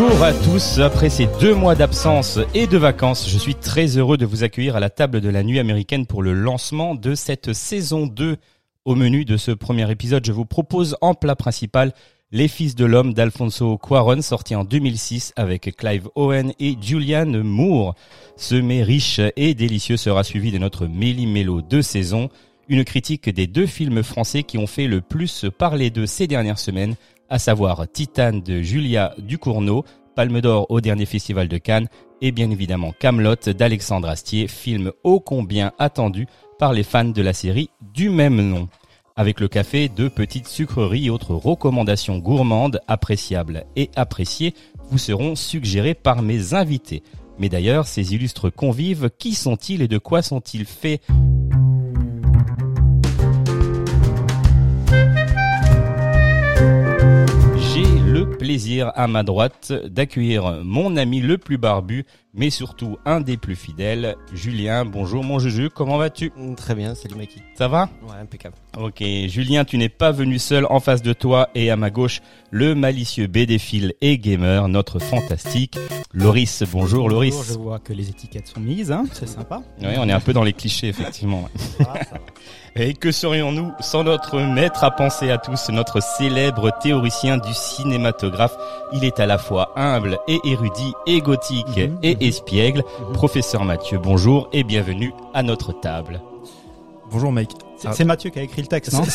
Bonjour à tous, après ces deux mois d'absence et de vacances, je suis très heureux de vous accueillir à la table de la nuit américaine pour le lancement de cette saison 2. Au menu de ce premier épisode, je vous propose en plat principal Les Fils de l'Homme d'Alfonso Cuaron, sorti en 2006 avec Clive Owen et Julianne Moore. Ce mets riche et délicieux sera suivi de notre Méli-Mélo de saison, une critique des deux films français qui ont fait le plus parler d'eux ces dernières semaines, à savoir Titane de Julia Ducournau, Palme d'Or au dernier festival de Cannes, et bien évidemment Camelot d'Alexandre Astier, film ô combien attendu par les fans de la série du même nom. Avec le café, deux petites sucreries et autres recommandations gourmandes, appréciables et appréciées, vous seront suggérées par mes invités. Mais d'ailleurs, ces illustres convives, qui sont-ils et de quoi sont-ils faits? Plaisir à ma droite d'accueillir mon ami le plus barbu, mais surtout un des plus fidèles, Julien. Bonjour mon Juju, comment vas-tu? Mm, Très bien, salut Maki. Ça va? Ouais, impeccable. Ok, Julien, tu n'es pas venu seul en face de toi et à ma gauche, le malicieux BDphile et gamer, notre fantastique Loris. Bonjour Loris. Bonjour, je vois que les étiquettes sont mises, hein, c'est sympa. Oui, on est un peu dans les clichés, effectivement. Et que serions-nous sans notre maître à penser à tous, notre célèbre théoricien du cinématographe? Il est à la fois humble et érudit, et gothique Mhm, et. Espiègle. Mhm. Professeur Mathieu, bonjour et bienvenue à notre table. Bonjour Mike. C'est Ah. Mathieu qui a écrit le texte, non du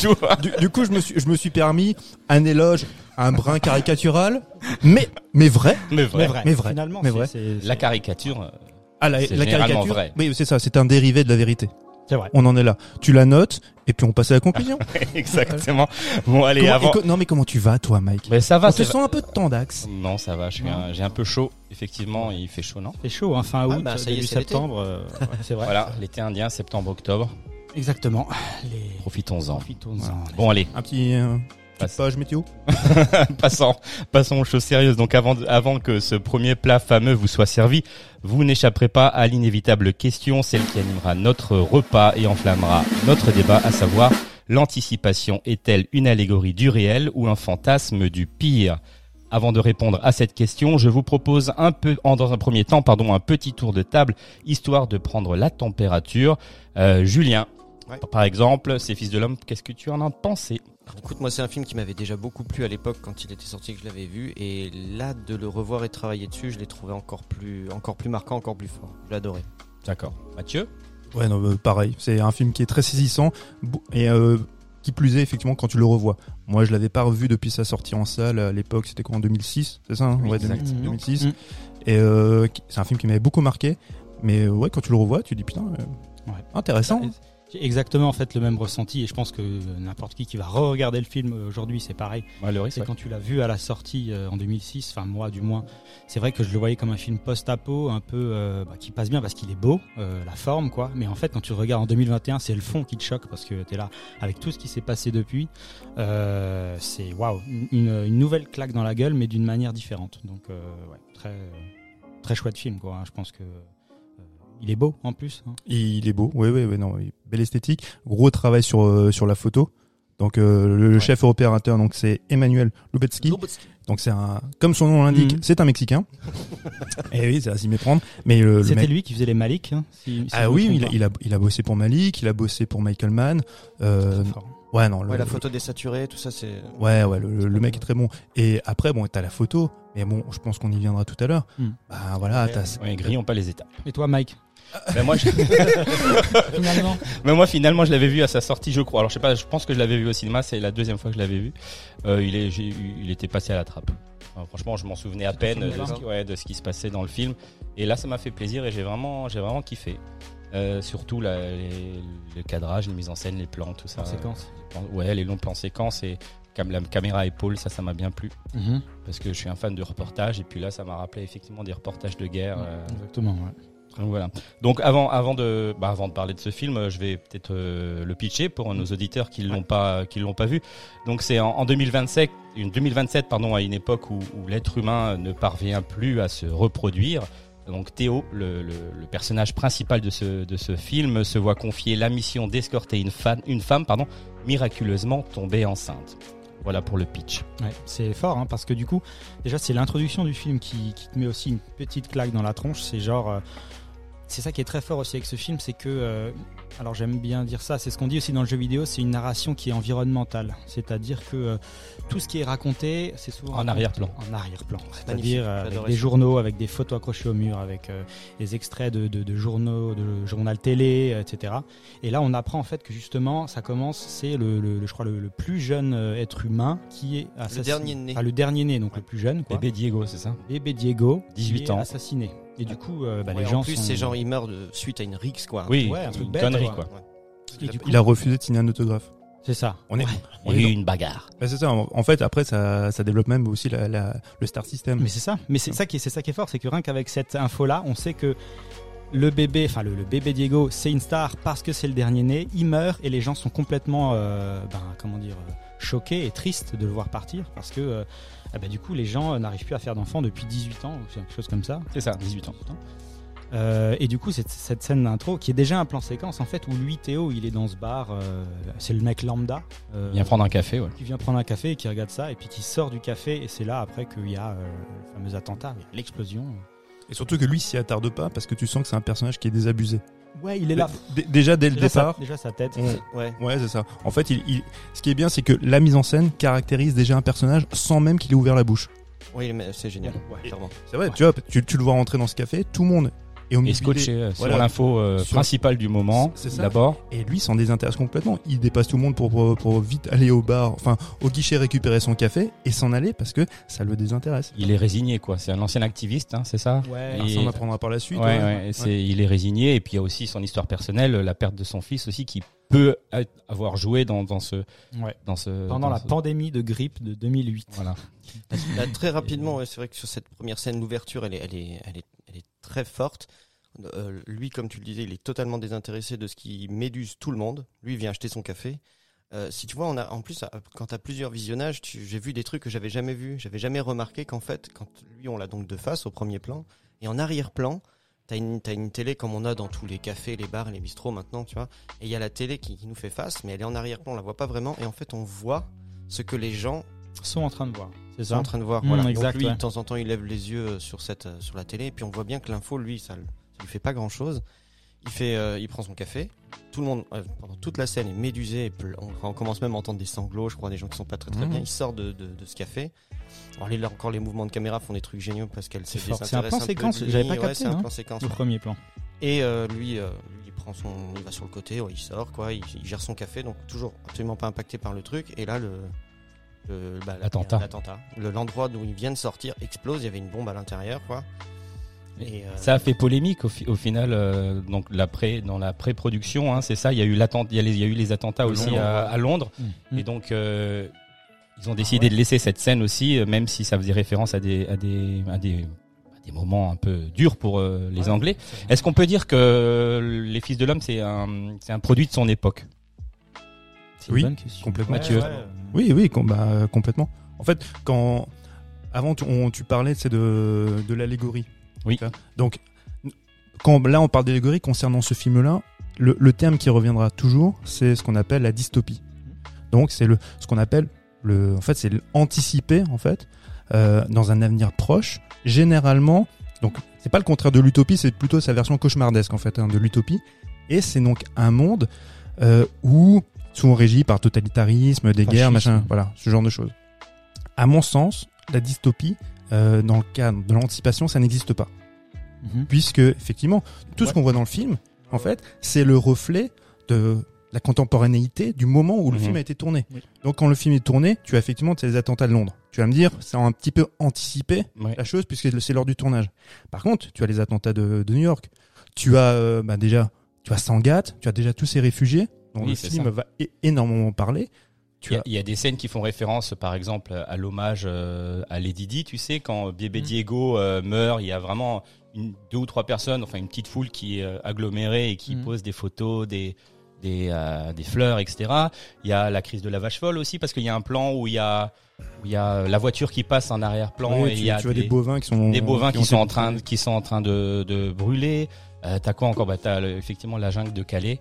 tout. Du, du coup, je me suis, je me suis permis un éloge, un brin caricatural, mais, mais vrai. Mais vrai. Mais vrai. Finalement, Mais c'est- vrai. c'est La caricature, euh, Ah, la, C'est la généralement caricature. vrai. Oui, c'est ça. C'est un dérivé de la vérité. C'est vrai. On en est là. Tu la notes et puis on passe à la conclusion. exactement. Bon, allez, Comment- avant. et co- non, mais comment tu vas, toi, Mike Mais ça va, On c'est te sent un peu de temps d'axe. Non, ça va, je suis un- j'ai un peu chaud. Effectivement, il fait chaud, non? C'est chaud, hein, fin août, bah, ça y est, début c'est l'été. septembre, euh, ouais, c'est vrai. Voilà, l'été indien, septembre-octobre. Exactement. Les... Profitons-en. Profitons-en. Bon, allez, Un petit, euh. Petite page météo. passons, passons aux choses sérieuses. Donc, avant, avant que ce premier plat fameux vous soit servi, vous n'échapperez pas à l'inévitable question, celle qui animera notre repas et enflammera notre débat, à savoir l'anticipation est-elle une allégorie du réel ou un fantasme du pire? Avant de répondre à cette question, je vous propose un peu, en, dans un premier temps, pardon, un petit tour de table, histoire de prendre la température. Euh, Julien, Ouais. par exemple, Ces Fils de l'Homme, qu'est-ce que tu en as pensé? Écoute, moi, c'est un film qui m'avait déjà beaucoup plu à l'époque quand il était sorti, que je l'avais vu. Et là, de le revoir et de travailler dessus, je l'ai trouvé encore plus, encore plus marquant, encore plus fort. Je l'ai adoré. D'accord. Mathieu? Ouais, non, pareil. C'est un film qui est très saisissant et euh, qui plus est effectivement quand tu le revois. Moi, je l'avais pas revu depuis sa sortie en salle à l'époque. C'était quoi en 2006, c'est ça hein? Oui, Ouais, exact. 2000 Mhm. 2006. Mhm. Et euh, c'est un film qui m'avait beaucoup marqué. Mais euh, ouais, quand tu le revois, tu dis putain, euh, Ouais. intéressant. J'ai exactement en fait le même ressenti et je pense que n'importe qui qui va re-regarder le film aujourd'hui c'est pareil. ouais, C'est ouais. quand tu l'as vu à la sortie euh, en 2006, enfin moi du moins, c'est vrai que je le voyais comme un film post-apo, un peu euh, bah, qui passe bien parce qu'il est beau, euh, la forme quoi. Mais en fait quand tu le regardes en 2021, c'est le fond qui te choque parce que t'es là avec tout ce qui s'est passé depuis. Euh, c'est waouh, une, une nouvelle claque dans la gueule, mais d'une manière différente. Donc euh, ouais, très très chouette film quoi. hein. Je pense que euh, il est beau en plus. hein. Il est beau, ouais, ouais, ouais, non, oui. belle esthétique. Gros travail sur euh, sur la photo. Donc euh, le Ouais. chef opérateur, donc c'est Emmanuel Lubetsky. Donc c'est un, comme son nom l'indique, Mhm. c'est un Mexicain. Et oui, c'est à s'y méprendre. Mais le, le C'était mec, lui qui faisait les Malik. Hein, si- si je ah oui, il a, il a il a bossé pour Malik, il a bossé pour Michael Mann. Euh, fort. ouais, non, le, Ouais, la photo désaturée, tout ça, c'est. Ouais, ouais, le, le mec est très bon. Et après, bon, t'as la photo, mais bon, je pense qu'on y viendra tout à l'heure. Hmm. Bah voilà, t'as. Ouais, grillons pas les étapes. Et toi Mike? Moi, je- Finalement Mais moi, finalement, je l'avais vu à sa sortie, je crois. Alors, je sais pas, je pense que je l'avais vu au cinéma. C'est la deuxième fois que je l'avais vu. Euh, il est, il était passé à la trappe. Franchement, je m'en souvenais à peine de ce, qui, ouais, de ce qui se passait dans le film. Et là, ça m'a fait plaisir et j'ai vraiment, j'ai vraiment kiffé. Euh, surtout la- les- le cadrage, les mises en scène, les plans, tout ça. En séquence. Ouais, les longs plans séquences et comme la caméra à épaule, ça, ça m'a bien plu Mhm. parce que je suis un fan de reportage et puis là, ça m'a rappelé effectivement des reportages de guerre. euh, Exactement, ouais. Donc avant, avant de, bah, avant de parler de ce film, je vais peut-être euh, le pitcher pour nos auditeurs qui l'ont pas, qui l'ont pas vu. Donc c'est en, en 2027, une 2027 pardon, à une époque où, l'être humain ne parvient plus à se reproduire. Donc Théo, le, le- personnage principal de ce, de ce film, se voit confier la mission d'escorter une, fan- une femme, pardon, miraculeusement tombée enceinte. Voilà pour le pitch. C'est fort hein, parce que du coup, déjà c'est l'introduction du film qui, qui te met aussi une petite claque dans la tronche. C'est genre, euh, c'est ça qui est très fort aussi avec ce film, c'est que, euh, alors j'aime bien dire ça, c'est ce qu'on dit aussi dans le jeu vidéo, c'est une narration qui est environnementale. C'est-à-dire que euh, tout ce qui est raconté, c'est souvent En arrière-plan. En arrière-plan. C'est-à-dire euh, avec des ça. journaux, avec des photos accrochées au mur, avec euh, des extraits de, de- de journaux, de journal télé, etc. Et là, on apprend en fait que justement, ça commence, c'est le, le- le- je crois le, le plus jeune être humain qui est assassiné. dernier né. Ah, le dernier né, donc le plus jeune, quoi. Bébé Diego, c'est ça? Bébé Diego, 18 qui est ans. assassiné. Et du coup, euh, bah, Ouais, les en gens plus, sont... ces gens, ils meurent de, suite à une rixe, quoi. Oui, Ouais, un truc une bête, connerie quoi. quoi. Et du coup, Il a refusé de signer un autographe. c'est ça. On est, Ouais. on Il y est a eu dans- une bagarre. Bah, c'est ça. En en fait, après, ça, ça développe même aussi la, la- le star system. Mais c'est ça. Mais c'est ça qui est, c'est ça qui est fort, c'est que rien qu'avec cette info-là, on sait que le bébé, enfin le, le bébé Diego, c'est une star parce que c'est le dernier né. Il meurt et les gens sont complètement, euh, ben, comment dire, euh, choqués et tristes de le voir partir parce que, euh, ah ben, du coup, les gens n'arrivent plus à faire d'enfants depuis 18 ans ou quelque chose comme ça. C'est ça, 18 ans. Euh, et du coup, cette, cette scène d'intro qui est déjà un plan séquence en fait où lui Théo, il est dans ce bar, euh, c'est le mec lambda. euh, Il vient prendre un café, ouais. qui vient prendre un café et qui regarde ça et puis qui sort du café et c'est là après qu'il y a le fameux attentat, l'explosion. Et surtout que lui s'y attarde pas parce que tu sens que c'est un personnage qui est désabusé. Ouais, il est là. D- déjà dès le Déjà sa, départ. déjà sa tête. on- Ouais. Ouais, c'est ça. En fait, il, il- ce qui est bien, c'est que la mise en scène caractérise déjà un personnage sans même qu'il ait ouvert la bouche. Oui, mais c'est génial. Ouais. C'est vrai, tu vois, tu, tu le vois rentrer dans ce café, tout le monde est au Et milieu. scotché euh, sur Voilà. l'info euh, Sur- principale du moment, d'abord. Et lui s'en désintéresse complètement. Il dépasse tout le monde pour, pour, pour vite aller au bar, enfin au guichet récupérer son café et s'en aller parce que ça le désintéresse. Il est résigné, quoi. C'est un ancien activiste, hein, c'est ça Ouais. Alors, Et- ça, on apprendra par la suite. Ouais, ouais. ouais, et c'est- il est résigné. Et puis il y a aussi son histoire personnelle, la perte de son fils aussi, qui peut avoir joué dans, dans ce, Ouais. dans ce. Pendant dans la ce- pandémie de grippe de 2008. Voilà. Là, très rapidement, c'est vrai que sur cette première scène, l'ouverture, est, elle est, elle est, elle est très forte. Euh, lui, comme tu le disais, il est totalement désintéressé de ce qui méduse tout le monde. Lui, il vient acheter son café. Euh, si tu vois, on a, en plus, quand tu as plusieurs visionnages, j'ai vu des trucs que j'avais jamais vus. J'avais jamais remarqué qu'en fait, quand lui, on l'a donc de face au premier plan, et en arrière-plan, T'as une, t'as une télé comme on a dans tous les cafés, les bars les bistrots maintenant, tu vois. Et il y a la télé qui, qui nous fait face, mais elle est en arrière-plan, on la voit pas vraiment. Et en fait, on voit ce que les gens Sont en train de voir. C'est ça en train de voir. Mmh, voilà. Donc exact, lui, ouais. de temps en temps, il lève les yeux euh, sur cette, euh, sur la télé, et puis on voit bien que l'info, lui, ça, ça lui fait pas grand-chose. Il fait, euh, il prend son café. Tout le monde, euh, pendant toute la scène, est médusé. Et on, on commence même à entendre des sanglots, je crois, des gens qui sont pas très très Mhm. bien. Il sort de, de, de ce café. Alors là, encore, les mouvements de caméra font des trucs géniaux parce qu'elle se C'est un plan séquence, j'avais pas Ouais, capté, c'est un hein. plan séquence. Le ouais. premier plan. Et euh, lui, euh, lui, il prend son, il va sur le côté, ouais, il sort, quoi, il, il gère son café, donc toujours absolument pas impacté par le truc. Et là, le- bah, L'attentat. l'attentat, le l'endroit d'où il vient de sortir explose. Il y avait une bombe à l'intérieur, quoi. Et, euh, Ça a fait polémique au, fi- au final, euh, donc la pré, dans la pré-production, hein, c'est ça. Il y a eu l'attent- il y a les- il y a eu les attentats aussi Londres, à, ouais. à Londres, Mmh. et donc euh, ils ont décidé ouais. de laisser cette scène aussi, même si ça faisait référence à des, à des, à des, à des moments un peu durs pour euh, les Ouais. Anglais. Est-ce qu'on peut dire que les Fils de l'homme c'est un, c'est un produit de son époque? C'est une Oui, bonne question. complètement. Mathieu. Oui, oui, com- bah, complètement. En fait, quand avant tu, on- tu parlais c'est de, de l'allégorie. Oui. Donc, quand là on parle d'allégorie concernant ce film-là, le, le terme qui reviendra toujours, c'est ce qu'on appelle la dystopie. Donc, c'est le ce qu'on appelle le, en fait, c'est anticiper en fait euh, dans un avenir proche. Généralement, donc c'est pas le contraire de l'utopie, c'est plutôt sa version cauchemardesque en fait hein, de l'utopie. Et c'est donc un monde euh, où souvent régi par totalitarisme, des guerres, machin, voilà, ce genre de choses. À mon sens, la dystopie, euh, dans le cadre de l'anticipation, ça n'existe pas. Mhm. Puisque, effectivement, tout ce qu'on voit dans le film, en fait, c'est le reflet de la contemporanéité du moment où le Mhm. film a été tourné. Oui. Donc, quand le film est tourné, tu as effectivement tes attentats de Londres. Tu vas me dire, ça a un petit peu anticipé Ouais. la chose puisque c'est lors du tournage. Par contre, tu as les attentats de, de New York. Tu as euh, bah, déjà tu as Sangat, tu as déjà tous ces réfugiés dont Oui, le film ça. va énormément parler. Il y, a, as il y a des scènes qui font référence, par exemple, à l'hommage euh, à Lady Di, tu sais, quand bébé Mm. Diego euh, meurt, il y a vraiment une, deux ou trois personnes, enfin une petite foule qui est euh, agglomérée et qui Mm. pose des photos, des des, des fleurs, etc. Il y a la crise de la vache folle aussi, parce qu'il y a un plan où il y a où il y a la voiture qui passe en arrière-plan oui, et tu, il y a des, des bovins qui sont des bovins qui, ont sont en train de, qui sont en train de, de brûler. Euh, t'as quoi encore? Bah t'as effectivement la jungle de Calais.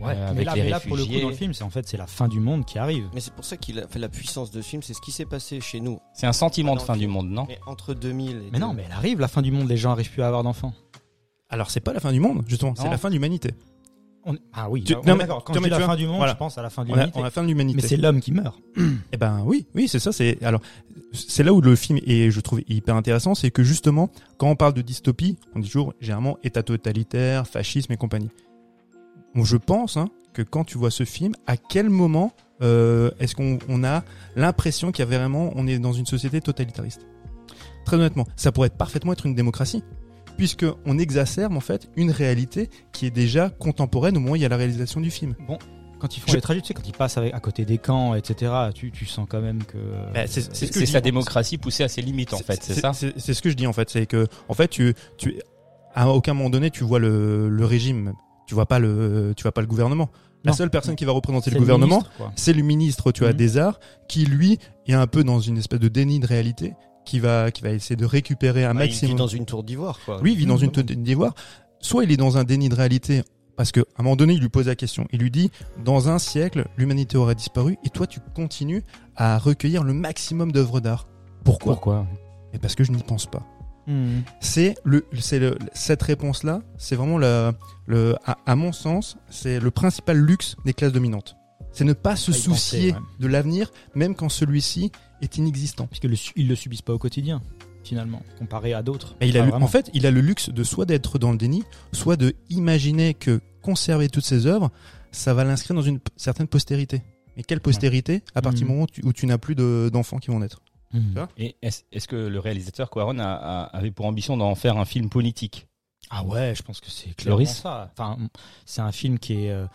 Ouais, Euh, mais avec là, les mais là, pour le coup, dans le film, c'est en fait c'est la fin du monde qui arrive. Mais c'est pour ça qu'il a fait la puissance de ce film, c'est ce qui s'est passé chez nous. C'est un sentiment Ah, de fin du monde, non Mais entre 2000 et Mais non, mais elle arrive, la fin du monde, les gens arrivent plus à avoir d'enfants. Alors c'est pas la fin du monde, justement, c'est la fin de l'humanité. On- Ah oui, Tu- on non, mais- d'accord. Quand je dis la tu vois, fin du monde, voilà. je pense à la fin de On a, l'humanité. on a la fin de l'humanité. Mais c'est l'homme qui meurt. Eh ben oui, oui, c'est ça. C'est alors c'est là où le film est, je trouve, hyper intéressant, c'est que justement, quand on parle de dystopie, on dit toujours généralement État totalitaire, fascisme et compagnie. Bon, je pense hein, que quand tu vois ce film, à quel moment euh, est-ce qu'on on a l'impression qu'il y a vraiment, on est dans une société totalitariste? Très honnêtement, ça pourrait parfaitement être une démocratie, puisque on exacerbe en fait une réalité qui est déjà contemporaine au moment où il y a la réalisation du film. Bon, quand ils font Je- les trajets, tu sais, quand ils passent avec, à côté des camps, etc., tu, tu sens quand même que. Bah, c'est- ce je sa démocratie poussée à ses limites, en fait, c'est ça? C'est c'est ce que je dis en fait, c'est que en fait tu tu à aucun moment donné tu vois le, le régime, tu vois pas le tu vois pas le gouvernement. La Non. seule personne qui va représenter le gouvernement, c'est le ministre tu vois Mhm. des arts qui lui est un peu dans une espèce de déni de réalité qui va qui va essayer de récupérer un Bah, il maximum. vit dans une tour d'ivoire, quoi. Lui il vit dans une tour d'ivoire. Soit il est dans un déni de réalité parce que à un moment donné il lui pose la question, il lui dit dans un siècle l'humanité aura disparu et toi tu continues à recueillir le maximum d'œuvres d'art. Pourquoi? Pourquoi? Et parce que je n'y pense pas Hmm. c'est le, c'est le, cette réponse-là, c'est vraiment le, le, à, à mon sens, c'est le principal luxe des classes dominantes. C'est ne pas se penser, soucier ouais. de l'avenir, même quand celui-ci est inexistant. Puisque le, su- ils le subissent pas au quotidien, finalement, comparé à d'autres. Et il a le- en fait, il a le luxe de soit d'être dans le déni, soit de imaginer que conserver toutes ses œuvres, ça va l'inscrire dans une certaine postérité. Mais quelle postérité à partir du Mhm. moment où tu, n'as plus de- d'enfants qui vont naître? Vois Et est-ce que le réalisateur Quaron a, a- avait pour ambition d'en faire un film politique? Ah ouais, je pense que c'est clairement ça. Enfin, c'est un film qui est euh,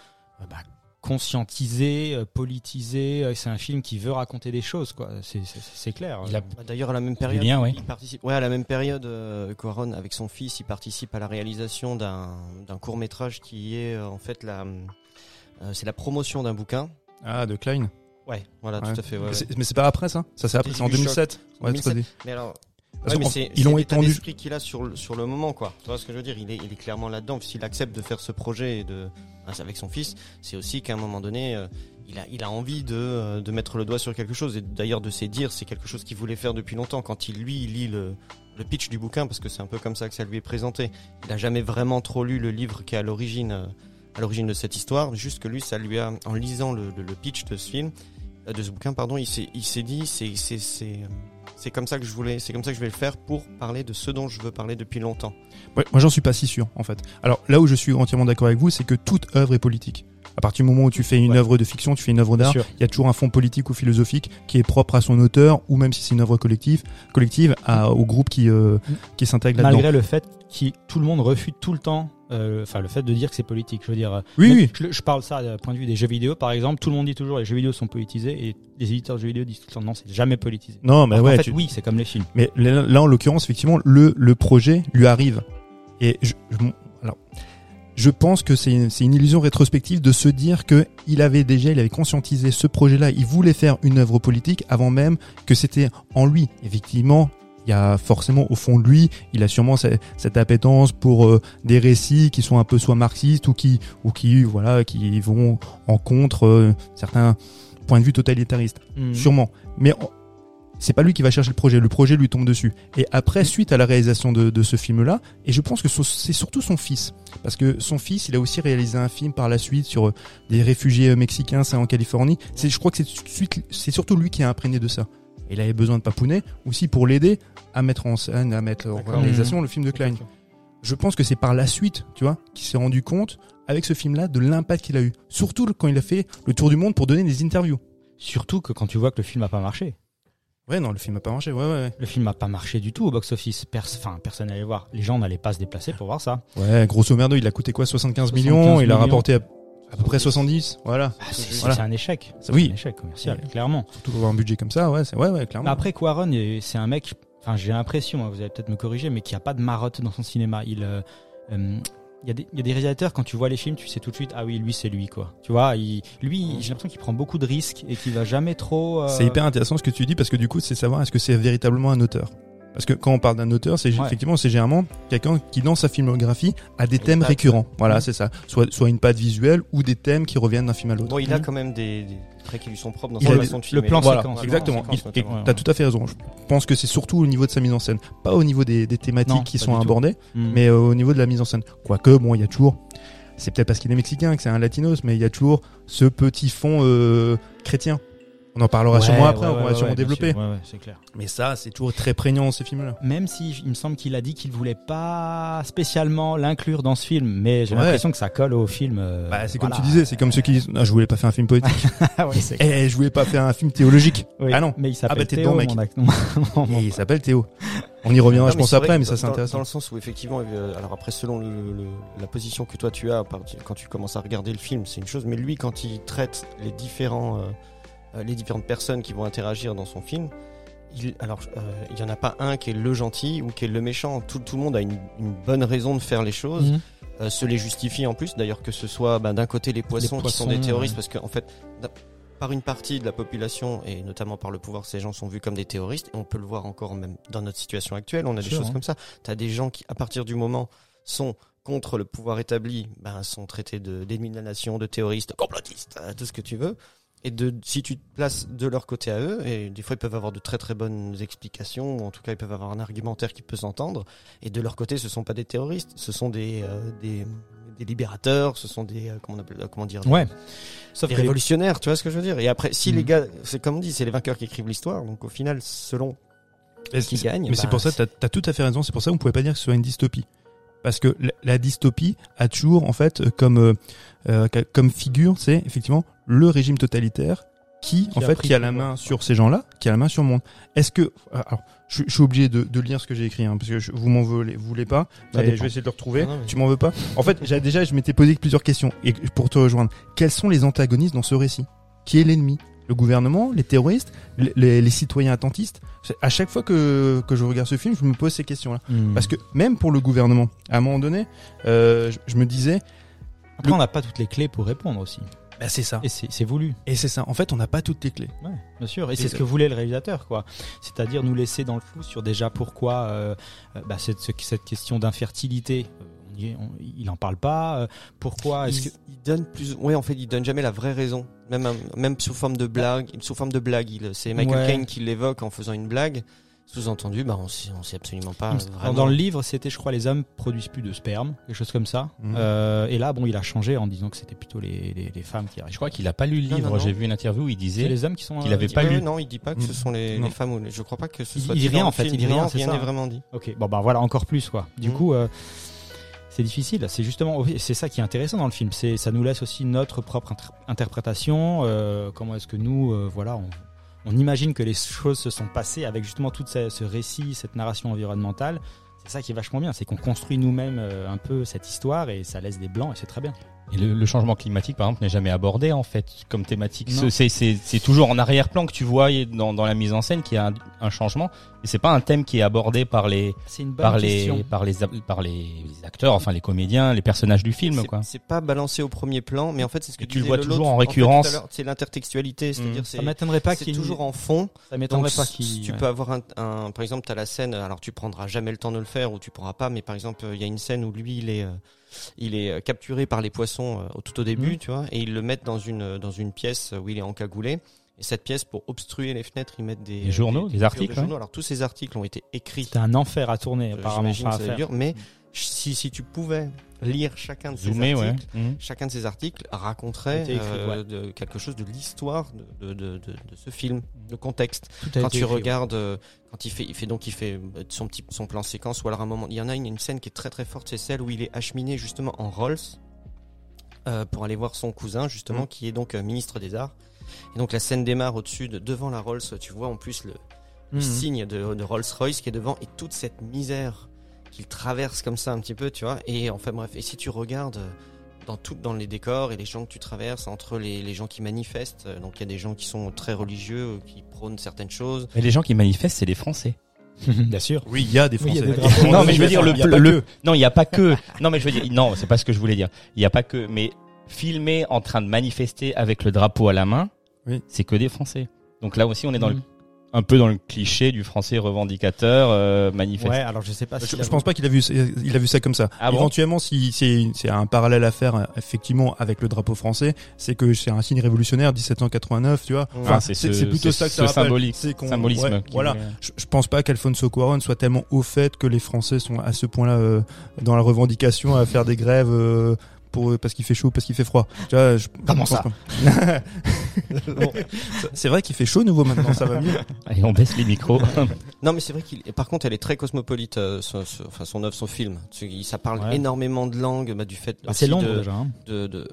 bah, conscientisé, euh, politisé. euh, C'est un film qui veut raconter des choses, quoi. C'est- clair. Il a- Bah, D'ailleurs, à la même période, ouais. il participe. Ouais, à la même période, euh, Cuaron, avec son fils, il participe à la réalisation d'un d'un court métrage qui est euh, en fait la, euh, c'est la promotion d'un bouquin. Ah, de Klein? Ouais, voilà, Ouais. tout à fait. ouais, ouais. C'est- Mais c'est pas après ça Ça c'est après, c'est en Début 2007. Ouais, 2007. c'est pas- Mais alors, Parce mais c'est ils l'ont étendu. d'esprit qu'il a sur le, sur le moment, quoi. Tu vois ce que je veux dire? Il est, il est clairement là-dedans. S'il accepte de faire ce projet et de, hein, avec son fils, c'est aussi qu'à un moment donné, euh, il a, il a envie de, euh, de mettre le doigt sur quelque chose. Et d'ailleurs, de ses dires, c'est quelque chose qu'il voulait faire depuis longtemps. Quand il, lui, il lit le, le pitch du bouquin, parce que c'est un peu comme ça que ça lui est présenté. Il a jamais vraiment trop lu le livre qui est à l'origine, euh, à l'origine de cette histoire. Juste que lui, ça lui a, en lisant le, le, le pitch de ce film, de ce bouquin, pardon, il s'est, dit, euh, c'est comme ça que je voulais, c'est comme ça que je vais le faire pour parler de ce dont je veux parler depuis longtemps. Moi, j'en suis pas si sûr, en fait. Alors, là où je suis entièrement d'accord avec vous, c'est que toute œuvre est politique. À partir du moment où tu fais une Ouais. œuvre de fiction, tu fais une œuvre d'art, il y a toujours un fond politique ou philosophique qui est propre à son auteur, ou même si c'est une œuvre collective, collective, à, au groupe qui, euh, qui s'intègre là-dedans. Malgré le fait que tout le monde refute tout le temps, euh, enfin le fait de dire que c'est politique. Je veux dire, Oui, oui. Je, je parle ça d'un point de vue des jeux vidéo, par exemple. Tout le monde dit toujours les jeux vidéo sont politisés et les éditeurs de jeux vidéo disent tout le temps non, c'est jamais politisé. Non, mais ouais, fait, tu- oui, c'est comme les films. mais là, en l'occurrence, effectivement, le, le projet lui arrive. Et je, je- je pense que c'est une, illusion rétrospective de se dire que il avait déjà, il avait conscientisé ce projet-là, il voulait faire une œuvre politique avant même que c'était en lui. Effectivement, il y a forcément au fond de lui, il a sûrement ce- cette appétence pour euh, des récits qui sont un peu soit marxistes ou qui ou qui voilà qui vont en contre euh, certains points de vue totalitaristes. Mhm. Sûrement. Mais c'est pas lui qui va chercher le projet, le projet lui tombe dessus. Et après, suite à la réalisation de, de ce film-là, et je pense que c'est surtout son fils, parce que son fils, il a aussi réalisé un film par la suite sur euh, des réfugiés euh, mexicains, c'est en Californie. C'est, je crois que c'est, suite- c'est surtout lui qui a imprégné de ça. Et il avait besoin de papounet aussi pour l'aider à mettre en scène, à mettre en réalisation le film de Klein. Je pense que c'est par la suite, tu vois, qu'il s'est rendu compte avec ce film-là de l'impact qu'il a eu. Surtout quand il a fait le tour du monde pour donner des interviews. Surtout que quand tu vois que le film a pas marché. Ouais, non, le film a pas marché. Ouais, ouais, Le film n'a pas marché du tout au box-office. Pers personne n'allait voir. Les gens n'allaient pas se déplacer pour voir ça. ouais. Grosso merdo, il a coûté quoi 75, 75 millions. Il a rapporté à, à peu près 70. Voilà. Ah, c'est Voilà. un échec. C'est Oui. un échec commercial, Ouais. clairement. Surtout pour avoir un budget comme ça, ouais, ouais, ouais, clairement. Après, Quaron, c'est un mec. Enfin, j'ai l'impression, hein, vous allez peut-être me corriger, mais qui a pas de marotte dans son cinéma. Il, euh, euh, il y, a des- il y a des réalisateurs quand tu vois les films, tu sais tout de suite, ah oui, lui c'est lui quoi. Tu vois, il, lui, j'ai l'impression qu'il prend beaucoup de risques et qu'il va jamais trop. euh, C'est hyper intéressant ce que tu dis parce que du coup, c'est savoir est-ce que c'est véritablement un auteur. Parce que quand on parle d'un auteur, c'est Ouais. effectivement, c'est généralement quelqu'un qui dans sa filmographie a des thèmes récurrents. Voilà, Mhm. c'est ça. Soit soit une patte visuelle ou des thèmes qui reviennent d'un film à l'autre. Bon, il a Mhm. quand même des, des traits qui lui sont propres dans sa façon de le plan Voilà, séquence. exactement. T'as tout à fait raison. Je pense que c'est surtout au niveau de sa mise en scène, pas au niveau des, des thématiques Non, qui sont abordées, hmm. mais euh, au niveau de la mise en scène. Quoique, bon, il y a toujours. C'est peut-être parce qu'il est mexicain que c'est un latinos, mais il y a toujours ce petit fond euh, chrétien. On en parlera Ouais, sûrement après, ouais, on va sûrement développer. sûr. Ouais, ouais, c'est clair. Mais ça, c'est toujours très prégnant ces films-là. Même si il me semble qu'il a dit qu'il voulait pas spécialement l'inclure dans ce film, mais j'ai Ouais. l'impression que ça colle au film. euh, Bah, c'est comme tu disais, c'est comme ceux qui disent ah, je voulais pas faire un film poétique. Ah ouais, c'est Eh, je voulais pas faire un film théologique. Oui, Ah non. Mais il s'appelle bah, t'es Théo, dedans, mec. Et il s'appelle Théo. On y reviendra, Non, je pense après, mais ça c'est dans- Dans intéressant. le sens où effectivement, euh, alors après selon le, le- la position que toi tu as quand tu commences à regarder le film, c'est une chose, mais lui quand il traite les différents, euh, les différentes personnes qui vont interagir dans son film, il, alors euh, il y en a pas un qui est le gentil ou qui est le méchant. Tout, tout le monde a une, une bonne raison de faire les choses. Mhm. euh, se les justifie en plus. D'ailleurs, que ce soit ben, d'un côté les poissons, qui sont des terroristes, parce qu'en fait, par une partie de la population et notamment par le pouvoir, ces gens sont vus comme des terroristes. Et on peut le voir encore même dans notre situation actuelle. On a des choses hein. comme ça. T'as des gens qui, à partir du moment, sont contre le pouvoir établi, ben, sont traités de d'ennemis de la nation, de terroristes, complotistes, euh, tout ce que tu veux. Et de, si tu te places de leur côté à eux, et des fois ils peuvent avoir de très très bonnes explications, ou en tout cas ils peuvent avoir un argumentaire qui peut s'entendre, et de leur côté ce sont pas des terroristes, ce sont des, euh, des, des libérateurs, ce sont des, euh, comment, on appelle, euh, comment dire, des- Ouais. Sauf des les- révolutionnaires, tu vois ce que je veux dire Et après, si Mhm. les gars, c'est comme on dit, c'est les vainqueurs qui écrivent l'histoire, donc au final, selon qui gagne, Mais c'est bah, pour ça, t'as as tout à fait raison. C'est pour ça qu'on pouvait pas dire que ce soit une dystopie. Parce que la, dystopie a toujours, en fait, comme euh, euh, comme figure, c'est effectivement le régime totalitaire qui, Qui en a fait, qui a la main sur ces gens-là, qui a la main sur le monde. Est-ce que, alors, je, je suis obligé de, de lire ce que j'ai écrit, hein, parce que je- vous m'en voulez, vous voulez pas. Je vais essayer de le retrouver. Non, non, mais- Tu m'en veux pas? En fait, déjà, je m'étais posé plusieurs questions et pour te rejoindre, quels sont les antagonistes dans ce récit? Qui est l'ennemi? Le gouvernement, les terroristes, les, les- les citoyens attentistes À chaque fois que, que je regarde ce film, je me pose ces questions-là. Hmm. Parce que même pour le gouvernement, à un moment donné, euh, je, je me disais, Après, on n'a pas toutes les clés pour répondre aussi. bah c'est ça. Et c'est voulu. Et c'est ça. En fait, on n'a pas toutes les clés. Ouais, bien sûr. Et Et c'est ce que voulait le réalisateur, quoi. C'est-à-dire nous laisser dans le flou sur déjà pourquoi euh, euh, bah, cette, ce- cette question d'infertilité. Euh, on il en parle pas. euh, pourquoi est-ce il, que il donne plus, ouais, en fait, il donne jamais la vraie raison, même même sous forme de blague, sous forme de blague. il- C'est Michael Ouais. Caine qui l'évoque en faisant une blague. Sous-entendu, bah on sait, on sait absolument pas vraiment. dans le livre c'était, je crois, les hommes produisent plus de sperme, quelque chose comme ça. Mhm. Euh, et là, bon, il a changé en disant que c'était plutôt les, les, les femmes qui arrivent. Je crois qu'il a pas lu le livre. J'ai vu une interview où il disait les hommes qui sont. qu'il euh, avait dit- pas lu. Non, il dit pas que ce sont les, femmes ou les- je crois pas que ce soit. il dit rien, en fait, film. il dit rien, Non, rien n'est vraiment dit. Ok, bon bah voilà encore plus quoi. Du Mhm. coup, euh, c'est difficile. C'est justement, c'est ça qui est intéressant dans le film. C'est, ça nous laisse aussi notre propre inter- interprétation. euh, comment est-ce que nous, euh, voilà, on, on imagine que les choses se sont passées avec justement tout ce, ce récit, cette narration environnementale. C'est ça qui est vachement bien, c'est qu'on construit nous-mêmes euh, un peu cette histoire et ça laisse des blancs et c'est très bien. Et le, le changement climatique, par exemple, n'est jamais abordé en fait comme thématique. C'est c'est- c'est toujours en arrière-plan que tu vois dans, dans la mise en scène qu'il y a un, un changement. Et c'est pas un thème qui est abordé par les par les par les par les acteurs, enfin les comédiens, les personnages du film, C'est- quoi. C'est pas balancé au premier plan, mais en fait c'est ce que Et tu le vois Lolo toujours en récurrence. C'est l'intertextualité, c'est-à-dire c'est Ça m'étonnerait pas c'est qu'il toujours en fond. Ça m'étonnerait pas qu'il. tu ouais. peux avoir un, un- par exemple, t'as la scène. Alors, tu prendras jamais le temps de le faire ou tu pourras pas. Mais par exemple, il y a une scène où lui, il est, euh, il est euh, capturé par les poissons euh, au- tout au début, Mhm. tu vois, et ils le mettent dans une euh, dans une pièce où il est encagoulé. Et cette pièce, pour obstruer les fenêtres, ils mettent des, Des journaux, des articles, journaux. Alors, tous ces articles ont été écrits. C'était un enfer à tourner apparemment. J'imagine à ça va faire. être dur, mais si si tu pouvais lire chacun de ces ouais. articles, Mhm. chacun de ces articles raconterait écrit, euh, de quelque chose de l'histoire de, de, de, de, de ce film, de contexte. Tout Quand tu écrit, regardes, euh, quand il fait, il fait donc il fait euh, son petit son plan séquence ou alors à un moment, il y en a une, une scène qui est très très forte, c'est celle où il est acheminé justement en Rolls euh, pour aller voir son cousin justement Mm. qui est donc euh, ministre des Arts. Et donc la scène démarre au-dessus de devant la Rolls, tu vois en plus le le Mhm. signe de, de Rolls-Royce qui est devant et toute cette misère qu'il traverse comme ça un petit peu, tu vois. Et enfin bref, et si tu regardes euh, dans tout, dans les décors et les gens que tu traverses, entre les, les gens qui manifestent, euh, donc il y a des gens qui sont très religieux, euh, qui prônent certaines choses. Mais les gens qui manifestent, c'est les Français. Bien sûr. Oui, il y a des Oui, a Français. des non, mais je veux dire, le, le- non, il n'y a pas que, non, mais je veux dire, non, c'est pas ce que je voulais dire. Il n'y a pas que, mais filmer en train de manifester avec le drapeau à la main, Oui. c'est que des Français. Donc là aussi, on est dans le, Mhm. Un peu dans le cliché du Français revendicateur, euh, manifeste. Ouais, alors je sais pas si Je, je pense pas qu'il a vu il a vu ça comme ça. Ah bon Éventuellement, si c'est c'est un parallèle à faire euh, effectivement avec le drapeau français, c'est que c'est un signe révolutionnaire 1789, tu vois. Enfin, c'est ce- c'est plutôt c'est ça que ça rappelle. symbolique- C'est qu'on- symbolisme ouais, voilà. Je, je pense pas qu'Alfonso Cuarón soit tellement au fait que les Français sont à ce point-là euh, dans la revendication à faire des grèves euh, pour parce qu'il fait chaud, parce qu'il fait froid. Tu vois, je, Comment je ça. Bon, c'est vrai qu'il fait chaud nouveau maintenant, ça va mieux. Allez, on baisse les micros. Non, mais c'est vrai qu'il. et Par contre, elle est très cosmopolite. euh, son, son- enfin, son œuvre, son film. Ça parle Ouais. énormément de langues, bah, du fait. Bah, c'est Londres de, déjà. hein. de, de...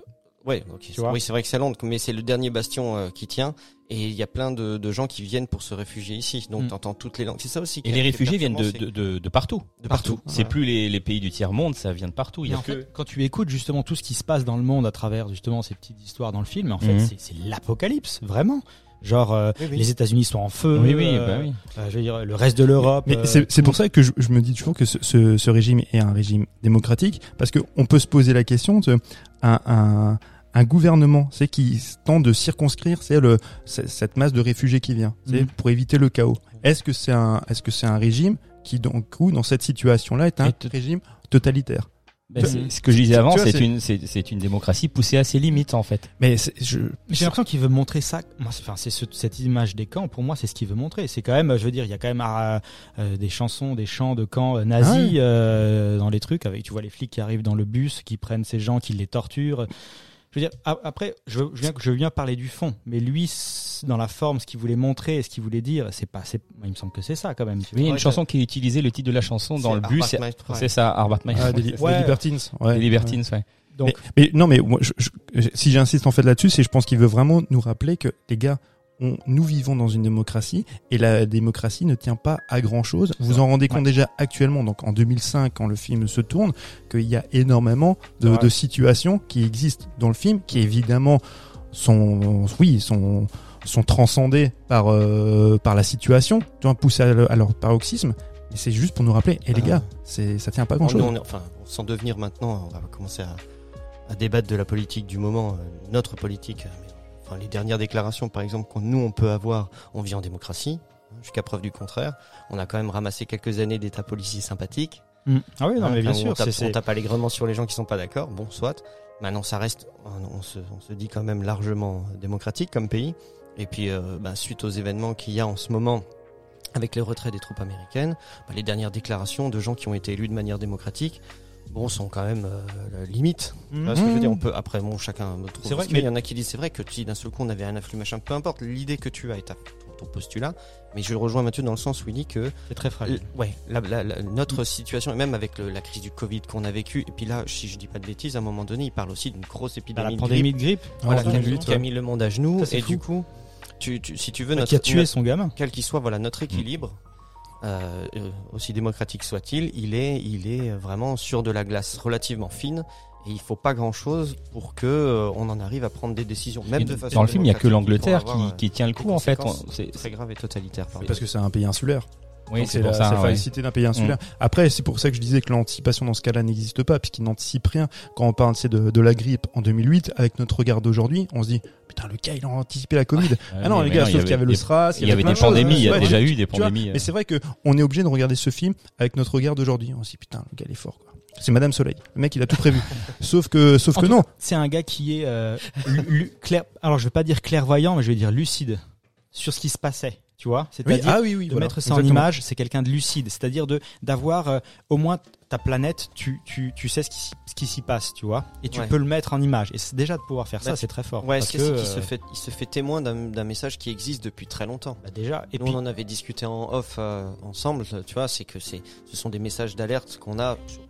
Ouais, ok. Tu vois oui, c'est vrai que c'est Londres, mais c'est le dernier bastion euh, qui tient. Et il y a plein de, de gens qui viennent pour se réfugier ici. Donc, Mm. t'entends toutes les langues. C'est ça aussi. Et les réfugiés viennent de, de, de, de partout. c'est de partout. C'est Voilà. plus les, les pays du tiers monde, ça vient de partout. Il y Et a en que- fait, quand tu écoutes justement tout ce qui se passe dans le monde à travers justement ces petites histoires dans le film, en fait, Mhm. c'est- c'est l'apocalypse, vraiment. Genre, euh, Oui, oui. les États-Unis sont en feu. Oui, oui, euh, bah oui. euh, je veux dire, le reste de l'Europe. Mais euh, c'est c'est pour ça que je, je me dis toujours que ce, ce, ce régime est un régime démocratique, parce que on peut se poser la question de un, un, un gouvernement, c'est qui tente de circonscrire, c'est le cette masse de réfugiés qui vient, c'est Mhm. pour éviter le chaos. Est-ce que c'est un est-ce que c'est un régime qui donc coup dans cette situation-là est un Et régime totalitaire? Ben, c'est- ce que je disais avant, vois, c'est c'est- une, c'est c'est une démocratie poussée à ses limites en fait. Mais c'est- je J'ai l'impression qu'il veut montrer ça. Moi, c'est, enfin, c'est ce- cette image des camps. Pour moi, c'est ce qu'il veut montrer. C'est quand même, je veux dire, il y a quand même euh, euh, des chansons, des chants de camps euh, nazis Ah euh, dans les trucs. Avec, tu vois, les flics qui arrivent dans le bus, qui prennent ces gens, qui les torturent. Je veux dire, après, je, je viens, je viens parler du fond, mais lui, dans la forme, ce qu'il voulait montrer et ce qu'il voulait dire, c'est pas, c'est, il me semble que c'est ça quand même. Oui, il y a vois. une chanson qui utilisait le titre de la chanson dans le bus. C'est ouais. ça, Arbat Maestro. ah, des, Ouais. des libertines, ouais. Les Libertines, ouais. Donc, mais, mais non, mais moi, je- je- si j'insiste en fait là-dessus, c'est je pense qu'il veut vraiment nous rappeler que les gars, on, nous vivons dans une démocratie et la démocratie ne tient pas à grand chose. Vous en rendez compte déjà actuellement, donc en 2005, quand le film se tourne, qu'il y a énormément de, situations qui existent dans le film, qui évidemment sont, oui, sont sont transcendées par euh, par la situation, tu vois, poussées à, le- à leur paroxysme. Et c'est juste pour nous rappeler, et les Ah. gars, c'est ça tient pas grand chose. on enfin, sans devenir maintenant, on va commencer à, à débattre de la politique du moment, euh, notre politique. euh, mais, enfin, les dernières déclarations, par exemple, qu'on nous on peut avoir, on vit en démocratie, hein, jusqu'à preuve du contraire. On a quand même ramassé quelques années d'état policier sympathique. mm. ah oui, non, hein, mais bien sûr, on tape, on allègrement sur les gens qui sont pas d'accord. Bon, soit. Maintenant, ça reste, on se, on se dit quand même largement démocratique comme pays. Et puis, euh, bah, suite aux événements qu'il y a en ce moment avec le retrait des troupes américaines, bah, les dernières déclarations de gens qui ont été élus de manière démocratique, bon, sont quand même euh, limite. Tu vois ce que je veux dire On peut après, bon, chacun me trouve. C'est vrai, mais- y en a qui disent c'est vrai que si d'un seul coup on avait un afflux machin, peu importe l'idée que tu as et ta- ton, ton postulat, mais je le rejoins Mathieu dans le sens où il dit que c'est très fragile. Ouais, la- la- la- notre situation, et même avec le- la crise du Covid qu'on a vécu, et puis là, si je dis pas de bêtises, à un moment donné, il parle aussi d'une grosse Bah, épidémie la de pandémie grippe, de grippe, voilà, qui, a, 2008, qui a mis le monde à genoux, Ça, et fou. du coup, tu, tu- si tu veux, bah, notre, qui a tué notre- son gamin. quel qu'il soit, voilà, notre équilibre, euh, euh, aussi démocratique soit-il, il est, il est vraiment sur de la glace relativement fine. Et il faut pas grand chose pour que euh, on en arrive à prendre des décisions, même Et de façon dans le film, il y a que l'Angleterre qui, qui tient le coup en fait. c'est- très grave et totalitaire. Parce que c'est un pays insulaire. Oui, c'est la, ça. ouais. d'un pays insulaire. Après, c'est pour ça que je disais que l'anticipation dans ce cas-là n'existe pas, puisqu'il n'anticipe rien. Quand on parle de, de la grippe en 2008, avec notre regard d'aujourd'hui, on se dit putain le gars il a anticipé la Covid. ah non les gars, sauf qu'il y avait le SRAS, Il y avait des pandémies, il y a Ouais, déjà tu- eu des vois, pandémies. euh. Mais c'est vrai que on est obligé de regarder ce film avec notre regard d'aujourd'hui. On se dit putain le gars il est fort quoi. C'est Madame Soleil. Le mec il a tout prévu. sauf que sauf En que non. C'est un gars qui est euh, clair. Alors je vais pas dire clairvoyant, mais je vais dire lucide sur ce qui se passait. Tu vois, Oui, c'est-à-dire ah oui oui. de voilà. mettre ça en image, c'est quelqu'un de lucide, c'est-à-dire de d'avoir euh, au moins ta planète, tu tu tu sais ce qui s'y- ce qui s'y passe, tu vois, et tu Ouais. peux le mettre en image. Et c'est déjà de pouvoir faire ça, Bah, c'est très fort. Ouais, parce c'est que qu'il se euh, fait, il se fait témoin d'un d'un message qui existe depuis très longtemps. bah, déjà. Et Nous, puis on en avait discuté en off euh, ensemble, tu vois, c'est que c'est, ce sont des messages d'alerte qu'on a sur-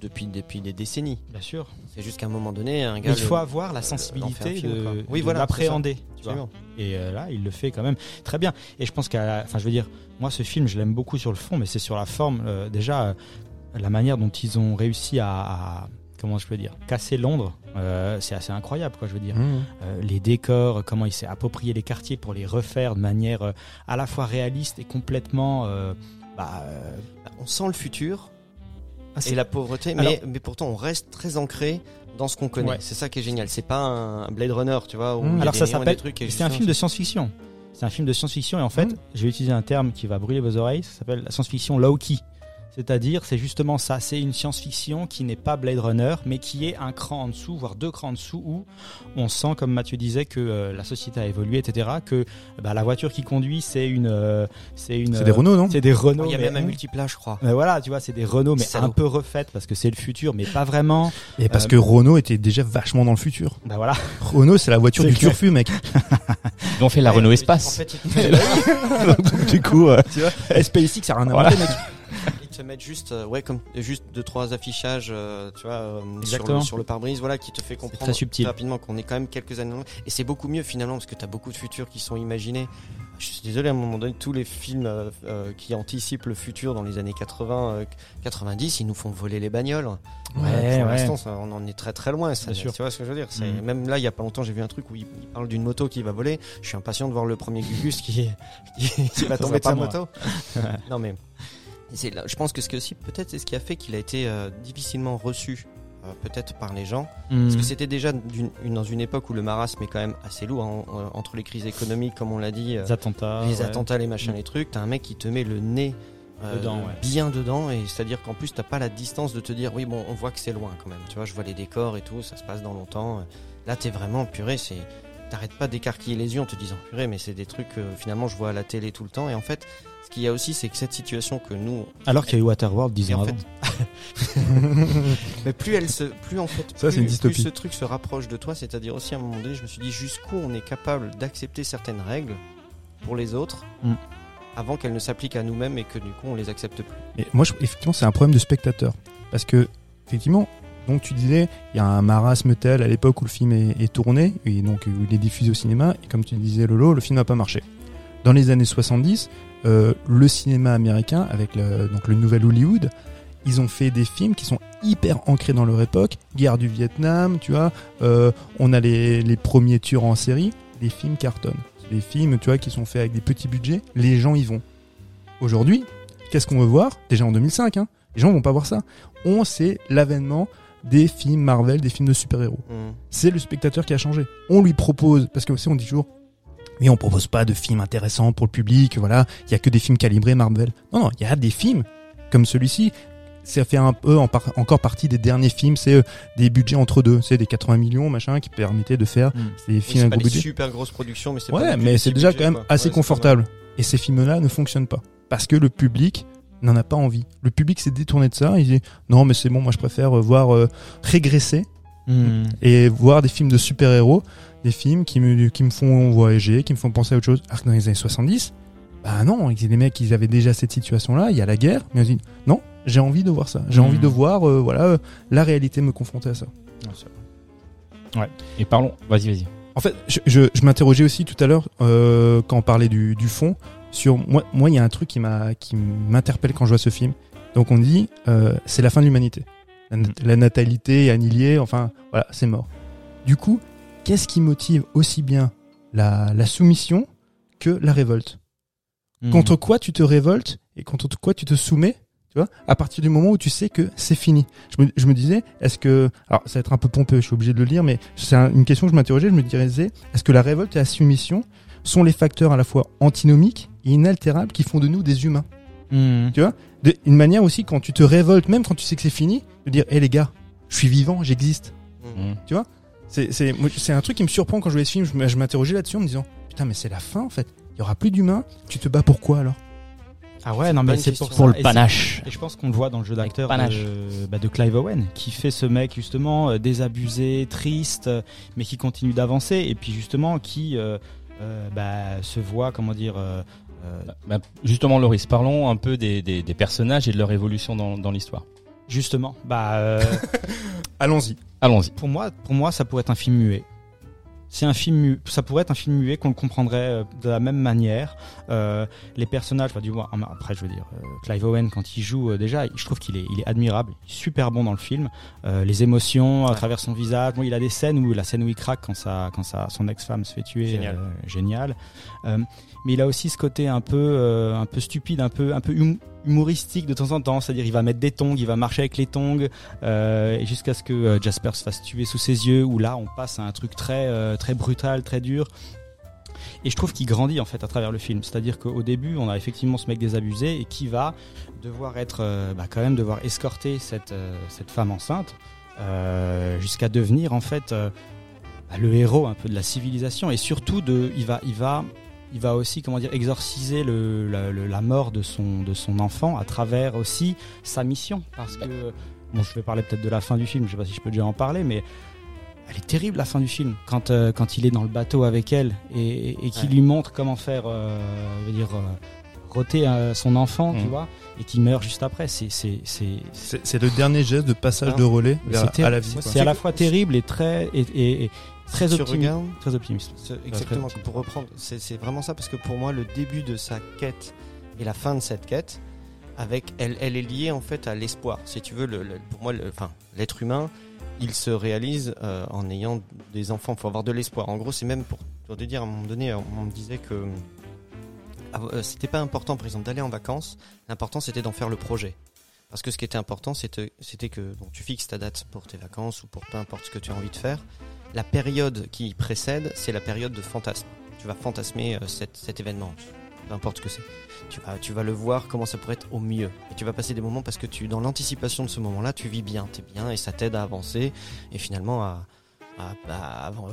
depuis, depuis des décennies. bien sûr, C'est juste qu'à un moment donné, un mais gars. il faut le- avoir la sensibilité film, de. Oui, de voilà, l'appréhender. tu vois. Absolument. Et euh, là, il le fait quand même très bien. Et je pense qu'à, enfin, je veux dire, moi, ce film, je l'aime beaucoup sur le fond, mais c'est sur la forme. euh, déjà, euh, la manière dont ils ont réussi à, à- comment je peux dire, casser Londres, euh, c'est assez incroyable, quoi. Je veux dire, Mmh. Euh, les décors, comment il s'est approprié les quartiers pour les refaire de manière euh, à la fois réaliste et complètement. bah, On sent le futur ah, c'est- et la pauvreté, Alors- mais, mais pourtant on reste très ancré dans ce qu'on connaît. Ouais. C'est ça qui est génial. C'est pas un Blade Runner, tu vois. Où Mmh. Alors ça s'appelle. C'est un film de science-fiction. C'est un film de science-fiction et en fait, Mm. je vais utiliser un terme qui va brûler vos oreilles. Ça s'appelle la science-fiction low-key. C'est-à-dire, c'est justement ça. C'est une science-fiction qui n'est pas Blade Runner, mais qui est un cran en dessous, voire deux crans en dessous, où on sent, comme Mathieu disait, que euh, la société a évolué, etc. Que bah, la voiture qui conduit, c'est une, euh, c'est une. C'est des Renault, non? C'est des Renault. Il y a mais- même un multiplage, je crois. mais voilà, tu vois, c'est des Renault, mais Salaud. un peu refaites parce que c'est le futur, mais pas vraiment. Et parce Euh, que Renault était déjà vachement dans le futur. Bah voilà. Renault, c'est la voiture du clair. turfu, mec. Ils ont fait la Ouais, Renault Espace. En fait, ils te, du coup, euh, tu vois, SpaceX, ça a rien à Voilà. voir, mec. te mettent juste, euh, ouais, comme juste deux trois affichages, euh, tu vois, euh, sur le, sur le pare-brise, voilà, qui te fait comprendre très subtil. rapidement qu'on est quand même quelques années. Et c'est beaucoup mieux finalement parce que t'as beaucoup de futurs qui sont imaginés. Je suis désolé, à un moment donné, tous les films euh, qui anticipent le futur dans les années 80, euh, 90, ils nous font voler les bagnoles. Ouais, Pour ouais. l'instant, ça, on en est très très loin. Ça, sûr. Tu vois ce que je veux dire? C'est- Mhm. Même là, il y a pas longtemps, j'ai vu un truc où il, il parle d'une moto qui va voler. Je suis impatient de voir le premier Gugus qui, qui, qui va tomber pas moto. non mais, c'est là- je pense que ce aussi peut-être c'est ce qui a fait qu'il a été euh, difficilement reçu. euh, peut-être par les gens parce que c'était déjà une- dans une époque où le marasme est quand même assez lourd hein, euh, entre les crises économiques comme on l'a dit euh, les attentats. les ouais. attentats, les machins, Mm. les trucs, t'as un mec qui te met le nez euh, Dedans, ouais. bien dedans, et c'est-à-dire qu'en plus t'as pas la distance de te dire oui bon on voit que c'est loin quand même, tu vois, je vois les décors et tout, ça se passe dans longtemps. Là t'es vraiment purée, c'est t'arrêtes pas d'écarquiller les yeux en te disant purée mais c'est des trucs que finalement je vois à la télé tout le temps et en fait ce qu'il y a aussi c'est que cette situation que nous Alors qu'il y a eu Waterworld 10 et ans en avant. fait, mais plus elle se, plus en fait, Ça, plus, une plus ce truc se rapproche de toi, c'est-à-dire aussi à un moment donné, je me suis dit jusqu'où on est capable d'accepter certaines règles pour les autres Mm. avant qu'elles ne s'appliquent à nous-mêmes et que du coup on les accepte plus. Et moi, je- effectivement, c'est un problème de spectateur. Parce que, effectivement, donc tu disais, il y a un marasme tel à l'époque où le film est, est tourné, et donc où il est diffusé au cinéma, et comme tu disais, Lolo, le film n'a pas marché. Dans les années 70, euh, le cinéma américain, avec le, donc le nouvel Hollywood, ils ont fait des films qui sont hyper ancrés dans leur époque. Guerre du Vietnam, tu vois, euh, on a les, les premiers tueurs en série, des films cartonnent. Des films, tu vois, qui sont faits avec des petits budgets, les gens y vont. Aujourd'hui, qu'est-ce qu'on veut voir? Déjà en 2005, hein, les gens vont pas voir ça. On sait l'avènement des films Marvel, des films de super-héros. Mm. C'est le spectateur qui a changé. On lui propose, parce que aussi on dit toujours, mais on propose pas de films intéressants pour le public, voilà, il y a que des films calibrés Marvel. Non, non, il y a des films comme celui-ci. Ça fait un peu en par- encore partie des derniers films, c'est euh, des budgets entre deux, c'est des 80 millions, machin, qui permettaient de faire Mm. des Oui, films à gros budget. super grosses productions, mais c'est Ouais, mais c'est déjà quand même quoi. assez Ouais, confortable. Et ces films-là ne fonctionnent pas. Parce que le public n'en a pas envie. Le public s'est détourné de ça. Il dit non, mais c'est bon, moi je préfère euh, voir euh, régresser Mm. et voir des films de super-héros, des films qui me, qui me font voyager, qui me font penser à autre chose. Alors que dans les années 70, bah non, des mecs, ils avaient déjà cette situation-là, il y a la guerre, mais ils disent non, j'ai envie de voir ça. J'ai envie de voir, euh, voilà, euh, la réalité me confronter à ça. Ouais, c'est vrai. Et parlons. Vas-y, vas-y. En fait, je, je, je m'interrogeais aussi tout à l'heure euh, quand on parlait du, du fond sur moi. Moi, il y a un truc qui m'a qui m'interpelle quand je vois ce film. Donc on dit c'est la fin de l'humanité. La, nat- la natalité est annihilée. Enfin voilà, c'est mort. Du coup, qu'est-ce qui motive aussi bien la, la soumission que la révolte Mm. Contre quoi tu te révoltes et contre quoi tu te soumets tu vois, à partir du moment où tu sais que c'est fini. Je me, je me disais, est-ce que, alors ça va être un peu pompeux, je suis obligé de le lire, mais c'est un- une question que je m'interrogeais, je me disais, est-ce que la révolte et la soumission sont les facteurs à la fois antinomiques et inaltérables qui font de nous des humains Mm. de, Une manière aussi, quand tu te révoltes, même quand tu sais que c'est fini, de dire, hé les gars, je suis vivant, j'existe. Mm. Mm. C'est, c'est, un truc qui me surprend quand je vois ce film, je, m'interrogeais là-dessus en me disant, putain, mais c'est la fin en fait. Il y aura plus d'humains, tu te bats pour quoi alors? Ah ouais, non mais c'est pour, le panache. Et je pense qu'on le voit dans le jeu d'acteur panache. de, bah, de Clive Owen, qui fait ce mec justement euh, désabusé, triste, euh, mais qui continue d'avancer, et puis justement qui euh, euh, bah, se voit, comment dire, euh, euh, Bah, justement, Loris, parlons un peu des, des, des personnages et de leur évolution dans, dans l'histoire. Justement, bah, euh, Allons-y. Allons-y. pour moi, pour moi, ça pourrait être un film muet. C'est un film, mu- ça pourrait être un film muet qu'on le comprendrait euh, de la même manière. Euh, les personnages, enfin, du moins, après, je veux dire, euh, Clive Owen quand il joue euh, déjà, je trouve qu'il est, il est admirable, il est super bon dans le film. Euh, les émotions à travers son visage. Bon, il a des scènes où la scène où il craque quand sa, quand sa, son ex-femme se fait tuer, Génial. euh, génial. Euh, mais il a aussi ce côté un peu, euh, un peu stupide, un peu, un peu hum- humoristique de temps en temps. C'est-à-dire, il va mettre des tongs, il va marcher avec les tongs, euh, jusqu'à ce que euh, Jasper se fasse tuer sous ses yeux. Où là, on passe à un truc très, euh, très brutal, très dur. Et je trouve qu'il grandit en fait à travers le film. C'est-à-dire qu'au début, on a effectivement ce mec désabusé et qui va devoir être, bah, quand même devoir escorter cette, cette femme enceinte jusqu'à devenir en fait bah, le héros un peu de la civilisation et surtout de, il va, il va, il va aussi comment dire exorciser le, la, le- la mort de son, de son enfant à travers aussi sa mission parce que bon, je vais parler peut-être de la fin du film. Je sais pas si je peux déjà en parler, mais elle est terrible la fin du film quand euh, quand il est dans le bateau avec elle et, et, Ouais. lui montre comment faire, euh, je veux dire. euh, roter euh, son enfant, tu Mhm. vois, et qui meurt juste après. C'est c'est c'est le dernier geste de passage de relais vers- à la vie. c'est à la fois terrible et très et, et- et très optimiste. Très optimiste. Exactement, pour reprendre, c'est vraiment ça, parce que pour moi, le début de sa quête et la fin de cette quête, avec, elle, elle est liée en fait à l'espoir. Si tu veux, le, le- pour moi, enfin, l'être humain, il se réalise euh, en ayant des enfants. Il faut avoir de l'espoir. En gros, c'est même pour, pour te dire, à un moment donné, on me disait que ah, euh, c'était pas important, par exemple, d'aller en vacances. L'important, c'était d'en faire le projet. Parce que ce qui était important, c'était c'était que donc, tu fixes ta date pour tes vacances ou pour peu importe ce que tu as envie de faire. La période qui précède, c'est la période de fantasme. Tu vas fantasmer euh, cet, cet événement, peu importe ce que c'est. Tu vas, le voir comment ça pourrait être au mieux. Et tu vas passer des moments parce que tu, dans l'anticipation de ce moment-là, tu vis bien, tu es bien et ça t'aide à avancer et finalement à,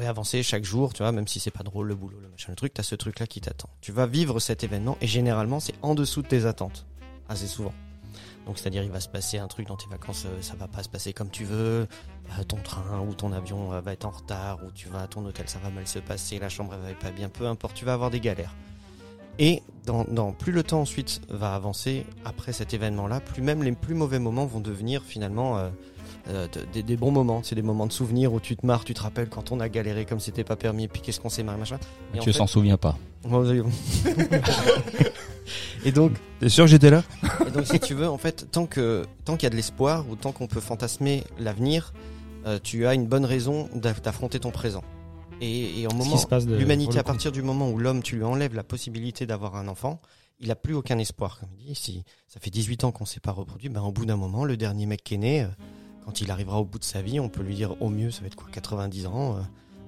avancer chaque jour, tu vois, même si c'est pas drôle le boulot, le machin, le truc, t'as ce truc-là qui t'attend. Tu vas vivre cet événement et généralement c'est en dessous de tes attentes, assez souvent. Donc c'est-à-dire il va se passer un truc dans tes vacances, euh, ça va pas se passer comme tu veux, ton train ou ton avion euh, va être en retard, ou tu vas à ton hôtel, ça va mal se passer, la chambre elle va être pas bien, peu importe, tu vas avoir des galères. Et dans, dans- plus le temps ensuite va avancer après cet événement-là, plus même les plus mauvais moments vont devenir finalement euh, euh, de- des, des bons moments. C'est des moments de souvenirs où tu te marres, tu te rappelles quand on a galéré comme c'était pas permis, et puis qu'est-ce qu'on s'est marré, machin. Et Tu fait- s'en souviens pas. et donc, T'es sûr que j'étais là? Et donc, si tu veux, en fait, tant que tant qu'il y a de l'espoir ou tant qu'on peut fantasmer l'avenir, euh, tu as une bonne raison d'aff- d'affronter ton présent. Et, et au Ce moment, l'humanité, à partir du moment où l'homme, tu lui enlèves la possibilité d'avoir un enfant, il a plus aucun espoir. Comme il dit, si ça fait 18 ans qu'on s'est pas reproduit, ben au bout d'un moment, le dernier mec qui est né, euh, quand il arrivera au bout de sa vie, on peut lui dire au mieux, ça va être quoi, 90 ans, euh,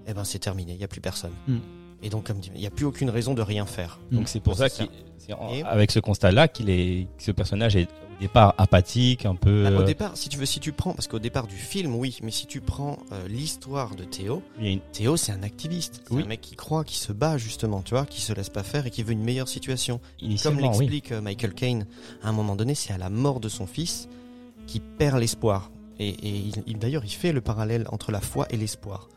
eh ben c'est terminé, il y a plus personne. Mm. Et donc, comme dit, il n'y a plus aucune raison de rien faire. Mm. Donc c'est pour ça C'est qu'il, c'est en- Et- avec ce constat-là, qu'il est, que ce personnage est au départ apathique, un peu. Bah, au euh, départ, si tu veux, si tu prends, parce qu'au départ du film, oui, mais si tu prends euh, l'histoire de Théo, une- Théo, c'est un activiste. C'est Oui. un mec qui croit, qui se bat justement, tu vois, qui se laisse pas faire et qui veut une meilleure situation. Comme oui. l'explique euh, Michael Caine, à un moment donné, c'est à la mort de son fils qui perd l'espoir. Et, et il, il- d'ailleurs, il fait le parallèle entre la foi et l'espoir.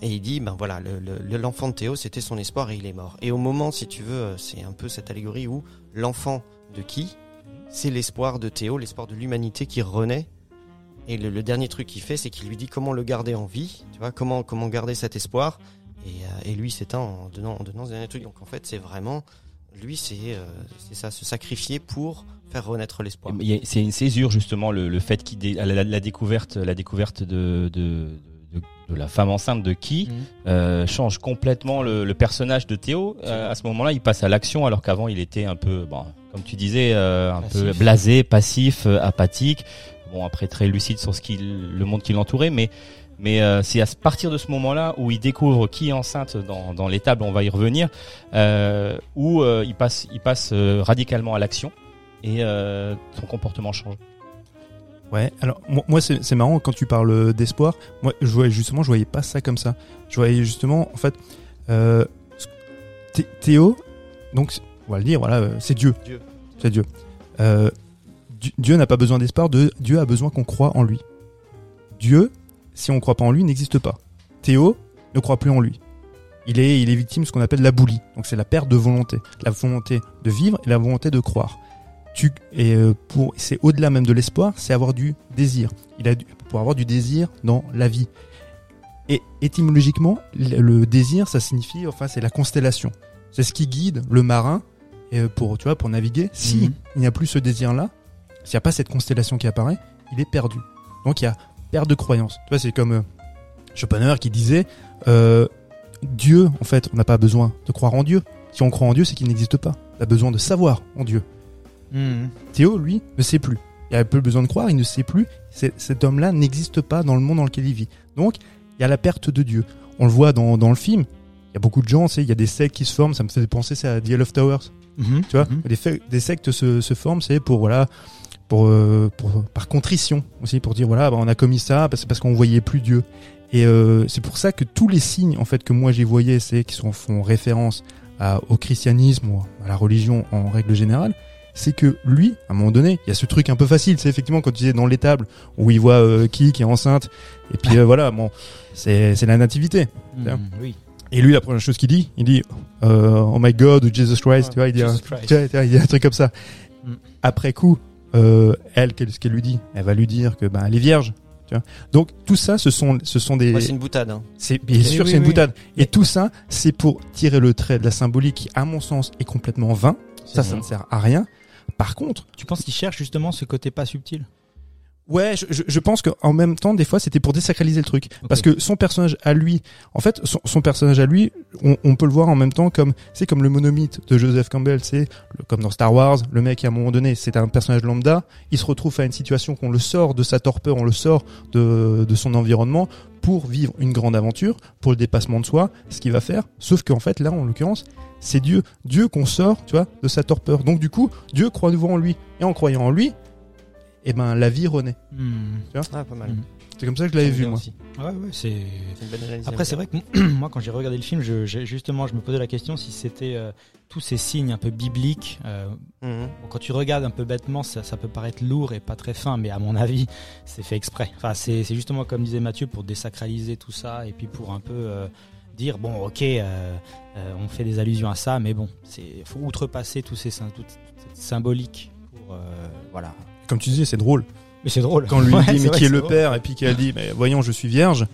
Et il dit, ben voilà, le- le- l'enfant de Théo, c'était son espoir et il est mort. Et au moment, si tu veux, c'est un peu cette allégorie où l'enfant de qui C'est l'espoir de Théo, l'espoir de l'humanité qui renaît. Et le, le dernier truc qu'il fait, c'est qu'il lui dit comment le garder en vie, tu vois, comment, comment garder cet espoir. Et, euh, et lui s'éteint en donnant, en donnant ce dernier truc. Donc en fait, c'est vraiment, lui, c'est euh, c'est ça, se sacrifier pour faire renaître l'espoir. C'est une césure justement le, le fait qu'il la, la- la découverte la découverte de, de, de, de la femme enceinte de qui Mhm. euh, change complètement le, le personnage de Théo. Euh, à ce moment-là, il passe à l'action alors qu'avant il était un peu bon, comme tu disais euh, un peu blasé, passif, euh, apathique. Bon après très lucide sur ce qui le monde qui l'entourait, mais mais euh, c'est à partir de ce moment-là où il découvre qui est enceinte dans, dans l'étable, on va y revenir, euh, où euh, il passe il passe radicalement à l'action et son comportement change. Ouais, alors moi, moi, c'est marrant quand tu parles d'espoir. Moi, je voyais justement, je voyais pas ça comme ça. Je voyais justement, en fait, Thé- Théo, donc on va le dire, voilà, euh, c'est Dieu. Dieu. C'est Dieu. Euh, Di- Dieu n'a pas besoin d'espoir. de- Dieu a besoin qu'on croit en lui. Dieu, si on ne croit pas en lui, n'existe pas. Théo ne croit plus en lui. Il est, il est victime de ce qu'on appelle la boulie. Donc c'est la perte de volonté, la volonté de vivre et la volonté de croire. Tu, et euh, pour, c'est au-delà même de l'espoir, c'est avoir du désir. Il a du, pour avoir du désir dans la vie. Et étymologiquement, le désir, ça signifie, enfin, c'est la constellation. C'est ce qui guide le marin et pour, tu vois, pour naviguer. Si Mhm. il n'y a plus ce désir-là, s'il n'y a pas cette constellation qui apparaît, il est perdu. Donc il y a perte de croyance. Tu vois, c'est comme euh, Schopenhauer qui disait, euh, Dieu, en fait, on n'a pas besoin de croire en Dieu. Si on croit en Dieu, c'est qu'il n'existe pas. On a besoin de savoir en Dieu. Mhm. Théo, lui, ne sait plus. Il a peu besoin de croire, il ne sait plus. Cet homme-là n'existe pas dans le monde dans lequel il vit. Donc, il y a la perte de Dieu. On le voit dans, dans le film. Il y a beaucoup de gens, tu sais, il y a des sectes qui se forment. Ça me fait penser ça à The Hell of Towers. Mhm. Tu vois, Mhm. des, sectes se, se forment, c'est pour voilà, pour, euh, pour par contrition aussi, pour dire voilà, bah, on a commis ça parce, parce qu'on voyait plus Dieu. Et euh, c'est pour ça que tous les signes en fait que moi j'y voyais, c'est qui sont font référence à- au christianisme ou à la religion en règle générale. C'est que lui, à un moment donné, il y a ce truc un peu facile, c'est effectivement quand tu es dans l'étable où il voit euh, qui qui est enceinte, et puis euh, voilà, bon, c'est la nativité. Mhm. Oui. Et lui, la première chose qu'il dit, il dit euh, Oh my God ou Jesus Christ, Ouais, tu vois, il dit, un, Jesus Christ. tu vois, tu vois, il dit un truc comme ça. Mm. Après coup, euh, elle, qu'est-ce qu'elle lui dit? Elle va lui dire que ben elle est vierge. Tu vois. Donc tout ça, ce sont, ce sont des, Ouais, c'est une boutade. Hein. c'est bien Oui, sûr, oui, c'est une oui. boutade. Et tout ça, c'est pour tirer le trait de la symbolique qui, à mon sens, est complètement vain. Ça, ça ne sert à rien. Par contre, Tu penses qu'il cherche justement ce côté pas subtil? Ouais, je, je, je pense qu'en même temps, des fois, c'était pour désacraliser le truc. Parce que son personnage à lui, en fait, son, son personnage à lui, on, on peut le voir en même temps comme, c'est comme le monomythe de Joseph Campbell, c'est comme dans Star Wars, le mec à un moment donné, c'est un personnage lambda, il se retrouve à une situation qu'on le sort de sa torpeur, on le sort de, de son environnement pour vivre une grande aventure, pour le dépassement de soi, ce qu'il va faire. Sauf qu'en fait, là, en l'occurrence, c'est Dieu, Dieu qu'on sort, tu vois, de sa torpeur. Donc du coup, Dieu croit nouveau en lui, et en croyant en lui, eh ben la vie renaît. Ah, pas mal. Mm. C'est comme ça que je l'avais vu moi. aussi. Ouais, ouais, c'est. Après, c'est vrai que moi, quand j'ai regardé le film, je, j'ai- justement, je me posais la question si c'était euh, tous ces signes un peu bibliques. euh, Mhm. bon, quand tu regardes un peu bêtement, ça, ça peut paraître lourd et pas très fin, mais à mon avis, c'est fait exprès. Enfin, c'est justement comme disait Mathieu pour désacraliser tout ça et puis pour un peu euh, dire bon, ok, euh, euh, on fait des allusions à ça, mais bon, c'est faut outrepasser tous ces toute, toute cette symbolique pour euh, voilà. Comme tu disais, c'est drôle. Mais c'est drôle. Quand lui Ouais, dit mais vrai qui est le père et puis qu'elle dit mais voyons je suis vierge.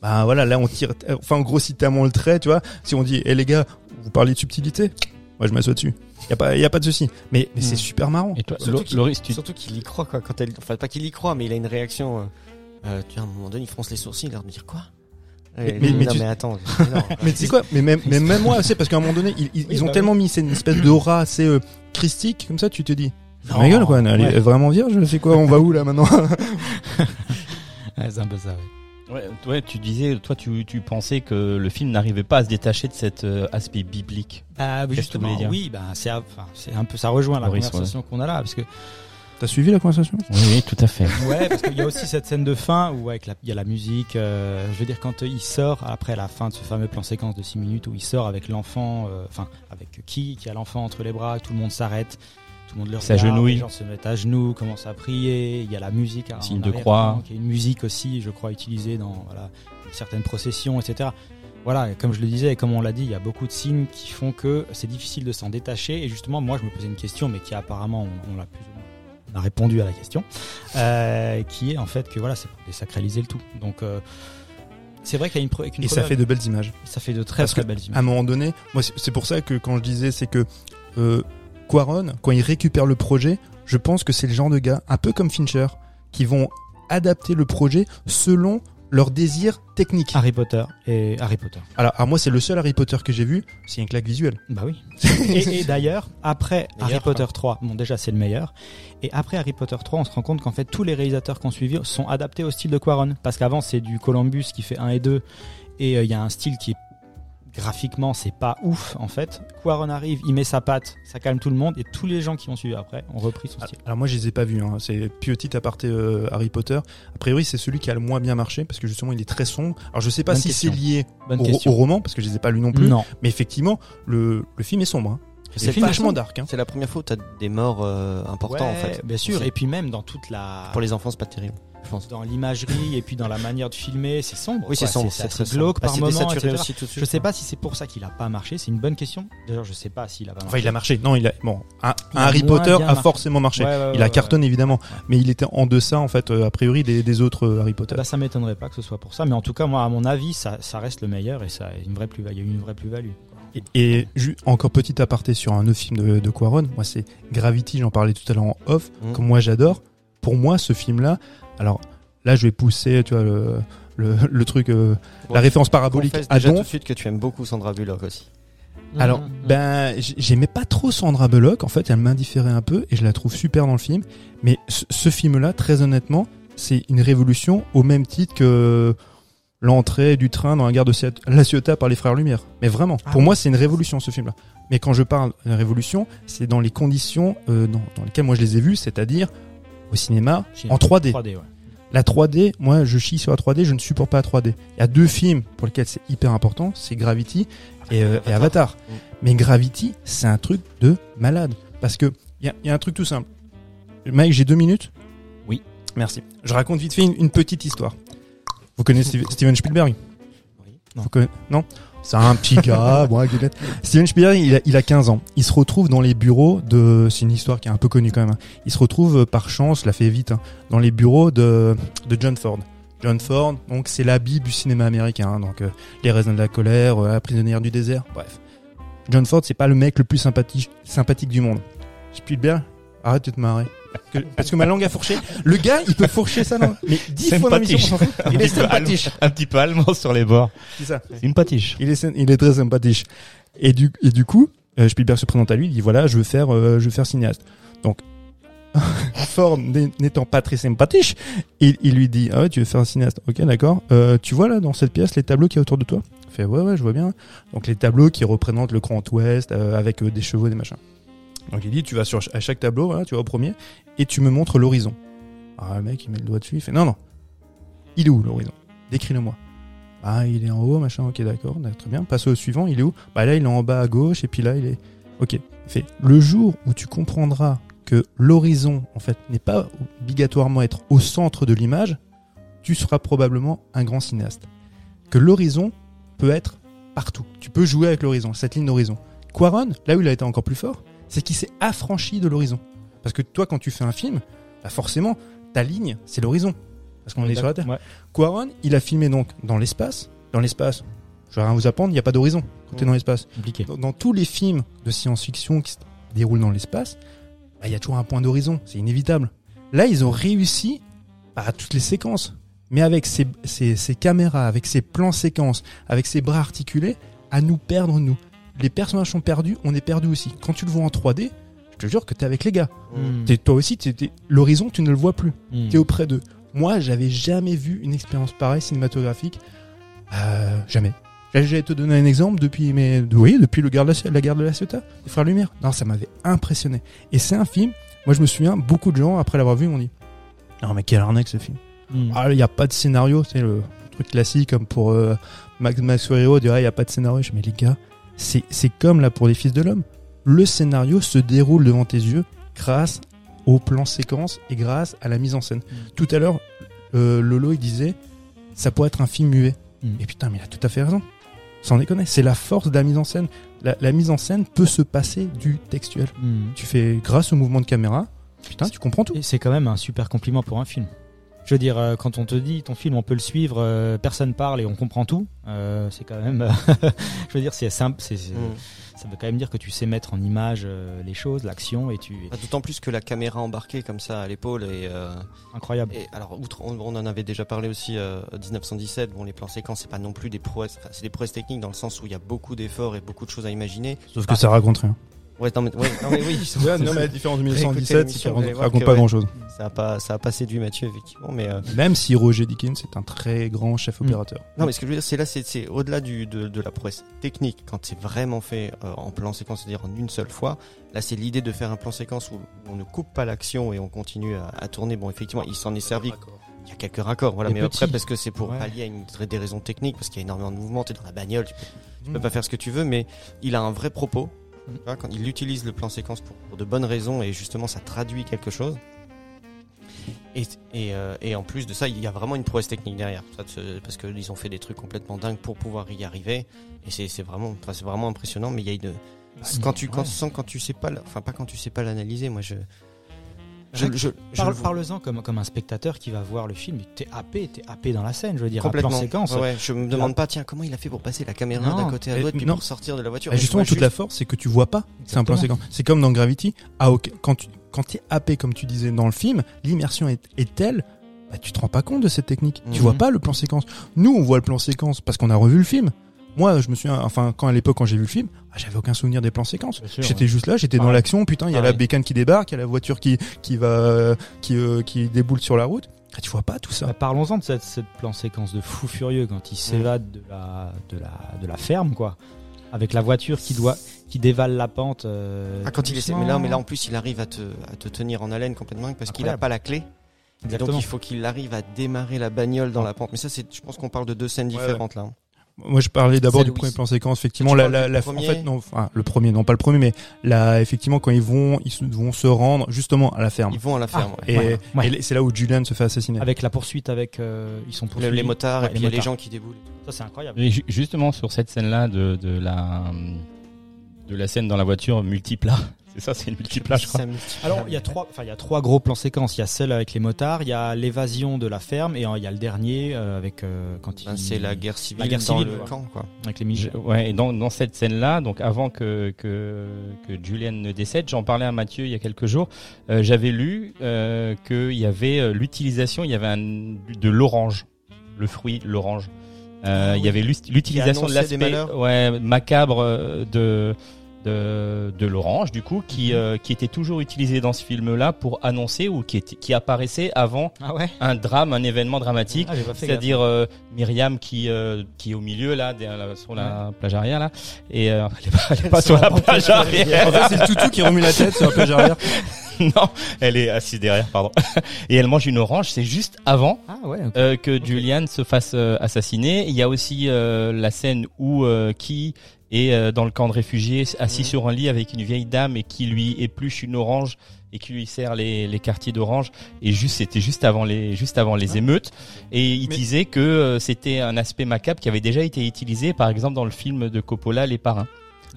Bah voilà, là on tire enfin en gros si le trait, tu vois, si on dit "Eh les gars, vous parlez de subtilité Moi je m'assois dessus. Y a pas y a pas de souci. Mais mais c'est Mm. super marrant. Et toi, Surtout qu'il- Loris, tu Surtout qu'il y croit quoi. Quand elle, enfin pas qu'il y croit, mais il a une réaction. Euh, euh, tu vois, à un moment donné, il fronce les sourcils, il a l'air de dire quoi? Mais- mais- mais non tu- mais attends. non, Mais tu sais quoi? Mais même mais même moi, c'est parce qu'à un moment donné, ils, ils- Oui, ils ont bah tellement mis c'est une espèce d'aura assez euh, christique comme ça, tu te dis Non, "On rigole quoi, elle est ouais. vraiment vierge, c'est quoi On va où là maintenant? Ouais, c'est un peu ça. ouais. Ouais, ouais, tu disais, toi, tu, tu pensais que le film n'arrivait pas à se détacher de cet euh, aspect biblique. Ah, voulais justement, dire? oui, ben c'est enfin, c'est un peu ça rejoint la Loris, conversation qu'on a là parce que T'as suivi la conversation? Oui, oui, tout à fait. ouais parce qu'il y a aussi cette scène de fin où avec la, il y a la musique euh, je veux dire quand euh, il sort après la fin de ce fameux plan séquence de 6 minutes où il sort avec l'enfant euh, enfin avec qui qui a l'enfant entre les bras tout le monde s'arrête tout le monde le regarde S'agenouille. les gens se mettent à genoux commencent à prier il y a la musique en Signe de croix. qui est une musique aussi je crois utilisée dans voilà certaines processions etc voilà, comme je le disais et comme on l'a dit, il y a beaucoup de signes qui font que c'est difficile de s'en détacher. Et justement, moi, je me posais une question, mais qui apparemment, on, on l'a plus ou moins on a répondu à la question, euh, qui est en fait que voilà, c'est pour désacraliser le tout. Donc, euh, c'est vrai qu'il y a une, Et ça fait de belles images. ça fait de très Parce très belles à un images. moment donné, moi c'est c'est pour ça que quand je disais c'est que euh, Quaron, quand il récupère le projet, je pense que c'est le genre de gars, un peu comme Fincher, qui vont adapter le projet selon leurs désirs techniques. Harry Potter et Harry Potter. Alors, alors moi c'est le seul Harry Potter que j'ai vu, c'est une claque visuelle. Bah oui. et et d'ailleurs, après Harry Meilleur, Potter 3, bon déjà c'est le meilleur. Et après Harry Potter 3, on se rend compte qu'en fait tous les réalisateurs qu'on suivi sont adaptés au style de Quaron. Parce qu'avant c'est du Columbus qui fait 1 et 2. Et euh, il y a un style qui est graphiquement c'est pas ouf en fait. Quaron arrive, il met sa patte, ça calme tout le monde. Et tous les gens qui ont suivi après ont repris son style. Alors moi je les ai pas vus, hein. c'est petit aparté euh, Harry Potter. A priori c'est celui qui a le moins bien marché parce que justement il est très sombre. Alors je sais pas Bonne si c'est lié au roman parce que je les ai pas lus non plus. Non. Mais effectivement le, le film est sombre. hein. C'est film vachement dark. Hein. C'est la première fois où t'as des morts euh, importants en fait. Bien sûr, et puis même dans toute la. Pour les enfants, c'est pas terrible, je pense. Dans l'imagerie et puis dans la manière de filmer, c'est sombre. Oui, c'est sombre, c'est très glauque sombre. Bah, par moment. aussi tout de suite. Je sais pas si c'est pour ça qu'il a pas marché. C'est une bonne question. D'ailleurs, je sais pas s'il a pas marché. Enfin, il a marché. Non, il a bon. Un, Il un a Harry Potter a marché. forcément marché. Ouais, ouais, il a cartonné évidemment, Ouais. mais il était en deçà en fait, euh, a priori des, des autres euh, Harry Potter. Bah, ça m'étonnerait pas que ce soit pour ça, mais en tout cas, moi, à mon avis, ça, ça reste le meilleur et ça a une vraie plus, il y a eu une vraie plus-value. Et, et encore petit aparté sur un autre film de, de Quaron, moi c'est Gravity, j'en parlais tout à l'heure en off, Mhm. que moi j'adore. Pour moi, ce film-là, alors là je vais pousser, tu vois, le, le, le truc, euh, Bon, la référence parabolique à déjà tout Donf. de suite que tu aimes beaucoup Sandra Bullock aussi. Alors, Mhm. ben, j- j'aimais pas trop Sandra Bullock. En fait, elle m'indifférait un peu et je la trouve super dans le film. Mais ce, ce film-là, très honnêtement, c'est une révolution au même titre que l'entrée du train dans la gare de La Ciotat par les Frères Lumière. Mais vraiment, Ah pour oui. moi, c'est une révolution ce film-là. Mais quand je parle de révolution, c'est dans les conditions euh, dans, dans lesquelles moi je les ai vus, c'est-à-dire au cinéma en 3D. 3D, ouais. La 3D, moi je chie sur la 3D, je ne supporte pas la 3D. Il y a deux films pour lesquels c'est hyper important, c'est Gravity et, euh, et Avatar. Mm. Mais Gravity, c'est un truc de malade. Parce que il y y a un truc tout simple. Mike, j'ai deux minutes? Oui. Merci. Je raconte vite fait une, une petite histoire. Vous connaissez Steve- Steven Spielberg Oui. Conna- Non C'est un petit gars, bon, avec des. Steven Spielberg, il a, il a 15 ans. Il se retrouve dans les bureaux de... C'est une histoire qui est un peu connue quand même. hein. Il se retrouve euh, par chance, je la fais vite, hein, dans les bureaux de, de John Ford. John Ford, donc c'est la Bible du cinéma américain. hein, donc euh, Les raisins de la colère, euh, La prisonnière du désert, bref. John Ford, c'est pas le mec le plus sympathique, sympathique du monde. Spielberg, arrête de te marrer. Que- parce que ma langue a fourché. Le gars, il peut fourcher sa langue. Mais dix fois dans l'émission. Il est sympathique. Un petit peu allemand sur les bords. C'est ça. C'est une patiche. Il est, il est très sympathique. Et du, et du coup, euh, Spielberg se présente à lui, il dit voilà, je veux faire, euh, je veux faire cinéaste. Donc, Ford n'é- n'étant pas très sympathique, il, il lui dit ah ouais, tu veux faire un cinéaste Ok, d'accord. Euh, tu vois là dans cette pièce les tableaux qui y a autour de toi? Il fait ouais ouais, je vois bien. Donc les tableaux qui représentent le Grand Ouest euh, avec euh, des chevaux, des machins. Donc il dit tu vas sur à chaque tableau, voilà, tu vas au premier et tu me montres l'horizon. Ah le mec il met le doigt dessus, il fait non non. Il est où l'horizon? Décris-le-moi. Ah, il est en haut, machin, ok, d'accord, d'accord, très bien. Passe au suivant, il est où? Bah là, il est en bas à gauche, et puis là, il est. Ok. Fait. Le jour où tu comprendras que l'horizon, en fait, n'est pas obligatoirement être au centre de l'image, tu seras probablement un grand cinéaste. Que l'horizon peut être partout. Tu peux jouer avec l'horizon, cette ligne d'horizon. Quaron, là où il a été encore plus fort, c'est qu'il s'est affranchi de l'horizon. Parce que toi, quand tu fais un film, bah forcément, ta ligne, c'est l'horizon. Parce qu'on est sur la Terre. Ouais. Quaron, il a filmé donc dans l'espace. Dans l'espace, je vais rien vous apprendre, il n'y a pas d'horizon quand tu es dans l'espace. Compliqué. Dans, dans tous les films de science-fiction qui se déroulent dans l'espace, bah, il y a toujours un point d'horizon, c'est inévitable. Là, ils ont réussi à toutes les séquences, mais avec ces, ces, ces caméras, avec ces plans séquences, avec ces bras articulés, à nous perdre, nous. Les personnages sont perdus, on est perdus aussi. Quand tu le vois en 3D, je te jure que t'es avec les gars. Mm. T'es- toi aussi, l'horizon, tu ne le vois plus Mm. t'es auprès d'eux. Moi, j'avais jamais vu une expérience pareille cinématographique. Euh, jamais. J'allais te donner un exemple depuis, mais oui, depuis le garde de la, la guerre de la Ciotat, les Frères Lumière. Non, ça m'avait impressionné. Et c'est un film. Moi, je me souviens, beaucoup de gens après l'avoir vu m'ont dit, non mais quelle arnaque ce film. Mm. Ah, il n'y a pas de scénario, c'est le truc classique comme pour euh, Max Max Ferrero dirait il n'y a pas de scénario. Je dis, mais les gars, c'est comme là pour les Fils de l'homme. Le scénario se déroule devant tes yeux grâce au plan séquence et grâce à la mise en scène. Tout à l'heure, euh, Lolo il disait ça pourrait être un film muet. Mm. Et putain, mais il a tout à fait raison. Sans déconner, c'est la force de la mise en scène. La, la mise en scène peut se passer du textuel. Mm. Tu fais grâce au mouvement de caméra, putain, tu comprends tout. Et c'est quand même un super compliment pour un film. Je veux dire, euh, quand on te dit ton film, on peut le suivre, euh, personne parle et on comprend tout, euh, c'est quand même. je veux dire, c'est simple. c'est Mm. Ça veut quand même dire que tu sais mettre en image euh, les choses, l'action, et tu. Ah, D'autant plus que la caméra embarquée comme ça à l'épaule et, euh, Incroyable. et alors outre on, on en avait déjà parlé aussi euh, 1917 bon les plans séquences c'est pas non plus des prouesses enfin, c'est des prouesses techniques dans le sens où il y a beaucoup d'efforts et beaucoup de choses à imaginer Sauf que ça raconte rien. Ouais non mais, ouais, non, mais oui non, mais la différence de Réécoutez 1917, c'est qu'il raconte que, pas ouais. grand chose. ça a pas ça a pas séduit Mathieu effectivement mais euh, Même si Roger Dickens est un très grand chef Mm. opérateur. non mais ce que je veux dire c'est là c'est c'est au-delà du de, de la prouesse technique quand c'est vraiment fait euh, en plan séquence c'est-à-dire en une seule fois là c'est l'idée de faire un plan séquence où, où on ne coupe pas l'action et on continue à, à tourner bon effectivement il s'en est servi il y a quelques raccords voilà Les mais après parce que c'est pour Ouais. pallier à une, des raisons techniques parce qu'il y a énormément de mouvements t'es dans la bagnole tu peux, tu Mm. peux pas faire ce que tu veux mais il a un vrai propos Quand il utilise le plan séquence pour, pour de bonnes raisons et justement ça traduit quelque chose. Et, et, euh, et en plus de ça, il y a vraiment une prouesse technique derrière. Parce qu'ils ont fait des trucs complètement dingues pour pouvoir y arriver. Et c'est vraiment, enfin, c'est vraiment impressionnant. Mais il y a une. Quand tu, quand, ouais. sans- quand tu sais pas, enfin pas quand tu sais pas l'analyser, moi je. Je, je, je Parle-. Parle-en comme, comme un spectateur qui va voir le film. T'es happé, t'es happé dans la scène, je veux dire, complètement. plan séquence. Ouais, ouais, je me demande pas, tiens, comment il a fait pour passer la caméra d'un côté à Et- l'autre puis non. pour sortir de la voiture. Je justement, toute la force, c'est que tu vois pas. C'est un plan séquence. C'est comme dans Gravity. Ah, ok. Quand tu quand t'es happé, comme tu disais dans le film, l'immersion est, est telle, bah, tu te rends pas compte de cette technique. Tu Mhm. vois pas le plan séquence. Nous, on voit le plan séquence parce qu'on a revu le film. Moi, je me suis, enfin, quand à l'époque, quand j'ai vu le film, ah, j'avais aucun souvenir des plans séquences. J'étais ouais. juste là, j'étais dans Pareil. l'action. Putain, il y a la Pareil. bécane qui débarque, il y a la voiture qui qui va qui euh, qui déboule sur la route. Ah, tu vois pas tout ça. Bah, Parlons-en de cette, cette plan séquence de fou furieux quand il s'évade de la, de, la, de la ferme, quoi. Avec la voiture qui doit, qui dévale la pente. euh, Ah, quand il essaie, mais là, mais là en plus, il arrive à te, à te tenir en haleine complètement parce qu'il a pas la clé. Et Exactement. donc il faut qu'il arrive à démarrer la bagnole dans la pente. Mais ça, c'est, je pense qu'on parle de deux scènes Ouais, différentes là. Moi, je parlais d'abord du Louis. premier plan séquence. Effectivement, la, la, la- en fait, non, enfin, le premier, non pas le premier, mais là, effectivement, quand ils vont, ils se- vont se rendre justement à la ferme. Ils vont à la ferme. ouais. Et, Ouais, ouais. et c'est là où Julian se fait assassiner. Avec la poursuite, avec. euh, ils sont poursuivis. les motards Ouais, et puis il y a les motards. gens qui déboulent. Ça, c'est incroyable. Et justement sur cette scène-là de, de la de la scène dans la voiture multiplat. C'est ça, c'est une multiplat, je crois. Ça multiplie. Alors, il y a trois, enfin, il y a trois gros plans séquences. Il y a celle avec les motards, il y a l'évasion de la ferme, et euh, il y a le dernier euh, avec euh, quand il. Ben, c'est la guerre civile La guerre dans civile, le quoi. camp, quoi. avec les Je- militaires. ouais, et dans, dans cette scène-là, donc avant que, que, que Julian ne décède, j'en parlais à Mathieu il y a quelques jours, euh, j'avais lu euh, qu'il y avait l'utilisation, il y avait un, de l'orange, le fruit, l'orange. Euh, Ah il y avait l'ut- l'utilisation de l'aspect malheurs. ouais, macabre de, de, de l'orange, du coup, qui, euh, qui était toujours utilisé dans ce film-là pour annoncer ou qui, était, qui apparaissait avant Ah ouais. un drame, un événement dramatique. Ah. C'est-à-dire euh, Myriam qui euh, qui est au milieu là, sur la plage arrière là, et euh, elle est pas, elle est pas sur la plage arrière. en fait, c'est le toutou qui remue la tête sur la plage arrière. non, elle est assise derrière, pardon. Et elle mange une orange. C'est juste avant Ah ouais. ok. euh, que Julian se fasse euh, assassiner. Il y a aussi euh, la scène où euh, qui est euh, dans le camp de réfugiés, assis sur un lit avec une vieille dame et qui lui épluche une orange et qui lui sert les, les quartiers d'orange. Et juste, c'était juste avant les, juste avant les émeutes. Et il Mais- disait que euh, c'était un aspect macabre qui avait déjà été utilisé, par exemple, dans le film de Coppola, Les Parrains.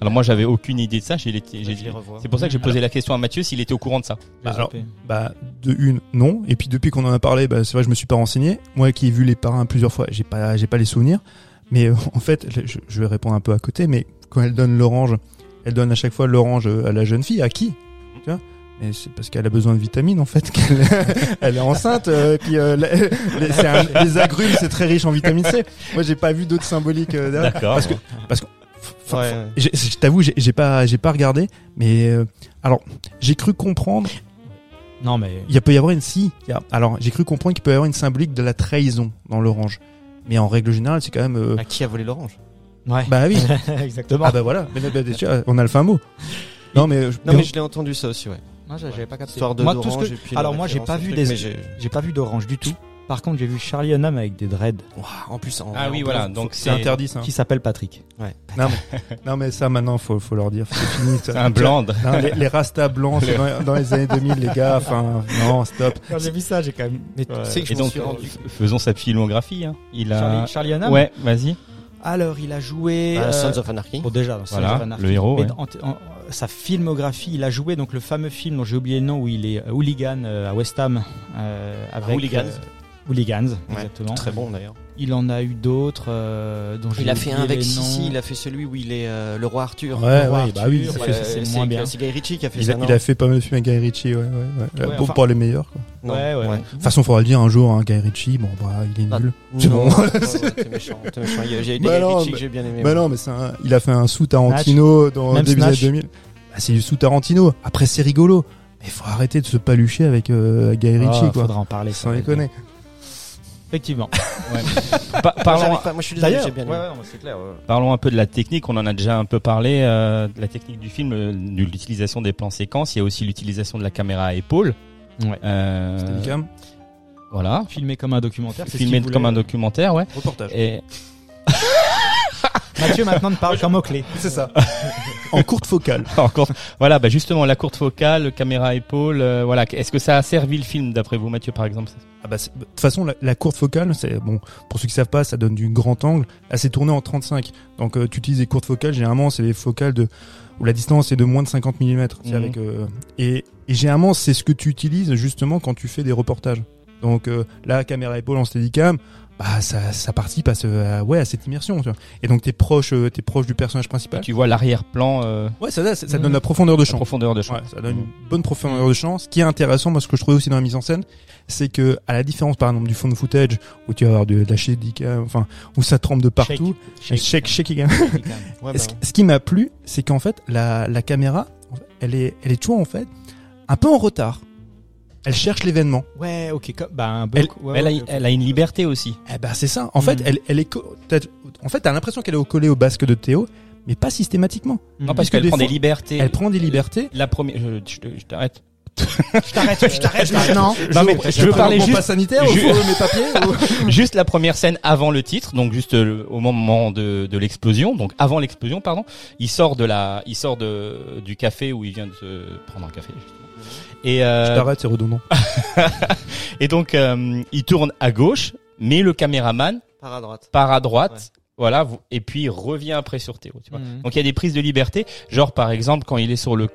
Alors moi, j'avais aucune idée de ça. J'ai, j'ai, les revois. c'est pour ça que j'ai posé la question à Mathieu s'il était au courant de ça. J'ai alors. Bah, de une, non. Et puis depuis qu'on en a parlé, bah, c'est vrai, je me suis pas renseigné. Moi qui ai vu les parrains plusieurs fois, j'ai pas, j'ai pas les souvenirs. Mais euh, en fait, je, je vais répondre un peu à côté, mais quand elle donne l'orange, elle donne à chaque fois l'orange euh, à la jeune fille. À qui? Tu vois? Mais c'est parce qu'elle a besoin de vitamines en fait. qu'elle elle est enceinte. euh, et puis euh, la- les, c'est un- les agrumes, c'est très riche en vitamine C. Moi, j'ai pas vu d'autres symboliques euh, derrière. D'accord. Parce que, parce que, Ouais, ouais. Je t'avoue, j'ai j'ai pas, j'ai pas regardé, mais euh, alors j'ai cru comprendre. Non mais. Il y a- peut y avoir une si. y a- alors j'ai cru comprendre qu'il peut y avoir une symbolique de la trahison dans l'orange. Mais en règle générale, c'est quand même. euh, À qui a volé l'orange? Ouais. bah oui. Exactement. ah bah voilà. Mais, on a le fin mot. Non mais. je- Non, mais je l'ai entendu ça aussi, ouais. Moi, j'avais pas capté. Histoire de Moi, tout ce d'orange que- et puis la Alors moi, j'ai référence pas au vu truc, des. mais j'ai- J'ai pas vu d'orange du tout. Par contre, j'ai vu Charlie Hunnam avec des dreads Ouah, En plus, en- Ah oui, en- voilà. Donc c'est interdit ça. qui s'appelle Patrick. Non mais, non mais ça maintenant faut faut leur dire c'est fini. ça. c'est un blanc. Non, les, les rastas blancs c'est dans, dans les années 2000 les gars. Enfin non stop. Quand j'ai vu ça, j'ai quand même. Mais tu sais que je Et m'en donc, suis rendu. euh, faisons sa filmographie. Hein. Il a. Charlie, Charlie Hunnam. Ouais, vas-y. Alors, il a joué. Bah, euh, Sons of Anarchy. Bon, déjà, dans Sons Voilà, of Anarchy. le héros, Mais ouais. en- en- sa filmographie, il a joué donc le fameux film dont j'ai oublié le nom où il est euh, hooligan euh, à West Ham euh, avec Hooligans. Hooligans, Ouais, exactement. Très bon d'ailleurs. Il en a eu d'autres euh, dont Il a fait un avec Sissi, il a fait celui où il est euh, le roi Arthur. Ouais Roi ouais bah oui. Arthur, ça ouais, fait- c'est moins bien. C'est Guy Ritchie qui a fait Il ça. a, il a fait pas mal de films avec Guy Ritchie, ouais, ouais, ouais. Ouais, Bon, enfin- pas les meilleurs, quoi. Non, Ouais, ouais. De toute façon, faudra le dire un jour, hein, Guy Ritchie, bon, bah, il est Ah, nul. C'est Non, bon. T'es méchant, t'es méchant. Il y a- J'ai des Bah Guy non, Ritchie mais- que j'ai bien aimé. Bah non, mais c'est un- il a fait un sous Tarantino dans début des années Snatch. 2000. Bah, c'est du sous Tarantino. Après, c'est rigolo. Mais faut arrêter de se palucher avec euh, Guy Ritchie, Ah, quoi. Faudra en parler. Sans ça. déconner. Effectivement. Pa- Moi, parlons, pas- moi, je suis désolé, j'ai bien ouais, ouais, c'est clair. ouais. parlons un peu de la technique. On en a déjà un peu parlé. euh, de la technique du film, euh, de l'utilisation des plans séquences. Il y a aussi l'utilisation de la caméra à épaule. Ouais. Euh, voilà. Filmé comme un documentaire. Filmé comme un documentaire, ouais. Reportage. Et Mathieu maintenant ne parle qu'en mots-clés. C'est ça. En courte focale. Encore. Voilà, bah justement la courte focale, caméra épaule, euh, voilà. Est-ce que ça a servi le film d'après vous, Mathieu, par exemple? Ah bah, c'est- de toute façon, la, la courte focale, c'est bon. Pour ceux qui savent pas, ça donne du grand angle. Elle s'est tournée en 35. Donc, euh, tu utilises les courtes focales. Généralement, c'est des focales de où la distance est de moins de 50 mm. C'est Mhm. avec euh, et, et généralement, c'est ce que tu utilises justement quand tu fais des reportages. Donc, euh, la caméra épaule en steadicam, bah ça, ça participe à ce à- ouais à cette immersion. Tu vois. Et donc, t'es proche, euh, t'es proche du personnage principal. Tu vois l'arrière-plan, euh, Ouais, ça, ça, ça Mhm. donne la profondeur de la champ. profondeur de champ. Ouais, ça donne une bonne profondeur de champ. Ce qui est intéressant, moi, ce que je trouvais aussi dans la mise en scène, c'est que, à la différence, par exemple, du fond de footage, où tu vas avoir de, de la enfin, où ça trempe de partout, Shake, shake, shake, again. Ouais, ce, bah, ce qui m'a plu, c'est qu'en fait, la, la caméra, elle est, elle est toujours, en fait, un peu en retard. Elle cherche l'événement. Ouais, ok. co- Bah, un Elle, bloc- ouais, elle, a, ouais, elle a une liberté aussi. Eh ben, c'est ça. En fait, Mhm. elle, elle est, en fait, t'as l'impression qu'elle est au collé au basque de Théo, mais pas systématiquement. Non, Mhm. parce que qu'elle prend fois- des libertés. Elle prend des libertés. La première, je, je- je t'arrête. Je t'arrête, je t'arrête maintenant. Non mais je veux parler juste, sanitaire, ju- ou mes papiers, ou- juste la première scène avant le titre, donc juste euh, au moment de, de l'explosion, donc avant l'explosion, pardon. Il sort de la, il sort de du café où il vient de se prendre un café. Justement. Et euh, Je t'arrête, c'est redondant. et donc euh, il tourne à gauche, mais le caméraman part à droite. part à droite. Ouais. Voilà, et puis il revient après sur Théo. Tu vois. Mhm. Donc il y a des prises de liberté, genre par exemple quand il est sur le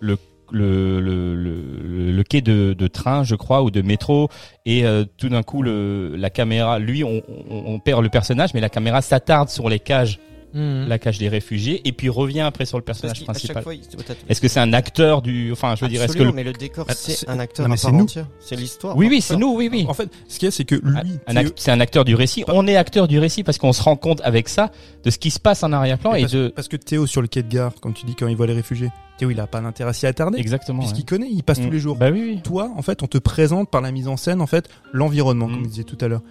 le le, le, le, le quai de, de train, je crois, ou de métro, et euh, tout d'un coup le la caméra, lui, on, on, on perd le personnage, mais la caméra s'attarde sur les cages, Mhm. la cage des réfugiés, et puis revient après sur le personnage principal. il- Est-ce que c'est un acteur du, enfin, je veux dire, est-ce que le... mais le décor, Ah, c'est un acteur non, mais à c'est part nous. entière. C'est l'histoire. oui, oui, c'est nous, oui, oui. En fait, ce qu'il y a, c'est que lui, C'est un acteur du récit. On est acteur du récit parce qu'on se rend compte avec ça de ce qui se passe en arrière-plan et parce, de parce que Théo sur le quai de gare, comme tu dis quand il voit les réfugiés, Théo il a pas d'intérêt à s'y attarder exactement. puisqu'il ouais. connaît, il passe tous Mm. les jours. Bah oui, oui. Toi, en fait, on te présente par la mise en scène, en fait, l'environnement, Mm. comme je disais tout à l'heure.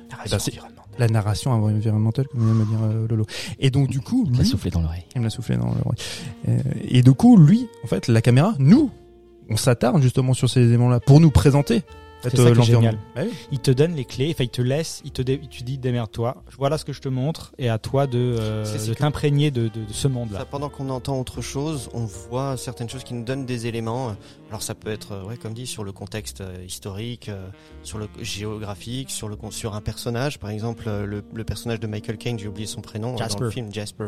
La narration environnementale, comme vient de me dire euh, Lolo. Et donc du coup, Il a lui, soufflé dans l'oreille. il me l'a soufflé dans l'oreille. Euh, Et du coup, lui, en fait, la caméra, nous, on s'attarde justement sur ces éléments-là pour nous présenter. C'est ça euh, qui est génial. Bah oui. Il te donne les clés, enfin il te laisse, il te, dé- dis démerde-toi. Voilà ce que je te montre et à toi de, euh, de t'imprégner de, de, de ce monde-là. pendant qu'on entend autre chose, on voit certaines choses qui nous donnent des éléments. Alors ça peut être, euh, ouais, comme dit, sur le contexte historique, sur le géographique, sur le con- sur un personnage. Par exemple, le, le personnage de Michael Caine, j'ai oublié son prénom dans Jasper. le film, Jasper,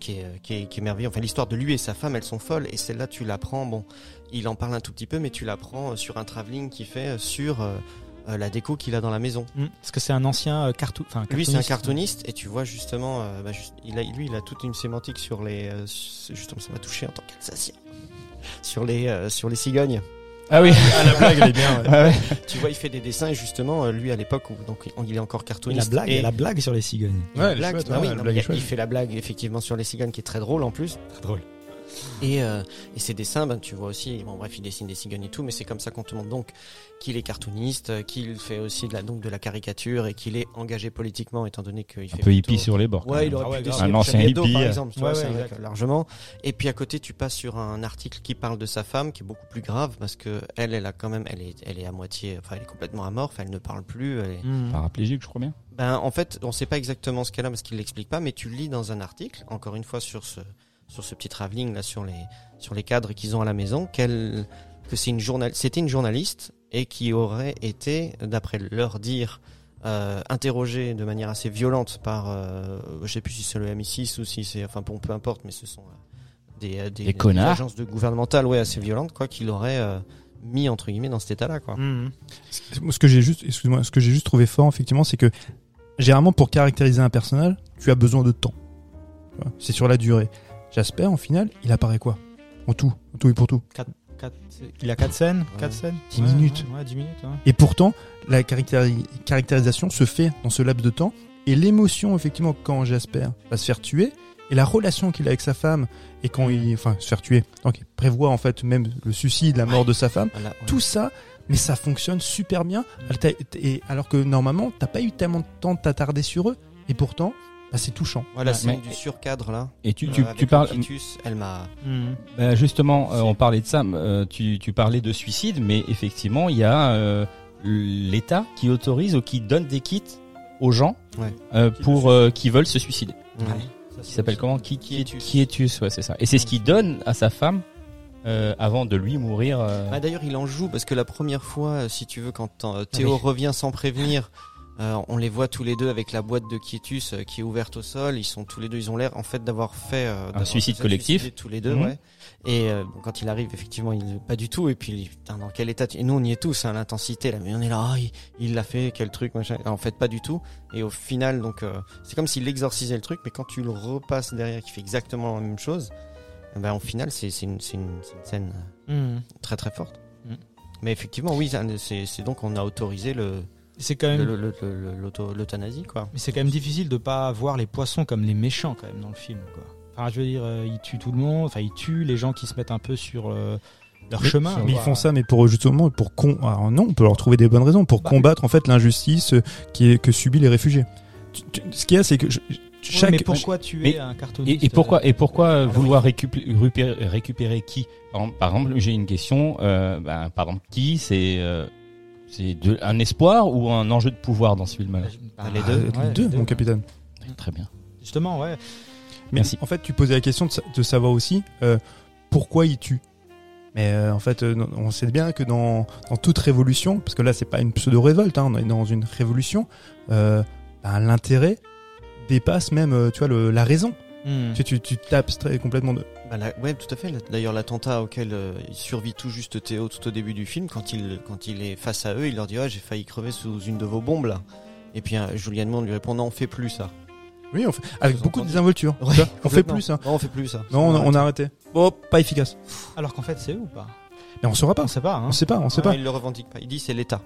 qui est, qui est, qui est merveilleux. Enfin, l'histoire de lui et sa femme, elles sont folles. Et celle-là, tu l'apprends. Bon, il en parle un tout petit peu, mais tu l'apprends euh, sur un travelling qu'il fait euh, sur euh, la déco qu'il a dans la maison. Mm. Parce que c'est un ancien euh, cartoon. Enfin, Lui, c'est un cartooniste. cartooniste et tu vois justement, euh, bah, juste- il a, lui, il a toute une sémantique sur les, euh, justement, ça m'a touché en tant qu'Alsacien, sur les, euh, sur les cigognes. Ah oui. Ah, la blague, elle est bien. ouais. Ah ouais. Tu vois, il fait des dessins et justement, lui à l'époque où donc il est encore cartooniste. la blague, et la blague sur les cigognes. Ouais, blague, chouette, bah ouais, oui, la non, blague mais est il fait la blague effectivement sur les cigognes qui est très drôle en plus. Très drôle. Et, euh, et ses dessins, ben, tu vois aussi, bon bref, il dessine des cigognes et tout, mais c'est comme ça qu'on te montre donc qu'il est cartooniste, euh, qu'il fait aussi de la, donc de la caricature et qu'il est engagé politiquement étant donné qu'il fait Un peu hippie plutôt- sur les bords. Ouais, il aurait Ah ouais, pu dessiner Un ancien hippie, par euh. exemple, tu Ouais, vois, largement. Et puis à côté, tu passes sur un article qui parle de sa femme, qui est beaucoup plus grave parce que elle, elle a quand même, elle est, elle est à moitié, enfin, elle est complètement amorphe, elle ne parle plus. Elle est... Mm. Paraplégique, je crois bien. Ben, en fait, on sait pas exactement ce qu'elle a parce qu'il l'explique pas, mais tu lis dans un article, encore une fois sur ce, sur ce petit travelling là, sur les, sur les cadres qu'ils ont à la maison, qu'elle, que c'est une journal, c'était une journaliste et qui aurait été, d'après leur dire, euh, interrogée de manière assez violente par, euh, je sais plus si c'est le MI6 ou si c'est, enfin, bon, peu importe, mais ce sont euh, des, euh, des, agences de gouvernementales, ouais, assez violentes, quoi, qui l'auraient euh, mis entre guillemets dans cet état-là, quoi. Mm. Moi, ce que j'ai juste, excuse-moi, ce que j'ai juste trouvé fort, effectivement, c'est que généralement pour caractériser un personnage, tu as besoin de temps. C'est sur la durée. Jasper, en final, il apparaît quoi? En tout, en tout et pour tout. Quatre- il a 4 scènes 4 Ouais. scènes? 10 Ouais, minutes. Ouais, ouais, 10 minutes. ouais. Et pourtant, la caractéri- caractérisation se fait dans ce laps de temps. Et l'émotion, effectivement, quand Jasper va se faire tuer, et la relation qu'il a avec sa femme, et quand il, enfin, se faire tuer, donc il prévoit en fait même le suicide, la mort de sa femme, Voilà, ouais. tout ça, mais ça fonctionne super bien. Et alors que normalement, t'as pas eu tellement de temps de t'attarder sur eux, et pourtant, bah, c'est touchant. Voilà, Ouais, c'est du surcadre là. Et tu, Euh, tu, tu le parles. quitus, elle m'a. Mm. Bah, justement, euh, on parlait de ça. euh, tu, tu parlais de suicide, mais effectivement, il y a euh, l'État qui autorise ou qui donne des kits aux gens Ouais. euh, Qui pour veulent euh, qui veulent se suicider. Ouais. Ça, Il s'appelle comment qui, qui, Quiétus. Quiétus, ouais, c'est ça. Et c'est ce qu'il donne à sa femme euh, avant de lui mourir. euh, Ah, D'ailleurs, il en joue parce que la première fois, si tu veux, quand euh, Théo oui. revient sans prévenir, euh, on les voit tous les deux avec la boîte de Quietus euh, qui est ouverte au sol. Ils sont tous les deux, ils ont l'air en fait d'avoir fait euh, d'avoir suicide collectif. tous les deux, Mhm. ouais. Et euh, bon, quand il arrive, effectivement, il pas du tout. Et puis, putain, dans quel état tu- Et nous, on y est tous, hein, l'intensité là. Mais on est là, ah, il- l'a fait, quel truc, machin. En fait, pas du tout. Et au final, donc, euh, c'est comme s'il exorcisait le truc, mais quand tu le repasses derrière, qui fait exactement la même chose, eh ben, au final, c'est une, une, une scène. euh, Mhm. très très forte. Mm. Mais effectivement, oui, c'est donc on a autorisé le C'est quand même. l'euthanasie, quoi. Mais c'est quand même difficile de pas voir les poissons comme les méchants quand même dans le film. Quoi. Enfin, je veux dire, euh, ils tuent tout le monde. Enfin, ils tuent les gens qui se mettent un peu sur euh, leur Mais- chemin. Mais ils font ça, mais pour justement pour con. Alors non, on peut leur trouver des bonnes raisons pour Bah, combattre en fait l'injustice euh, qui est que subit les réfugiés. Tu- tu- ce qu'il y a, c'est que je- Ouais, chaque mais pourquoi tuer Mais- un cartooniste Et, et pourquoi, et pourquoi alors, vouloir récupérer, récupérer, récupérer qui? Par exemple, par exemple, j'ai une question. Euh, ben, par exemple, qui c'est euh, c'est de- un espoir ou un enjeu de pouvoir dans ce film-là Bah, les Ah, deux. les ouais, deux, les mon capitaine. Très bien. Justement, ouais. Mais Merci. en fait, tu posais la question de, sa- de savoir aussi euh, pourquoi ils tuent. Mais euh, en fait, euh, on sait bien que dans, dans toute révolution, parce que là, c'est pas une pseudo-révolte, hein, on est dans une révolution, euh, ben, l'intérêt dépasse même, euh, tu vois, le- la raison. Mhm. Tu, tu, tu t'abstrais complètement de. Bah, la- ouais, tout à fait. D'ailleurs, l'attentat auquel euh, il survit tout juste Théo tout au début du film, quand il quand il est face à eux, il leur dit ah j'ai failli crever sous une de vos bombes là. Et puis euh, Julianne Moore lui répond non on fait plus ça. Oui, on fait, avec beaucoup de désinvolture. Ouais, vois, on fait plus ça. Non on fait plus ça. Non, on, a- on a arrêté. Bon, pas efficace. Alors qu'en fait, c'est eux ou pas? Mais on saura pas. On sait pas. Hein. On sait pas, on sait Ah, pas. Il le revendique pas. Il dit c'est l'État.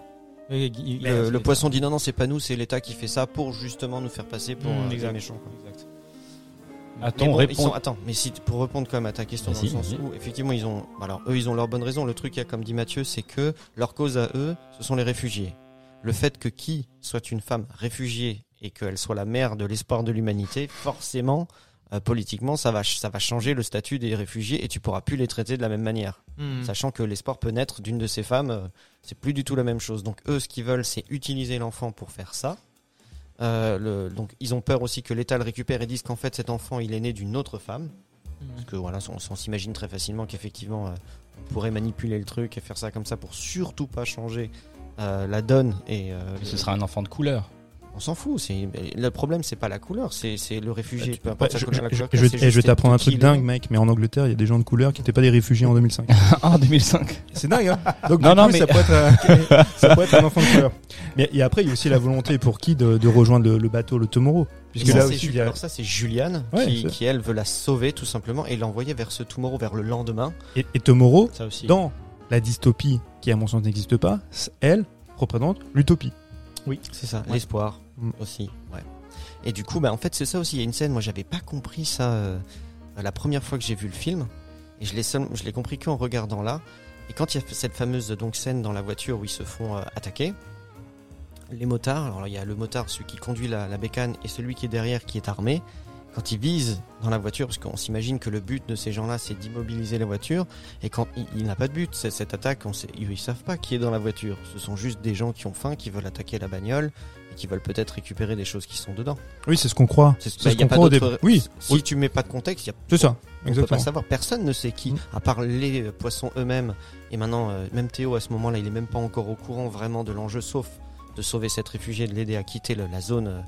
Il- Le, poisson dit non non c'est pas nous c'est l'État qui fait ça pour justement nous faire passer pour euh, des méchants. quoi. Exact. Attends, Mais bon, réponds. ils sont- attends, mais si pour répondre quand même à ta question dans le sens où effectivement ils ont, alors eux ils ont leurs bonnes raisons. Le truc, comme dit Mathieu, c'est que leur cause à eux, ce sont les réfugiés. Le fait que qui soit une femme réfugiée et qu'elle soit la mère de l'espoir de l'humanité, forcément, euh, politiquement, ça va, ça va changer le statut des réfugiés et tu pourras plus les traiter de la même manière. Mhm. Sachant que l'espoir peut naître d'une de ces femmes, euh, c'est plus du tout la même chose. Donc eux, ce qu'ils veulent, c'est utiliser l'enfant pour faire ça. Euh, le- donc ils ont peur aussi que l'État le récupère et disent qu'en fait cet enfant il est né d'une autre femme. Mhm. Parce que voilà, on, on s'imagine très facilement qu'effectivement euh, on pourrait manipuler le truc et faire ça comme ça pour surtout pas changer euh, la donne et euh, Ce le- sera un enfant de couleur. On s'en fout. C'est le problème, c'est pas la couleur, c'est c'est le réfugié. Bah, Peu importe je, couleur, la je- couleur je qu'il vais- eh, je vais juste t'apprendre un truc dingue, mec. Mais en Angleterre, il y a des gens de couleur qui n'étaient pas des réfugiés en 2005. en 2005. C'est dingue, hein Donc, Non, du non, coup, mais- ça, peut être, un- ça peut être un enfant de couleur. Mais et après, il y a aussi la volonté pour qui de, de rejoindre le, le bateau, le Tomorrow? Puisque là c'est aussi, a... Alors ça, c'est Juliane Ouais, qui, elle veut la sauver tout simplement et l'envoyer vers ce Tomorrow, vers le lendemain. et, et Tomorrow, Ça aussi. dans la dystopie qui, à mon sens, n'existe pas, elle représente l'utopie. C'est ça, Ouais. l'espoir Mm. aussi. Ouais. Et du coup, bah, en fait, c'est ça aussi. Il y a une scène, moi, j'avais pas compris ça euh, la première fois que j'ai vu le film. Et je l'ai seul- je l'ai compris qu'en regardant là. Et quand il y a cette fameuse donc scène dans la voiture où ils se font euh, attaquer, les motards, alors il y a le motard, celui qui conduit la, bécane, et celui qui est derrière qui est armé. Quand ils visent dans la voiture, parce qu'on s'imagine que le but de ces gens-là, c'est d'immobiliser la voiture, et quand il, il n'a pas de but, cette attaque, ils, ils savent pas qui est dans la voiture. Ce sont juste des gens qui ont faim, qui veulent attaquer la bagnole, qui veulent peut-être récupérer des choses qui sont dedans. Oui, c'est ce qu'on croit. C'est C'est bah, ce qu'on pas croit début. Oui, Si oui. tu mets pas de contexte, y a, c'est ça. on peut pas Exactement. savoir. Personne ne sait qui, Mm. à part les euh, poissons eux-mêmes. Et maintenant, euh, même Théo, à ce moment-là, il est même pas encore au courant vraiment de l'enjeu, sauf de sauver cette réfugiée, de l'aider à quitter le- la zone, euh,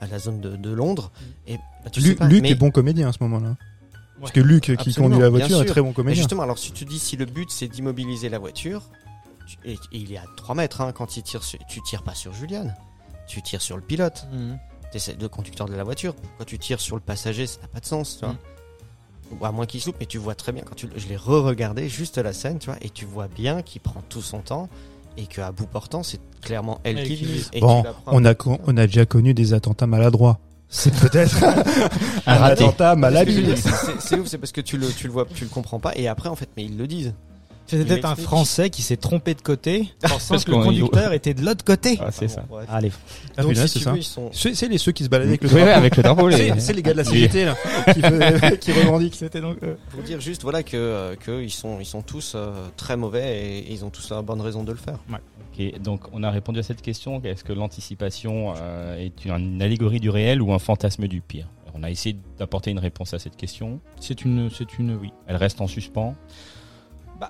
à la zone de, de Londres. Et bah, tu sais Lu- pas, Luc mais- est bon comédien à ce moment-là. Parce que Luc, qui Absolument, conduit la voiture, est très bon Mais comédien. justement, alors si tu dis si le but c'est d'immobiliser la voiture, tu- et, et il est à 3 mètres hein, quand il tire, sur- tu tires pas sur Juliane, tu tires sur le pilote, t'essaies le conducteur de la voiture. Pourquoi tu tires sur le passager, ça n'a pas de sens, tu vois. Ou à moins qu'il se loupe, mais tu vois très bien quand tu, je l'ai re-regardé juste la scène, tu vois, et tu vois bien qu'il prend tout son temps et qu'à bout portant, c'est clairement elle, Elle qui vise. Bon, on a, con- on a déjà connu des attentats maladroits. C'est peut-être un attentat mal Parce que je veux habile. dire, c'est- C'est c'est ouf, c'est parce que tu le, tu le vois, tu le comprends pas, et après en fait, mais ils le disent. C'était peut-être un. Français qui s'est trompé de côté, pensant Parce que le qu'on- conducteur était de l'autre côté. Ah, c'est ça. Bon, bref. Allez. Ah, Donc, si c'est tu ça. veux, ils sont, C'est c'est les ceux qui se baladaient avec le Oui, drapeau. avec le drapeau. les- C'est c'est les gars de la CGT là, qui, veut- qui revendiquent. C'était donc. pour dire juste voilà que, euh, que ils sont, ils sont tous euh, très mauvais et ils ont tous la bonne raison de le faire. Ok, donc on a répondu à cette question. Est-ce que l'anticipation euh, est une allégorie du réel ou un fantasme du pire? On a essayé d'apporter une réponse à cette question. C'est une, c'est une, oui. Elle reste en suspens.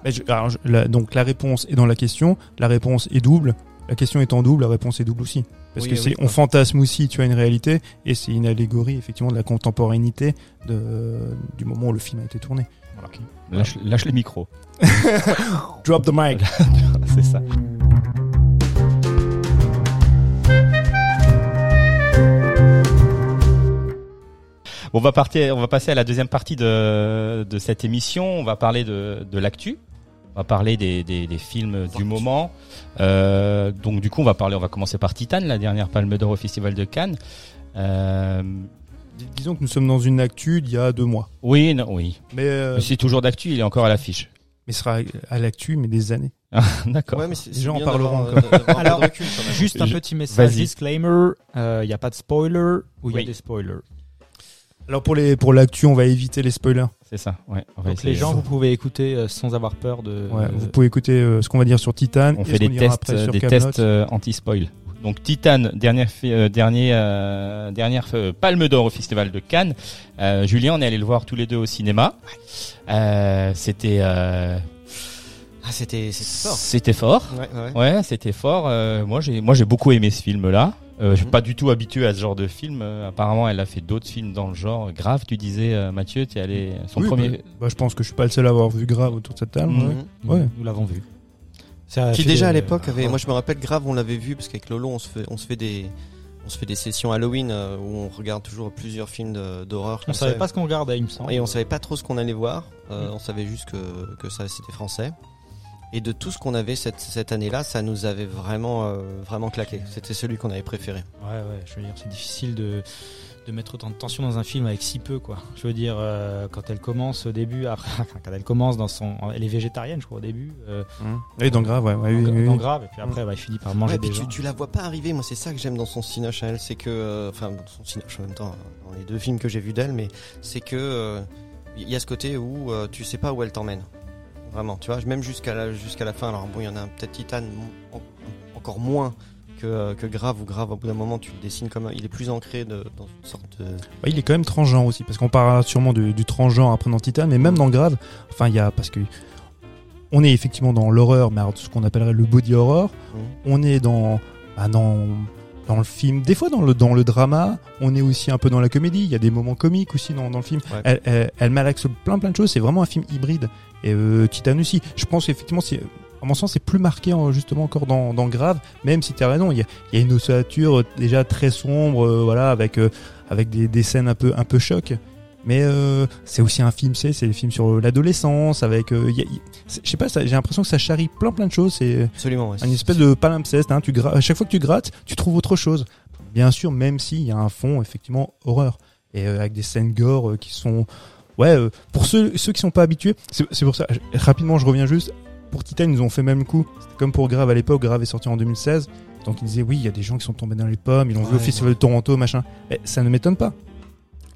Mais je- alors, je- la- donc la réponse est dans la question, la réponse est double. La question étant double, la réponse est double aussi. Parce Oui, que c'est, oui. on fantasme aussi, tu as une réalité, et c'est une allégorie effectivement de la contemporanéité de, du moment où le film a été tourné. Lâche, lâche le micro. Drop the mic. C'est ça. Bon, on va partir, on va passer à la deuxième partie de, de cette émission. On va parler de, de l'actu. On va parler des, des, des films du moment. Euh, donc du coup, on va parler, on va commencer par Titan, la dernière Palme d'Or au Festival de Cannes. Euh, Dis- Disons que nous sommes dans une actu d'il y a deux mois. oui, non, oui. Mais, euh, Mais c'est toujours d'actu, il est encore à l'affiche. mais sera à l'actu, mais des années. D'accord. Ouais, mais Les gens en parleront Alors, recul. Juste un petit message disclaimer. Il n'y a pas de spoiler ou il y Oui. a des spoilers? Alors pour les pour l'actu, on va éviter les spoilers. C'est ça. Ouais. on va Donc les gens, vous pouvez écouter euh, sans avoir peur de. Ouais, euh, vous pouvez écouter euh, ce qu'on va dire sur Titan. On et fait ce des qu'on dira tests, après sur des tests euh, anti-spoil. Donc Titan, dernière, fi- euh, dernier, euh, dernière euh, Palme d'Or au Festival de Cannes. Euh, Julien, on est allé le voir tous les deux au cinéma. Euh, c'était, euh, Ah, c'était fort. c'était fort. Ouais, ouais. Ouais, c'était fort. Euh, moi, j'ai, moi, j'ai beaucoup aimé ce film-là. Euh, Je suis Mhm. pas du tout habitué à ce genre de film. Euh, apparemment, elle a fait d'autres films dans le genre. Grave, tu disais, euh, Mathieu, tu es allé son Oui, premier. bah, bah, je pense que je suis pas le seul à avoir vu grave autour de cette table. Mhm. ouais. nous, Ouais. nous l'avons vu. Ça Qui déjà à l'époque avait, moi je me rappelle grave, on l'avait vu parce qu'avec Lolo on se fait, on se fait des, on se fait des sessions Halloween euh, où on regarde toujours plusieurs films d'horreur. On savait pas ce qu'on regardait, il me semble. Et on savait pas trop ce qu'on allait voir. Euh, Mm. On savait juste que, que ça c'était français. Et de tout ce qu'on avait cette, cette année-là, ça nous avait vraiment, euh, vraiment claqué. C'était celui qu'on avait préféré. Ouais, ouais, je veux dire, c'est difficile de, de mettre autant de tension dans un film avec si peu, quoi. Je veux dire, euh, quand elle commence au début, après, quand elle commence dans son. Elle est végétarienne, je crois, au début. Euh, Oui, dans grave, ouais, ouais, oui, dans, oui, dans oui. grave, et puis après, bah, il finit par manger Ouais, des gens. tu, tu la vois pas arriver. Moi, c'est ça que j'aime dans son cinoche à elle, c'est que, euh, enfin, son cinoche en même temps, dans les deux films que j'ai vus d'elle, mais c'est que euh, il y a ce côté où euh, tu sais pas où elle t'emmène. Vraiment, tu vois, même jusqu'à la, jusqu'à la fin. Alors bon, il y en a un peut-être Titan en- en- encore moins que, euh, que Grave ou Grave. Au bout d'un moment, tu le dessines comme un- il est plus ancré de, dans une sorte de. Ouais, il est quand même transgenre aussi, parce qu'on parlera sûrement du, du transgenre après dans Titan, mais même dans Grave, enfin il y a parce que on est effectivement dans l'horreur, mais alors, ce qu'on appellerait le body horror. Mhm. On est dans bah, dans dans le film, des fois dans le dans le drama. On est aussi un peu dans la comédie. Il y a des moments comiques aussi dans, dans le film. Ouais. Elle, elle, elle malaxe plein plein de choses. C'est vraiment un film hybride. Et euh, Titan aussi. Je pense qu'effectivement, c'est à mon sens, c'est plus marqué euh, justement encore dans, dans Grave, même si tu as raison, il y a, y a une ossature euh, déjà très sombre, euh, voilà, avec euh, avec des, des scènes un peu un peu choc. Mais euh, c'est aussi un film, c'est c'est des films sur l'adolescence, avec, euh, je sais pas, ça- j'ai l'impression que ça charrie plein plein de choses. C'est Absolument. ouais. une espèce de palimpseste. Hein, tu à chaque fois que tu grattes, tu trouves autre chose. Bien sûr, même s'il y a un fond effectivement horreur et euh, avec des scènes gore euh, qui sont, ouais, euh, pour ceux ceux qui sont pas habitués, c'est c'est pour ça. rapidement, je reviens juste. Pour Titan, ils nous ont fait même coup. C'était comme pour Grave à l'époque. Grave est sorti en 2016. Donc ils disaient oui, il y a des gens qui sont tombés dans les pommes. Ils l'ont vu au Ouais, festival de Toronto, machin. Mais ça ne m'étonne pas.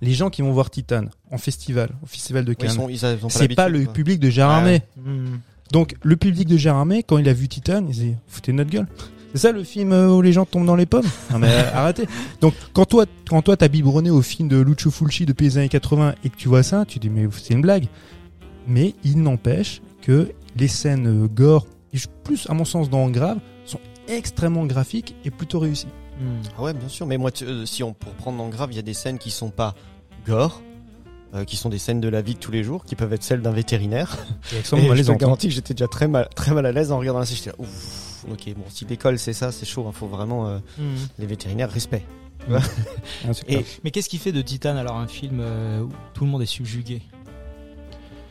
Les gens qui vont voir Titan en festival, au festival de Cannes, ont c'est pas le public de Gérard Armé. ouais. Hmm. Donc le public de Gérard Armé, quand il a vu Titan, il disait foutez de notre gueule. C'est ça le film euh, où les gens tombent dans les pommes Non mais euh, arrêtez. Donc quand toi quand toi t'as biberonné au film de Lucio Fulci depuis les années 80 et que tu vois ça, tu dis mais c'est une blague. Mais il n'empêche que les scènes euh, gore, plus à mon sens dans Grave, sont extrêmement graphiques et plutôt réussies. Ah ouais, bien sûr. Mais moi, tu- euh, si on pour prendre en grave, il y a des scènes qui sont pas gore, euh, qui sont des scènes de la vie de tous les jours, qui peuvent être celles d'un vétérinaire. Et Et je te garantis que j'étais déjà très mal, très mal à l'aise en regardant la scène. J'étais là, ouf. Ok, bon, si l'école c'est ça, c'est chaud. Il faut vraiment euh, Hmm. les vétérinaires respect. hein, Et clair. Mais qu'est-ce qui fait de Titan alors un film euh, où tout le monde est subjugué?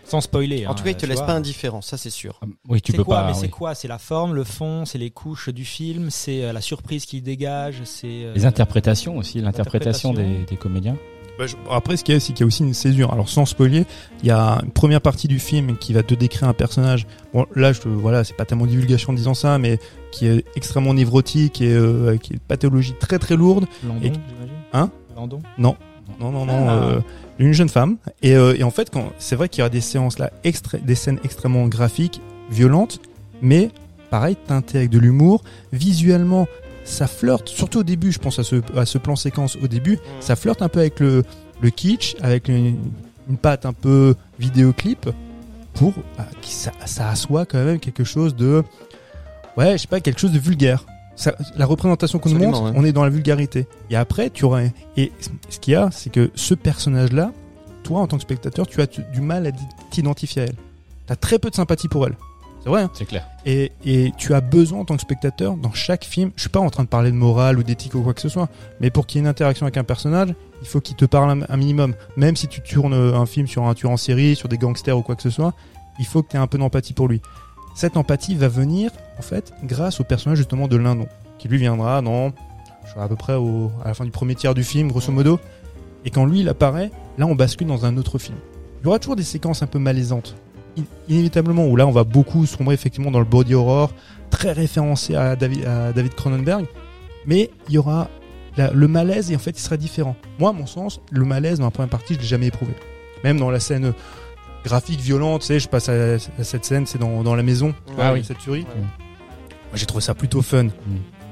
Sans spoiler. en hein, tout cas, il te laisse vois. pas indifférent, ça c'est sûr. Ah, Oui, tu peux quoi pas. Mais oui. c'est quoi? C'est la forme, le fond, c'est les couches du film, c'est euh, la surprise qu'il dégage, c'est euh, Les interprétations aussi, l'interprétation L'interprétation. des, des comédiens. Bah, je- Après, ce qu'il y a, c'est qu'il y a aussi une césure. Alors, sans spoiler, il y a une première partie du film qui va te décrire un personnage. Bon, là, je, te- voilà, c'est pas tellement divulgation en disant ça, mais qui est extrêmement névrotique et euh, qui est une pathologie très très lourde. Landon, Et- j'imagine. Hein Landon. Non, non, non, Ah. euh, une jeune femme. Et, euh, et en fait, quand c'est vrai qu'il y aura des séances là, extra- des scènes extrêmement graphiques, violentes, mais pareil, teintées avec de l'humour. Visuellement, ça flirte, surtout au début. Je pense à ce, à ce plan séquence au début, ça flirte un peu avec le, le kitsch avec une, une patte un peu vidéoclip pour bah, que ça, ça assoit quand même quelque chose de ouais je sais pas quelque chose de vulgaire Ça- la représentation qu'on nous montre ouais. on est dans la vulgarité et après tu auras et ce qu'il y a c'est que ce personnage là toi en tant que spectateur tu as du mal à t'identifier à elle t'as très peu de sympathie pour elle c'est vrai hein C'est clair. et, et tu as besoin en tant que spectateur dans chaque film, je suis pas en train de parler de morale ou d'éthique ou quoi que ce soit, mais pour qu'il y ait une interaction avec un personnage, il faut qu'il te parle un, un minimum. Même si tu tournes un film sur un tueur en série, sur des gangsters ou quoi que ce soit, il faut que tu aies un peu d'empathie pour lui. Cette empathie va venir en fait grâce au personnage justement de Lindon, qui lui viendra dans je sais, à peu près au, à la fin du premier tiers du film, grosso modo. Et quand lui il apparaît, là on bascule dans un autre film. Il y aura toujours des séquences un peu malaisantes inévitablement, où là on va beaucoup sombrer effectivement dans le body horror, très référencé à David, à David Cronenberg, mais il y aura la- le malaise et en fait il sera différent. Moi, à mon sens, le malaise dans la première partie, je l'ai jamais éprouvé. Même dans la scène euh, graphique violente, tu sais, je passe à, à cette scène, c'est dans, dans la maison, Ah oui. cette tuerie. Ouais. Moi, j'ai trouvé ça plutôt fun.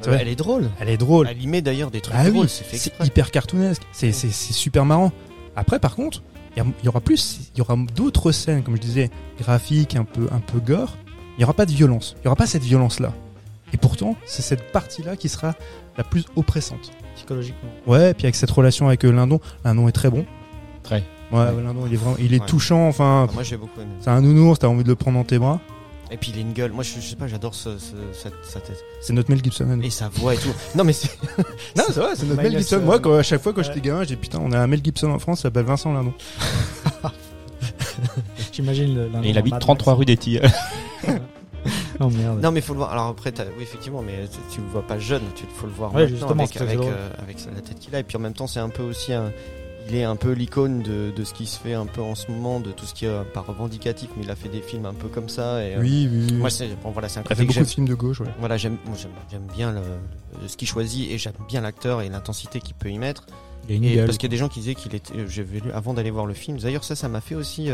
C'est vrai. Elle est drôle. Elle est drôle. Elle y met d'ailleurs des trucs Ah drôles, oui, c'est hyper cartoonesque. C'est super marrant. Après, par contre, il y, aura plus, il y aura d'autres scènes, comme je disais, graphiques, un peu, un peu gore. Il y aura pas de violence. Il y aura pas cette violence-là. Et pourtant, c'est cette partie-là qui sera la plus oppressante. Psychologiquement. Ouais, puis avec cette relation avec euh, Lindon, Lindon est très bon. Très. Ouais, ouais, Lindon, il est vraiment, il est Ouais. touchant. Enfin, Ah, moi j'ai beaucoup aimé. c'est un nounours, t'as envie de le prendre dans tes bras. Et puis il a une gueule. Moi je, je sais pas, j'adore ce, ce- cette- sa tête. C'est notre Mel Gibson. Et sa voix et tout. Non mais c'est. Non, c'est vrai, c'est notre Mel Gibson. euh, Moi, quand, à chaque fois, quand ouais. j'étais gamin, j'ai dit putain, on a un Mel Gibson en France, il s'appelle Vincent Lindon. J'imagine Et il habite Mad 33 Max. rue des Tilleuls. Oh merde. Non mais faut le voir. Alors après, t'as- oui effectivement, mais tu, tu le vois pas jeune. Tu faut le voir Ouais, maintenant justement, avec ça euh, avec la tête qu'il a. Et puis en même temps, c'est un peu aussi un. Il est un peu l'icône de, de ce qui se fait un peu en ce moment, de tout ce qui est euh, pas revendicatif, mais il a fait des films un peu comme ça. Et, euh, Oui, oui. oui. Moi c'est bon voilà, c'est un Il a fait beaucoup de films de gauche, ouais. Voilà, j'aime bien le, le- ce qu'il choisit et j'aime bien l'acteur et l'intensité qu'il peut y mettre. Il y a une Et gueule. parce qu'il y a des gens qui disaient qu'il était. euh, J'avais lu avant d'aller voir le film. D'ailleurs, ça, ça m'a fait aussi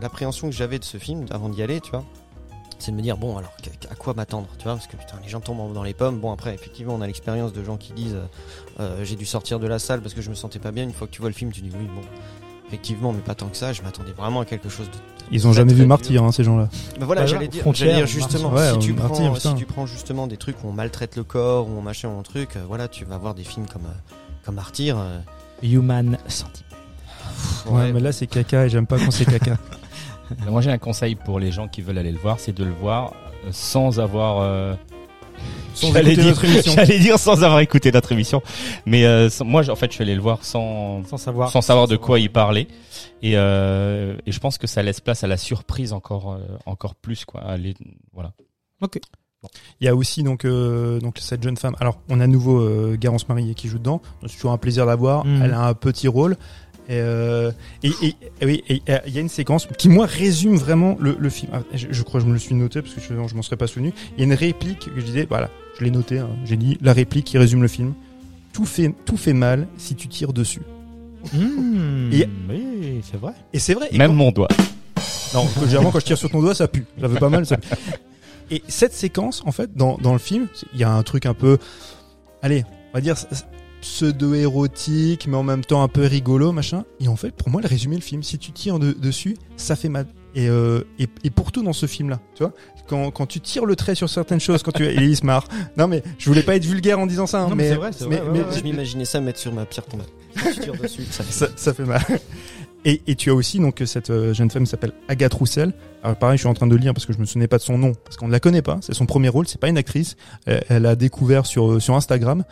l'appréhension que j'avais de ce film avant d'y aller, tu vois. C'est de me dire bon, alors à quoi m'attendre, tu vois Parce que putain, les gens tombent dans les pommes. Bon, après, effectivement, on a l'expérience de gens qui disent euh, euh, j'ai dû sortir de la salle parce que je me sentais pas bien. Une fois que tu vois le film, tu dis oui, bon. Effectivement, mais pas tant que ça. Je m'attendais vraiment à quelque chose de. Ils ont jamais vu. Martyr, hein, ces gens-là. Bah voilà, j'allais dire, dire justement, si, Ouais, tu Martyr, prends, si tu prends justement des trucs où on maltraite le corps, où on machin, un truc, euh, voilà, tu vas voir des films comme, euh, comme Martyr. euh, Human Centipede. Ouais, mais là, c'est caca et j'aime pas quand c'est caca. Moi j'ai un conseil pour les gens qui veulent aller le voir, c'est de le voir euh, sans avoir. euh, Sans j'allais dire- notre émission. J'allais dire sans avoir écouté notre émission, mais euh, sans- moi en fait je suis allé le voir sans Sans savoir. sans savoir de quoi il parlait et, euh, et je pense que ça laisse place à la surprise encore euh, encore plus quoi. Allez, voilà. Il y a aussi donc euh, donc cette jeune femme. Alors, on a à nouveau euh, Garance Marie qui joue dedans. C'est toujours un plaisir de la voir. Mhm. Elle a un petit rôle. Et, euh, et, et- et oui, et, euh, il y a une séquence qui moi résume vraiment le, le film. Ah, Je, je crois que je me le suis noté parce que je, je m'en serais pas souvenu. Il y a une réplique que je disais, voilà, je l'ai noté. hein. J'ai dit la réplique qui résume le film. Tout fait tout fait mal si tu tires dessus. Mmh, Et- Oui, c'est vrai. Et c'est vrai. et Même mon doigt. Non, généralement quand je tire sur ton doigt, ça pue. Ça fait pas mal. Ça pue. Et cette séquence, en fait, dans, dans le film, il y a un truc un peu, allez, on va dire pseudo-érotique, mais en même temps un peu rigolo, machin. Et en fait, pour moi, le résumé le film, si tu tires de- dessus, ça fait mal. Et, euh, et, et pour tout dans ce film-là, tu vois, quand, quand tu tires le trait sur certaines choses, quand tu, et il se marre. Non mais je voulais pas être vulgaire en disant ça, hein, Non, mais mais c'est vrai, c'est vrai, ouais, ouais, je m'imaginais ça mettre sur ma pierre tombale. Si tu tires dessus, ça fait ça, ça fait mal. Et, et tu as aussi donc cette euh, jeune femme s'appelle Agathe Roussel. Alors pareil, je suis en train de lire parce que je me souvenais pas de son nom parce qu'on ne la connaît pas. C'est son premier rôle. C'est pas une actrice. Elle, elle a découvert sur euh, sur Instagram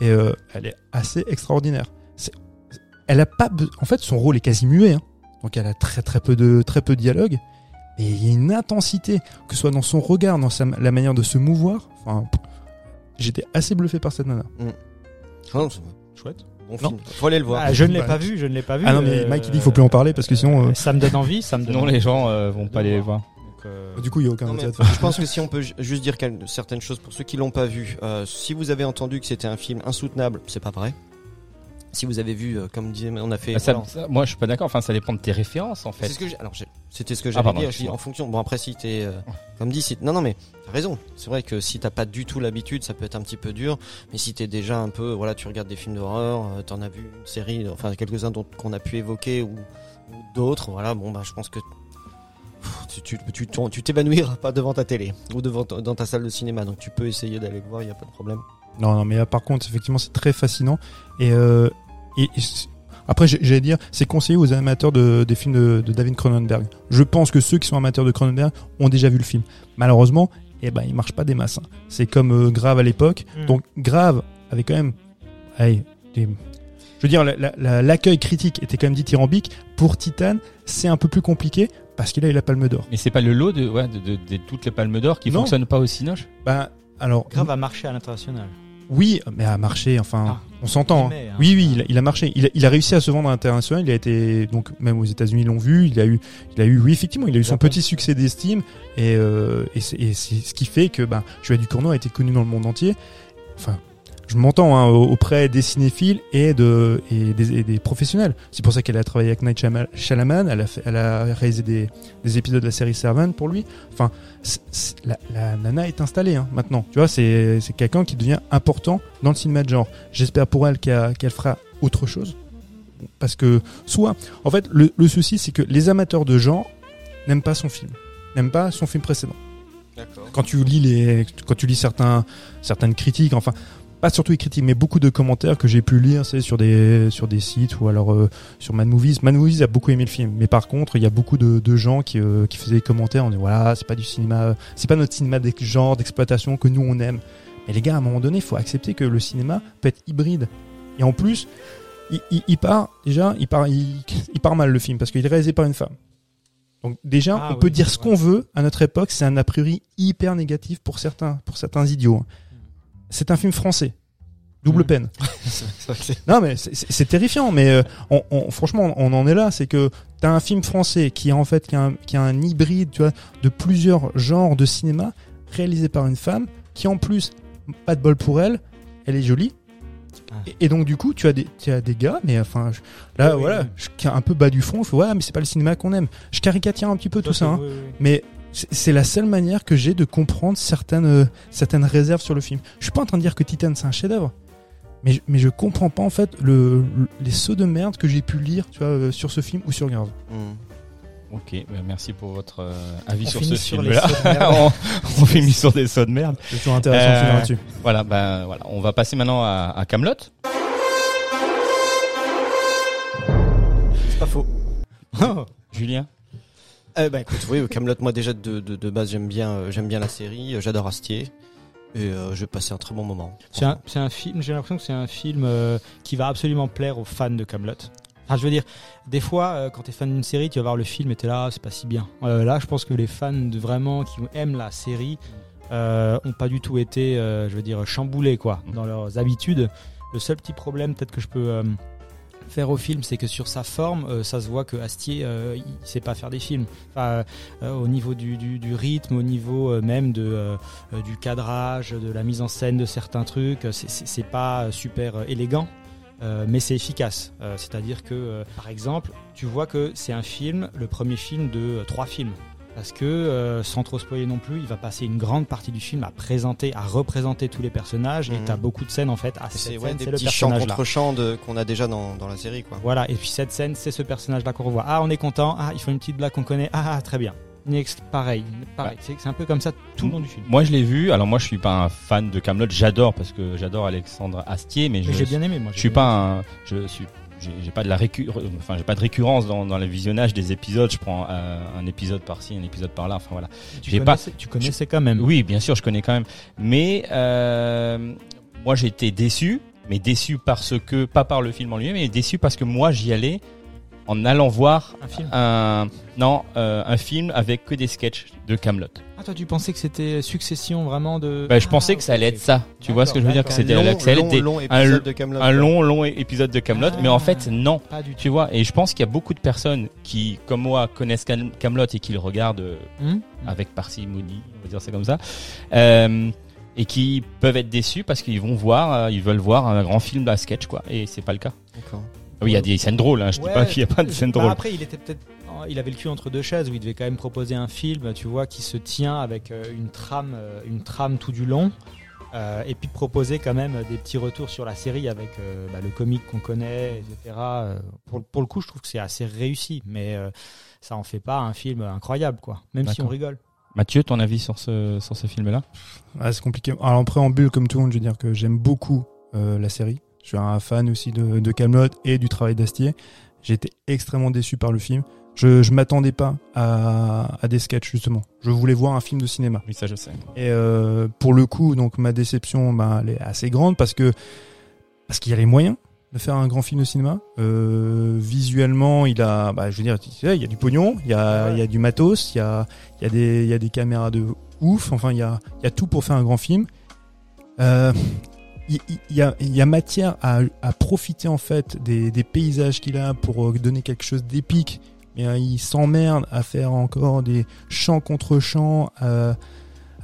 et euh, elle est assez extraordinaire. C'est- Elle a pas. be- En fait, son rôle est quasi muet. hein. Donc elle a très très peu de très peu de dialogue. Et il y a une intensité, que ce soit dans son regard, dans sa, la manière de se mouvoir. Enfin, j'étais assez bluffé par cette nana. Ah non, c'est Chouette. bon Non. film. Faut aller le voir. Ah, je ne l'ai Bah, pas vu, je ne l'ai pas vu. Ah non mais euh, Mike il dit il faut plus en parler parce que sinon. euh, Ça me donne envie, ça me donne Non, envie. les gens euh, vont pas les voir. Donc, euh, Du coup, il y a aucun Non, mais intérêt de faire. je pense que si on peut ju- juste dire certaines choses pour ceux qui l'ont pas vu, euh, si vous avez entendu que c'était un film insoutenable, c'est pas vrai. Si vous avez vu, euh, comme disait, on a fait. Bah, ça- voilà, ça- moi, je suis pas d'accord. Enfin, ça dépend de tes références, en fait. C'est ce que j'ai- alors j'ai- c'était ce que Ah, j'allais pardon, dire. Dis, en fonction. Bon après si t'es euh, comme dit si non non mais t'as raison. C'est vrai que si t'as pas du tout l'habitude, ça peut être un petit peu dur. Mais si t'es déjà un peu voilà, tu regardes des films d'horreur, euh, t'en as vu une série, enfin quelques uns dont qu'on a pu évoquer ou, ou d'autres. Voilà bon bah je pense que tu tu tu t'en- tu t'évanouiras pas devant ta télé ou devant ta- dans ta salle de cinéma. Donc tu peux essayer d'aller le voir, il y a pas de problème. Non, non, mais euh, par contre, effectivement, c'est très fascinant. Et, euh, et, et c- après, j'ai- j'allais dire, c'est conseillé aux amateurs de, des films de, de David Cronenberg. Je pense que ceux qui sont amateurs de Cronenberg ont déjà vu le film. Malheureusement, eh ben, il marche pas des masses. hein. C'est comme euh, Grave à l'époque. Mm. Donc, Grave avait quand même, allez, des- je veux dire, la- la- la- l'accueil critique était quand même dithyrambique. Pour Titan, c'est un peu plus compliqué parce qu'il a eu la Palme d'Or. Mais c'est pas le lot de, ouais, de, de- de toutes les palmes d'or qui Non. fonctionnent pas au Cinoche Ben, alors, Grave a marché à l'international. oui, mais à marcher, enfin, Ah, on s'entend. hein. hein. Oui, oui, il a, il a marché. Il a, il a réussi à se vendre à l'international. Il a été donc même aux États-Unis ils l'ont vu. Il a eu, il a eu, oui, effectivement, il a eu son Japon. petit succès d'estime et, euh, et c'est et c'est ce qui fait que ben, Joël Ducournau a été connu dans le monde entier. Enfin, je m'entends hein, auprès des cinéphiles et de et des, et des professionnels. C'est pour ça qu'elle a travaillé avec Night Shyama- Shyamalan. Elle a, fait, elle a réalisé des, des épisodes de la série Servant pour lui. Enfin, la, la nana est installée hein, maintenant. Tu vois, c'est quelqu'un qui devient important dans le cinéma de genre. J'espère pour elle qu'elle fera autre chose. Parce que, soit, en fait, le, le souci, c'est que les amateurs de genre n'aiment pas son film, n'aiment pas son film précédent. Quand tu lis les, quand tu lis certains, certaines critiques, enfin, pas surtout les critiques, mais beaucoup de commentaires que j'ai pu lire, c'est sur des, sur des sites ou alors euh, sur Mad Movies. Mad Movies a beaucoup aimé le film, mais par contre, il y a beaucoup de, de gens qui, euh, qui faisaient des commentaires en disant voilà, c'est pas du cinéma, c'est pas notre cinéma de genre d'exploitation que nous on aime. Mais les gars, à un moment donné, il faut accepter que le cinéma peut être hybride. Et en plus, il, il, il part déjà, il part, il, il part mal le film parce qu'il est réalisé par une femme. Donc déjà, Ah on peut dire ce qu'on veut à notre époque, c'est un a priori hyper négatif pour certains, pour certains idiots. hein. C'est un film français, double Mhm. peine. Non mais c'est- terrifiant, mais euh, on, on- franchement on en est là, c'est que t'as un film français qui est en fait qui a, un, qui a un hybride, tu vois, de plusieurs genres de cinéma réalisé par une femme qui en plus pas de bol pour elle, elle est jolie. Ah. Et, donc du coup tu as des tu as des gars, mais enfin je- là Oui, voilà, oui. je suis un peu bas du fond, je fais ouais mais c'est pas le cinéma qu'on aime. Je caricature un petit peu tout ça, hein. Oui, mais c'est la seule manière que j'ai de comprendre certaines euh, certaines réserves sur le film. Je suis pas en train de dire que Titan c'est un chef-d'œuvre, mais je- mais je comprends pas en fait le, le- les sauts de merde que j'ai pu lire, tu vois, euh, sur ce film ou sur Grave. Hmm. Ok, bah, merci pour votre euh, avis On sur ce sur de merde. on, on finit sur des sauts de merde. C'est toujours intéressant de Euh, finir là-dessus. Voilà, ben voilà, on va passer maintenant à, à Camelot. C'est pas faux. Julien. Eh ben écoute, oui, Camelot, moi déjà de, de, de base j'aime bien, euh, j'aime bien la série, euh, j'adore Astier et euh, je vais passer un très bon moment. C'est un, c'est un film, j'ai l'impression que c'est un film euh, qui va absolument plaire aux fans de Camelot. Enfin, je veux dire, des fois, euh, quand t'es fan d'une série, tu vas voir le film et t'es là, ah, c'est pas si bien. Euh, là, je pense que les fans de vraiment qui aiment la série euh, ont pas du tout été, euh, je veux dire, chamboulés quoi, dans leurs habitudes. Le seul petit problème, peut-être que je peux euh, faire au film, c'est que sur sa forme, euh, ça se voit que Astier, euh, il sait pas faire des films. Euh, au niveau du, rythme, au niveau même du cadrage, de la mise en scène de certains trucs. c'est- pas super élégant, mais c'est efficace. C'est-à-dire que, par exemple, tu vois que c'est un film, le premier film de trois films. Parce que, euh, sans trop spoiler non plus, il va passer une grande partie du film à présenter, à représenter tous les personnages. Et Mhm. t'as beaucoup de scènes en fait. Ah, C'est ouais, des c'est le petits là. contre chants de- qu'on a déjà dans, dans la série quoi. Voilà, et puis cette scène, c'est ce personnage-là qu'on revoit. Ah, on est content. Ah, ils font une petite blague qu'on connaît. Ah, ah, très bien. Next, pareil, pareil. C'est c'est un peu comme ça tout le long du film. Moi, je l'ai vu. Alors moi, je suis pas un fan de Camelot. J'adore parce que j'adore Alexandre Astier, mais, Mais je j'ai bien aimé, moi. je j'ai suis pas un, je suis, j'ai pas de la récu, enfin j'ai pas de récurrence dans, dans le visionnage des épisodes. Je prends euh, un épisode par-ci, un épisode par-là. Enfin voilà. Tu pas- connaissais, tu connaissais quand même. Oui, bien sûr, je connais quand même. Mais euh, moi, été déçu, mais déçu parce que pas par le film en lui-même, mais déçu parce que moi, j'y allais en allant voir Un film. un non euh, un film avec que des sketchs de Camelot. Ah, toi, tu pensais que c'était succession vraiment de. Bah, je Ah, pensais que ça allait être ça. Tu vois ce que je veux dire que c'était long, que ça allait long, être des- long un, épisode de Camelot. un long long épisode de Camelot, Ah. mais en fait non. Pas du tout. Tu vois, et je pense qu'il y a beaucoup de personnes qui, comme moi, connaissent Cam- Camelot et qui le regardent euh, Hum avec parcimonie, on va dire ça comme ça, euh, et qui peuvent être déçus parce qu'ils vont voir, euh, ils veulent voir un grand film à sketch, quoi. Et c'est pas le cas. D'accord. Ah Oui, il y a des scènes drôles, hein. je dis Ouais. pas qu'il n'y a pas de scènes Bah, drôles. Après, il était peut-être, il avait le cul entre deux chaises où il devait quand même proposer un film, tu vois, qui se tient avec euh, une trame, euh, une trame tout du long, euh, et puis de proposer quand même des petits retours sur la série avec euh, bah, le comique qu'on connaît, etc. Pour, pour le coup, je trouve que c'est assez réussi, mais euh, ça en fait pas un film incroyable, quoi. Même si on rigole. Mathieu, ton avis sur ce, sur ce film-là? Ah, c'est compliqué. Alors en préambule, comme tout le monde, je veux dire que j'aime beaucoup euh, la série. Je suis un fan aussi de, de Camelot et du travail d'Astier. J'ai été extrêmement déçu par le film. Je, je m'attendais pas à, à des sketchs justement. Je voulais voir un film de cinéma. Oui, ça je sais. Et euh, pour le coup, donc ma déception, bah, elle est assez grande parce que parce qu'il y a les moyens de faire un grand film de cinéma. Euh, visuellement, il a, bah, je veux dire, tu sais, il y a du pognon, il y a, Ouais. il y a du matos, il y a, il y a des, il y a des caméras de ouf. Enfin, il y a, il y a tout pour faire un grand film. Euh, il y, a, il y a matière à, à profiter en fait des, des paysages qu'il a pour euh, donner quelque chose d'épique. Mais euh, il s'emmerde à faire encore des chants contre chants euh,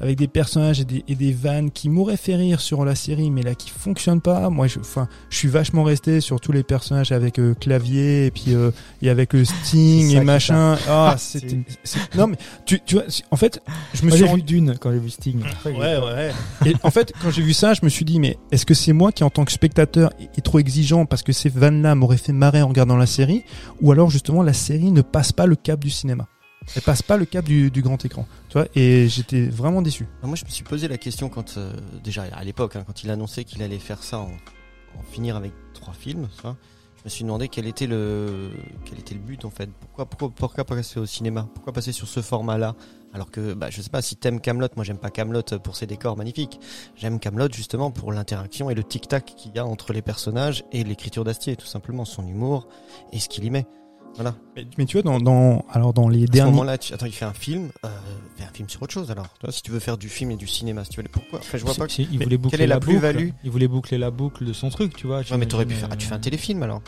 avec des personnages et des, et des vannes qui m'auraient fait rire sur la série, mais là qui fonctionnent pas. Moi, je, enfin, je suis vachement resté sur tous les personnages avec euh, clavier et puis euh, et avec le Sting et machin. Ah, C'est- c'était, c'est- non mais tu, tu vois, en fait, je me Moi, suis rendu Dune quand j'ai vu Sting. Après, Ouais, ouais. Et en fait, quand j'ai vu ça, je me suis dit, mais est-ce que c'est moi qui, en tant que spectateur, est est trop exigeant parce que ces vannes-là m'auraient fait marrer en regardant la série, ou alors justement la série ne passe pas le cap du cinéma? Elle passe pas le cap du, grand écran. Tu vois, et j'étais vraiment déçu. Moi, je me suis posé la question euh, déjà à l'époque, hein, quand il annonçait qu'il allait faire ça, en, finir avec trois films, je me suis demandé quel était le, quel était le but en fait. Pourquoi, pourquoi, pourquoi passer au cinéma? Pourquoi passer sur ce format-là? Alors que, bah, je sais pas si t'aimes Camelot. Moi, j'aime pas Camelot pour ses décors magnifiques. J'aime Camelot justement pour l'interaction et le tic-tac qu'il y a entre les personnages et l'écriture d'Astier, tout simplement, son humour et ce qu'il y met. Voilà. Mais, mais tu vois, dans, dans, alors dans les À ce derniers, moment-là, tu- attends, il fait un film, euh, fais un film sur autre chose alors. Si tu veux faire du film et du cinéma, si tu veux, pourquoi? Enfin, je vois pas. Il Mais voulait boucler quelle est la boucle. plus-value? Il voulait boucler la boucle de son truc, tu vois. Ouais, mais t'aurais pu faire. Ah, tu fais un euh, téléfilm alors.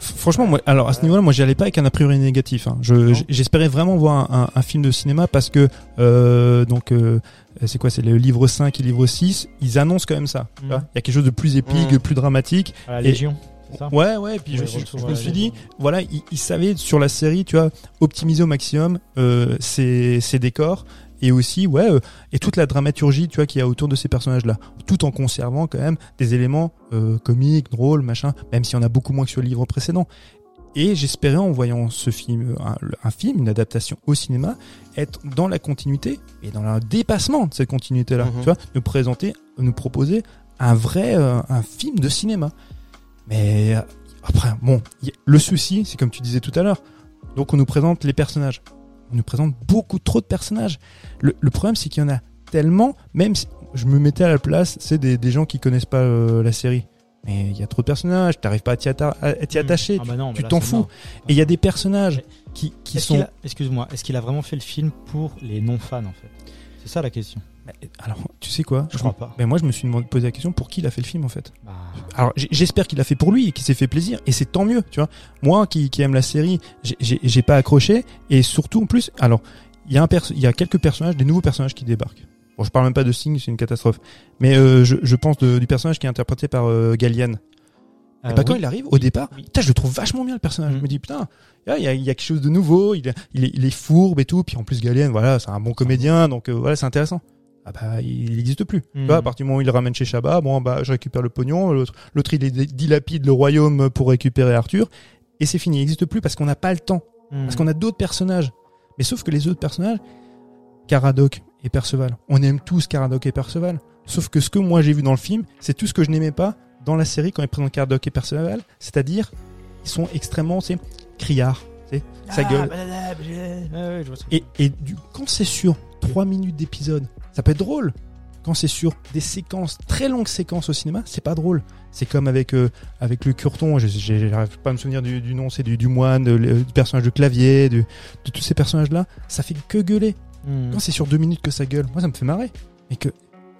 Franchement, moi, alors à ce niveau-là, moi, j'y allais pas avec un a priori négatif. hein. Je- j'espérais vraiment voir un, un- un film de cinéma parce que euh, donc euh, c'est quoi, c'est le livre 5 et le livre 6 Ils annoncent quand même ça. vois. Il y a quelque chose de plus épique, Mhm. plus dramatique. À la Légion, ça Ouais, ouais. Puis je, Ouais, je- retour je à me suis dit, voilà, ils, ils savaient sur la série, tu vois, optimiser au maximum euh, ses, ses décors et aussi, ouais, euh, et toute la dramaturgie, tu vois, qu'il y a autour de ces personnages-là, tout en conservant quand même des éléments euh, comiques, drôles, machin, même s'il y en a beaucoup moins que sur le livre précédent. Et j'espérais en voyant ce film, un, un film, une adaptation au cinéma, être dans la continuité et dans le dépassement de cette continuité-là. Mhm. Tu vois, nous présenter, nous proposer un vrai, euh, un film de cinéma. Mais euh, après, bon, le souci, c'est comme tu disais tout à l'heure. Donc on nous présente les personnages. On nous présente beaucoup trop de personnages. Le, le problème, c'est qu'il y en a tellement, même si je me mettais à la place, c'est des, des gens qui connaissent pas euh, la série. Mais il y a trop de personnages, t'arrives pas à t'y atta- t'y attacher. Ah bah non, tu t'en c'est fou. mort. Et il y a des personnages qui, qui sont. Excuse-moi, est-ce qu'il a vraiment fait le film pour les non-fans en fait? C'est ça la question. Alors, tu sais quoi Je crois pas. Mais moi, je me suis demandé- posé la question pour qui il a fait le film en fait. Bah, Alors j'espère qu'il a fait pour lui et qu'il s'est fait plaisir et c'est tant mieux, tu vois. Moi qui, qui aime la série, j'ai- pas accroché et surtout en plus, alors il y a un perso- il y a quelques personnages, des nouveaux personnages qui débarquent. Bon, je parle même pas de Sting, c'est une catastrophe. Mais euh, je, je pense de- du personnage qui est interprété par euh, Gallian. Euh, et bah, quand oui. il arrive au départ, Oui. putain, je le trouve vachement bien le personnage. Mhm. Je me dis putain, il y y a quelque chose de nouveau, il, est- il, est, il est fourbe et tout, puis en plus Gallian, voilà, c'est un bon comédien, donc euh, voilà, c'est intéressant. Ah bah il n'existe plus. Vois, à partir du moment où il le ramène chez Shabba, bon bah je récupère le pognon, l'autre il dilapide le royaume pour récupérer Arthur et c'est fini, il n'existe plus parce qu'on n'a pas le temps, Hmm. parce qu'on a d'autres personnages. Mais sauf que les autres personnages, Caradoc et Perceval, on aime tous Caradoc et Perceval. Sauf que ce que moi j'ai vu dans le film, c'est tout ce que je n'aimais pas dans la série quand ils présentent Caradoc et Perceval, c'est-à-dire ils sont extrêmement, c'est criards, sa Ah, gueule. ouais, je Et, et du, quand c'est sur 3 minutes d'épisode, ça peut être drôle. Quand c'est sur des séquences, très longues séquences au cinéma, c'est pas drôle. C'est comme avec euh, avec le Curton, j'arrive pas à me souvenir du, du nom, c'est du, du moine, de- le- du personnage de clavier, de tous ces personnages-là, ça fait que gueuler. Hmm. Quand c'est sur deux minutes que ça gueule, moi ça me fait marrer. Mais que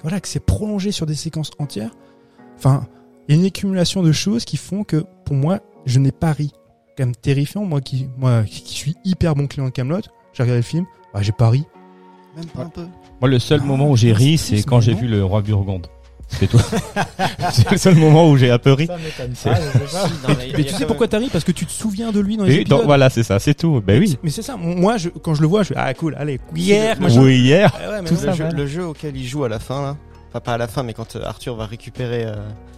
voilà, que c'est prolongé sur des séquences entières. Enfin, il y a une accumulation de choses qui font que pour moi, je n'ai pas ri. Quand même terrifiant, moi qui moi qui suis hyper bon client de Camelot, j'ai regardé le film, bah, j'ai pas ri. Même pas un peu. Moi, le seul Ah, moment où j'ai ri, c'est quand mais j'ai vu le roi Burgonde. C'est tout. c'est le seul moment où j'ai un peu ri. Ça m'étonne C'est- pas, je sais pas. Non, mais Mais tu sais pourquoi t'as ri? Parce que tu te souviens de lui dans les Oui, épisodes. donc, voilà, c'est ça, c'est tout. Ben oui. Mais c'est ça. Moi, je, quand je le vois, je fais ah cool, allez, hier, machin. Oui, hier. Ouais, mais Tout non. ça, le, jeu, va. le jeu auquel il joue à la fin, là. Enfin, pas à la fin, mais quand euh, Arthur va récupérer. euh,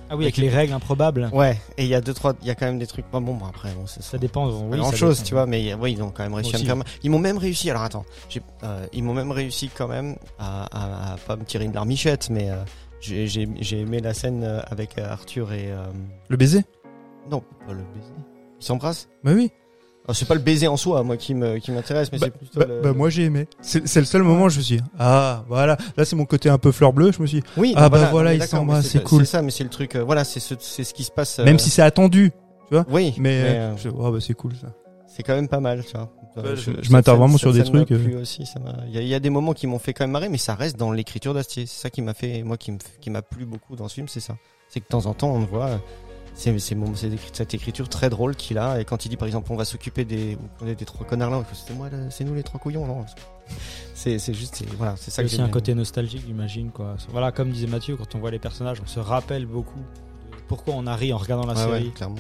Ah oui, avec les règles improbables. Ouais, et il y a deux, trois. Il y a quand même des trucs. Bon, bon, bah, après, bon, c'est Ça dépend. pas oui, grand ça chose, dépend. tu vois, mais euh, ouais, ils ont quand même réussi à me faire mal. Ils m'ont même réussi, alors attends, euh, ils m'ont même réussi quand même à, à, à pas me tirer une larmichette, mais euh, j'ai, aimé la scène euh, avec Arthur et. euh, Le baiser? Non, pas le baiser. Ils s'embrassent? Bah oui. C'est pas le baiser en soi, moi, qui, me, qui m'intéresse, mais c'est plutôt. Bah, le- bah, moi j'ai aimé. C'est c'est le seul moment où je me suis dit, ah voilà, là c'est mon côté un peu fleur bleue. Je me suis, dit, Oui, Ah, bah voilà, mais ils s'embrassent, mais c'est cool. C'est ça, mais c'est le truc. euh, voilà, c'est ce, c'est ce qui se passe. euh, même si c'est attendu, Oui, mais, mais, euh, je- oh, bah, c'est cool ça. c'est quand même pas mal, tu vois. Je- je m'attarde vraiment sur des trucs, euh. aussi, ça m'a- Il y, a- il y a des moments qui m'ont fait quand même marrer, mais ça reste dans l'écriture d'Astier. C'est ça qui m'a fait, moi, qui me- qui m'a plu beaucoup dans ce film, c'est ça. C'est que de temps en temps, on le voit. C'est cette écriture très drôle qu'il a. Et quand il dit, par exemple, on va s'occuper des, on est des trois connards là, c'est moi, c'est nous les trois couillons, non C'est c'est juste, c'est- voilà, c'est ça que aussi un côté nostalgique, j'imagine. Quoi. Voilà, comme disait Mathieu, quand on voit les personnages, on se rappelle beaucoup de pourquoi on a ri en regardant la Ouais, ouais, série. clairement.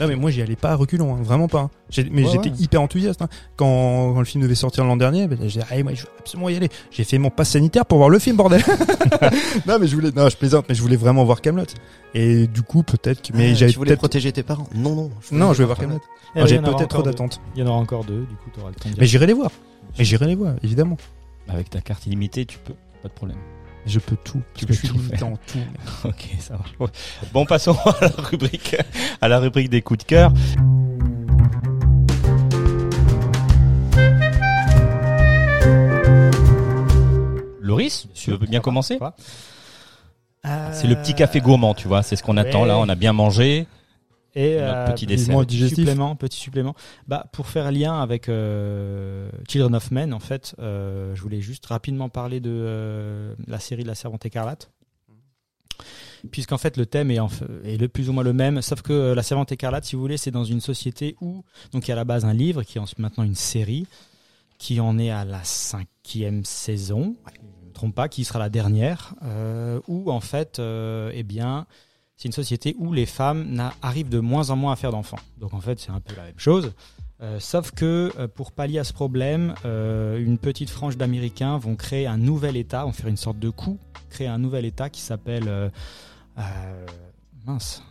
Ah mais moi j'y allais pas à reculons, hein, vraiment pas. hein. Mais Ouais, j'étais ouais. hyper enthousiaste hein. quand, quand le film devait sortir l'an dernier. Ben, j'ai dit, allez, moi je veux absolument y aller. J'ai fait mon pass sanitaire pour voir le film, bordel. non mais je voulais, non je plaisante, mais je voulais vraiment voir Camelot. Et du coup peut-être que, mais Ah, j'avais tu voulais peut-être, protéger tes parents Non, non. non je vais voir Camelot. Eh J'ai peut-être trop d'attentes. Il y en aura encore deux, du coup, tu auras le temps de Mais j'irai les voir. Mais j'irai les voir, évidemment. Avec ta carte illimitée, tu peux. Pas de problème. Je peux tout. Parce Tu que peux je suis tout en tout. Ok, ça marche. Bon, passons à la rubrique, à la rubrique des coups de cœur. Loris, tu veux bien commencer C'est le petit café gourmand, tu vois. C'est ce qu'on attend là. On a bien mangé. Et euh, petit petit dessert. digestif. supplément, petit supplément. Bah, pour faire lien avec euh, Children of Men, en fait, euh, je voulais juste rapidement parler de euh, la série de la Servante écarlate. Puisqu'en fait le thème est, en f- est le plus ou moins le même, sauf que euh, la Servante écarlate, si vous voulez, c'est dans une société où donc il y a à la base un livre qui est en- maintenant une série, qui en est à la cinquième saison, je ne me trompe pas, qui sera la dernière, euh, où en fait, euh, eh bien, c'est une société où les femmes arrivent de moins en moins à faire d'enfants. Donc en fait, c'est un peu la même chose. Euh, sauf que euh, pour pallier à ce problème, euh, une petite frange d'Américains vont créer un nouvel État, vont faire une sorte de coup, créer un nouvel État qui s'appelle mince,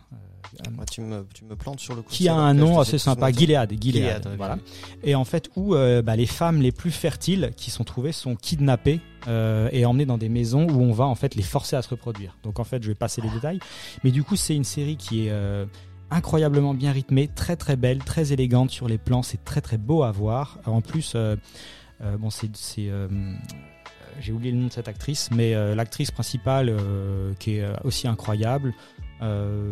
Moi, tu me, tu me plantes sur le coup. qui a un nom assez sympa, Gilead. Gilead, Gilead, ouais, voilà. Et en fait, où euh, bah, les femmes les plus fertiles qui sont trouvées sont kidnappées euh, et emmenées dans des maisons où on va en fait les forcer à se reproduire. Donc en fait, je vais passer les détails, mais du coup, c'est une série qui est euh, incroyablement bien rythmée, très très belle, très élégante sur les plans, c'est très très beau à voir. En plus, bon, c'est j'ai oublié le nom de cette actrice, mais euh, l'actrice principale euh, qui est aussi incroyable. Euh,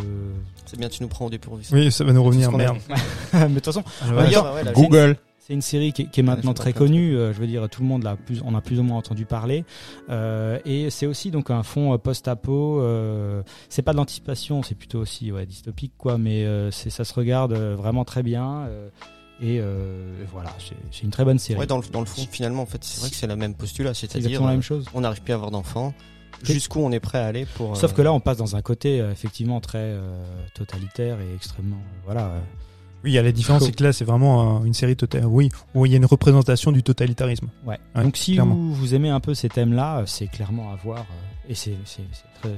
C'est bien, tu nous prends au dépourvu. Oui, ça va nous revenir, merde. mais de toute façon, Ah, Ouais, ouais. ouais, ouais, là, Google. c'est une série qui est, qui est maintenant Ouais, très connue. euh, je veux dire, tout le monde l'a plus, on a plus ou moins entendu parler. Euh, et c'est aussi donc un fond post-apo. Euh, c'est pas de l'anticipation, c'est plutôt aussi ouais, dystopique, quoi. Mais euh, c'est, ça se regarde vraiment très bien. euh, et euh, voilà, c'est, une très bonne série. Ouais, dans le, dans le fond, finalement, en fait, c'est vrai que c'est la même postulat, c'est c'est-à-dire, exactement la même chose. on n'arrive plus à avoir d'enfants. Jusqu'où on est prêt à aller pour. Sauf euh, que là, on passe dans un côté euh, effectivement très euh, totalitaire et extrêmement, euh, voilà. euh, Oui, il y a la différence, c'est que là, c'est vraiment euh, une série totalitaire. Oui, où il y a une représentation du totalitarisme. Ouais. Ouais, Donc si vous, vous aimez un peu ces thèmes-là, c'est clairement à voir. euh, et c'est, très, ouais,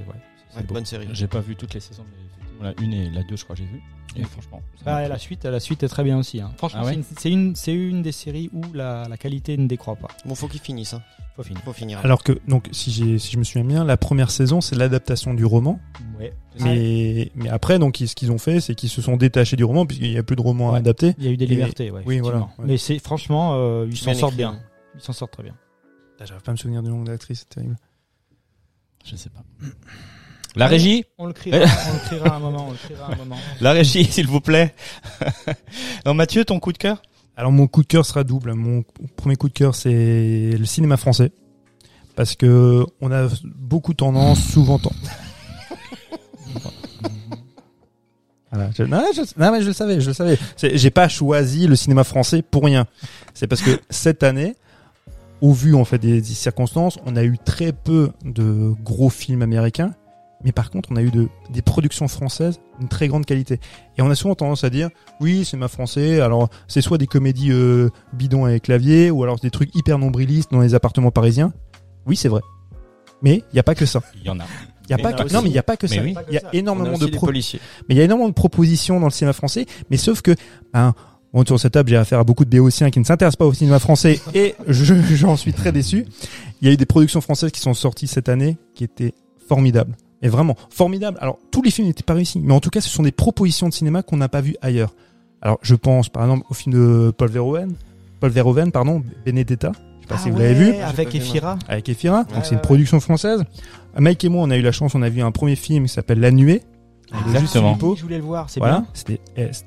c'est ouais, bonne série. J'ai pas vu toutes les saisons, mais la une et la deux, je crois, que j'ai vu. Et franchement. Bah, la suite, la suite est très bien aussi. hein. Franchement, Ah ouais c'est une- c'est une, des séries où la, la qualité ne décroît pas. Bon, faut qu'ils finissent. Hein. Faut finir. Faut finir. Alors que, donc, si, j'ai, si je me souviens bien, la première saison, c'est l'adaptation du roman. Ouais. Mais, mais après, donc, ce qu'ils ont fait, c'est qu'ils se sont détachés du roman, puisqu'il n'y a plus de roman Ouais. adapté. Il y a eu des Et- libertés, ouais. oui, voilà. Mais c'est franchement, euh, ils s'en sortent bien. hein. Ils s'en sortent très bien. Ah, J'arrive pas à me souvenir du nom de l'actrice, c'est terrible. Je sais pas. La régie On le criera, on le criera un moment, on le criera un moment. La régie, s'il vous plaît. non, Mathieu, ton coup de cœur Alors mon coup de cœur sera double. Mon premier coup de cœur c'est le cinéma français parce que on a beaucoup tendance, souvent tendance. Voilà, je, non, je, non, mais je le savais, je le savais. J'ai pas choisi le cinéma français pour rien. C'est parce que cette année, au vu en fait des, des circonstances, on a eu très peu de gros films américains, mais par contre, on a eu de, des productions françaises d'une très grande qualité. Et on a souvent tendance à dire, oui, c'est ma français. Alors, c'est soit des comédies euh, bidons avec clavier, ou alors des trucs hyper nombrilistes dans les appartements parisiens. Oui, c'est vrai. Mais il n'y a pas que ça. Il y en a. Il y a Mais pas que, non, mais il n'y a pas que Mais ça. oui. Il y a énormément de pro- policiers. mais il y a énormément de propositions dans le cinéma français, mais sauf que, ben, bon, autour de cette table, j'ai affaire à beaucoup de béotiens qui ne s'intéressent pas au cinéma français et je, j'en suis très déçu. Il y a eu des productions françaises qui sont sorties cette année qui étaient formidables. Et vraiment, formidables. Alors, tous les films n'étaient pas réussis, mais en tout cas, ce sont des propositions de cinéma qu'on n'a pas vues ailleurs. Alors, je pense, par exemple, au film de Paul Verhoeven, Paul Verhoeven, pardon, Benedetta. Je sais pas si vous l'avez vu Avec Efira. avec Efira. Ouais, donc c'est ouais, une production française. Mike et moi, on a eu la chance, on a vu un premier film qui s'appelle La Nuée. Exactement. Philippot. Je voulais le voir, c'est Voilà. bien.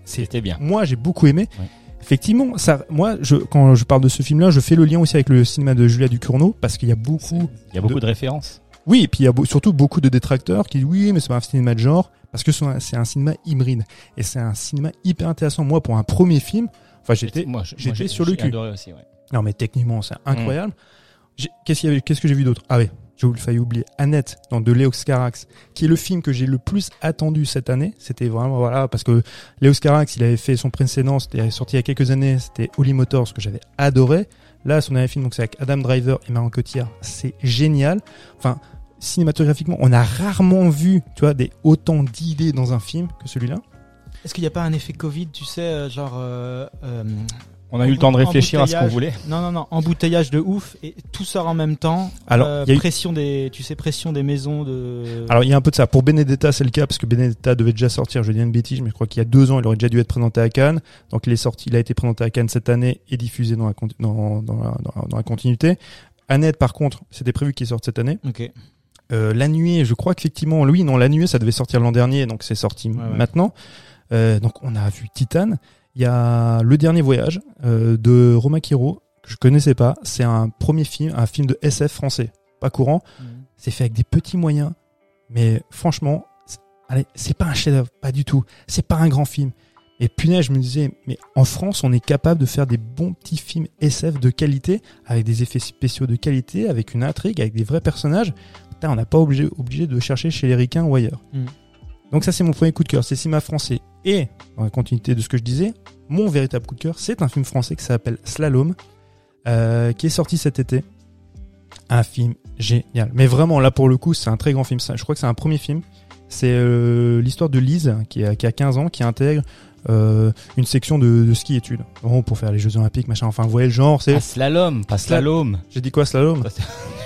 C'était, eh, bien. moi, j'ai beaucoup aimé. Ouais. Effectivement, ça, moi, je, quand je parle de ce film-là, je fais le lien aussi avec le cinéma de Julia Ducournau parce qu'il y a beaucoup, Il y a beaucoup de références. Oui, et puis il y a surtout beaucoup de détracteurs qui disent oui, mais c'est pas un cinéma de genre parce que c'est un, cinéma hybride et c'est un cinéma hyper intéressant. Moi, pour un premier film, enfin, j'étais, j'étais sur le cul. adoré aussi, ouais. non, mais techniquement, c'est incroyable. J'ai- Qu'est-ce qu'il y avait, qu'est-ce que j'ai vu d'autre? Ah oui, j'ai failli oublier Annette dans de Léo Carax, qui est le film que j'ai le plus attendu cette année. C'était vraiment voilà parce que Léo Carax, il avait fait son précédent, c'était sorti il y a quelques années, c'était Holy Motors que j'avais adoré. Là, son dernier film, donc c'est avec Adam Driver et Marion Cotillard, c'est génial. Enfin, cinématographiquement, on a rarement vu, tu vois, des autant d'idées dans un film que celui-là. Est-ce qu'il n'y a pas un effet Covid, tu sais, euh, genre. euh, euh, On a eu le temps de réfléchir à ce qu'on voulait. Non, non, non, embouteillage de ouf et tout sort en même temps. Alors, Euh, il y a eu- pression des, tu sais, pression des maisons de. Alors il y a un peu de ça. Pour Benedetta, c'est le cas parce que Benedetta devait déjà sortir. Je dis une bêtise, mais je crois qu'il y a deux ans, il aurait déjà dû être présenté à Cannes. Donc il est sorti, il a été présenté à Cannes cette année et diffusé dans la con- dans, dans, la, dans la- dans la continuité. Annette, par contre, c'était prévu qu'il sorte cette année. Ok. Euh, la nuit, je crois qu'effectivement, lui, non, la nuit, ça devait sortir l'an dernier, donc c'est sorti Ouais, ouais. maintenant. Euh, donc on a vu Titan. Il y a Le Dernier Voyage euh, de Roma Quiro que je connaissais pas. C'est un premier film, un film de SF français, pas courant. C'est fait avec des petits moyens, mais franchement, c'est- allez, c'est pas un chef-d'œuvre, pas du tout. C'est pas un grand film. Et punaise, je me disais, mais en France, on est capable de faire des bons petits films SF de qualité, avec des effets spéciaux de qualité, avec une intrigue, avec des vrais personnages. Putain, on n'a pas obligé, obligé de chercher chez les ricains ou ailleurs. Mm. Donc ça, c'est mon premier coup de cœur. C'est cinéma français. Et, dans la continuité de ce que je disais, mon véritable coup de cœur, c'est un film français qui s'appelle Slalom, euh, qui est sorti cet été. Un film génial. Mais vraiment, là, pour le coup, c'est un très grand film. Je crois que c'est un premier film. C'est euh, l'histoire de Lise, qui a, qui a 15 ans, qui intègre euh, une section de, de ski-études. Bon, pour faire les Jeux Olympiques, machin. Enfin, vous voyez le genre, c'est... Ah, slalom, pas slalom. J'ai dit quoi, slalom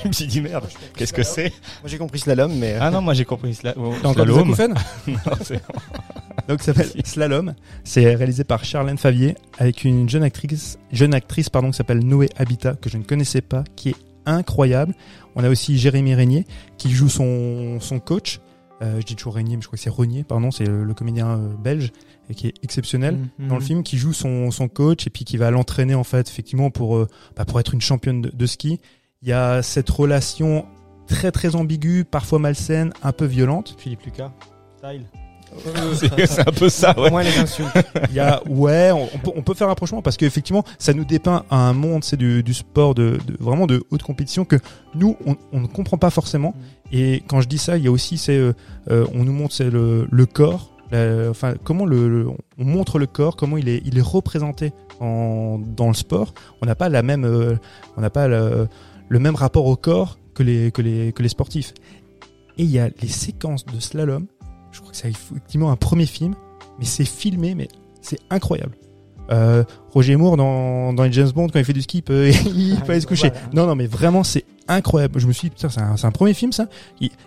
Je me suis dit merde, qu'est-ce que c'est Moi j'ai compris slalom, mais Ah non, moi j'ai compris sla- oh, slalom. acouphènes Non, c'est- Donc ça s'appelle Slalom. C'est réalisé par Charlène Favier avec une jeune actrice, jeune actrice pardon qui s'appelle Noé Habitat que je ne connaissais pas, qui est incroyable. On a aussi Jérémy Régnier qui joue son son coach. Euh, je dis toujours Régnier, mais je crois que c'est Renier, pardon, c'est le, le comédien euh, belge et qui est exceptionnel Mhm. dans le film, qui joue son, son coach et puis qui va l'entraîner en fait effectivement pour euh, bah, pour être une championne de, de ski. Il y a cette relation très très ambiguë, parfois malsaine, un peu violente. Philippe Lucas. Style. c'est un peu ça, ouais. au moins les insultes. Il y a ouais, on, on peut, on peut faire un rapprochement parce qu'effectivement, ça nous dépeint un monde, c'est du, du sport de, de vraiment de haute compétition que nous on, on ne comprend pas forcément. Et quand je dis ça, il y a aussi c'est euh, euh, on nous montre c'est le, le corps, la- enfin comment le, le- on montre le corps, comment il est il est représenté en, dans le sport. On n'a pas la même euh, on n'a pas le, le même rapport au corps que les que les que les sportifs. Et il y a les séquences de slalom. Je crois que c'est effectivement un premier film, mais c'est filmé, mais c'est incroyable. Euh, Roger Moore dans, dans les James Bond quand il fait du ski, il peut, il peut aller se coucher. Voilà. Non, non, mais vraiment c'est incroyable. Je me suis dit putain, c'est un, un premier film ça.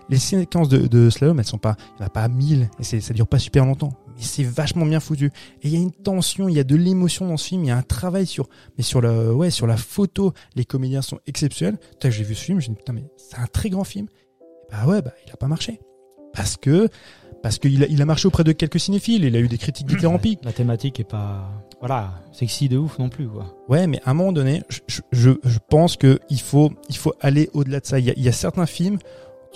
Les séquences de, de slalom, elles sont pas, il y en a pas à 1000 et ça dure pas super longtemps. Mais c'est vachement bien foutu. Et il y a une tension, il y a de l'émotion dans ce film, il y a un travail sur, mais sur le, ouais, sur la photo, les comédiens sont exceptionnels. Putain, j'ai vu ce film, j'ai dit putain mais c'est un très grand film. Bah ouais, bah il a pas marché parce que parce qu'il a, il a marché auprès de quelques cinéphiles, il a eu des critiques dithyrambiques. La thématique est pas, voilà, sexy de ouf non plus, quoi. Ouais, mais à un moment donné, je, je- je, pense que il faut, il faut aller au-delà de ça. Il y, a, il y a certains films,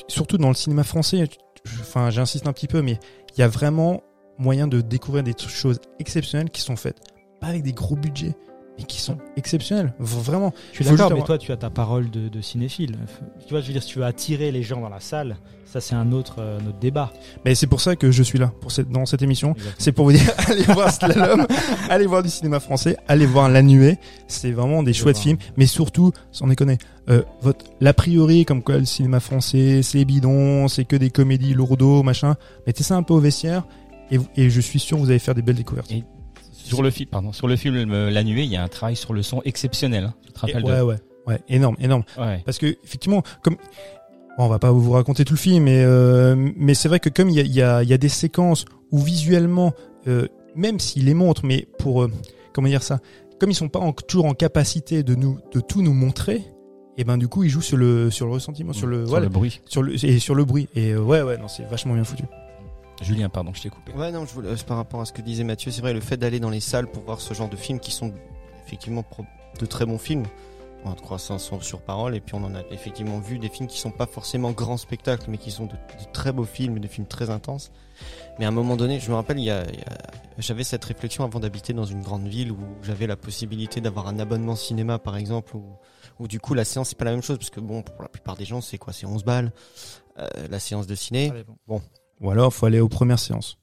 surtout dans le cinéma français, enfin j'insiste un petit peu, mais il y a vraiment moyen de découvrir des choses exceptionnelles qui sont faites, pas avec des gros budgets, mais qui sont exceptionnels. V- Vraiment. Je suis d'accord, mais avoir- toi, tu as ta parole de, de cinéphile. Tu vois, je veux dire, si tu veux attirer les gens dans la salle, ça, c'est un autre, euh, un autre débat. Mais c'est pour ça que je suis là, pour cette, dans cette émission. C'est pour vous dire, allez voir Slalom, allez voir du cinéma français, allez voir La Nuée. C'est vraiment des chouettes vois. films, mais surtout, sans déconner, euh, votre, l'a priori, comme quoi le cinéma français, c'est bidon, c'est que des comédies lourdeaux, machin. Mettez ça un peu au vestiaire, et, je suis sûr que vous allez faire des belles découvertes. Et Sur le film, pardon, sur le film La Nuée, il y a un travail sur le son exceptionnel. hein. Tu te rappelles ouais, ouais, ouais, énorme, énorme. de... Ouais. Parce que effectivement, comme bon, on va pas vous raconter tout le film, mais euh, mais c'est vrai que comme il y a, y, a, y a des séquences où visuellement, euh, même s'ils les montrent, mais pour euh, comment dire ça, comme ils sont pas en- toujours en capacité de nous de tout nous montrer, et ben du coup ils jouent sur le sur le ressentiment, sur le Sur voilà, le bruit. sur le et sur le bruit. Et ouais ouais non c'est vachement bien foutu. Julien, pardon, je t'ai coupé. Ouais, non, je voulais, euh, par rapport à ce que disait Mathieu, c'est vrai, le fait d'aller dans les salles pour voir ce genre de films qui sont effectivement de très bons films, en croissant sur, sur parole, et puis on en a effectivement vu des films qui sont pas forcément grands spectacles, mais qui sont de, de très beaux films, des films très intenses. Mais à un moment donné, je me rappelle, il y a, il y a- j'avais cette réflexion avant d'habiter dans une grande ville où j'avais la possibilité d'avoir un abonnement cinéma, par exemple, où, où du coup la séance c'est pas la même chose, parce que bon, pour la plupart des gens, c'est quoi, c'est 11 balles, euh, la séance de ciné. Ou alors faut aller aux premières séances.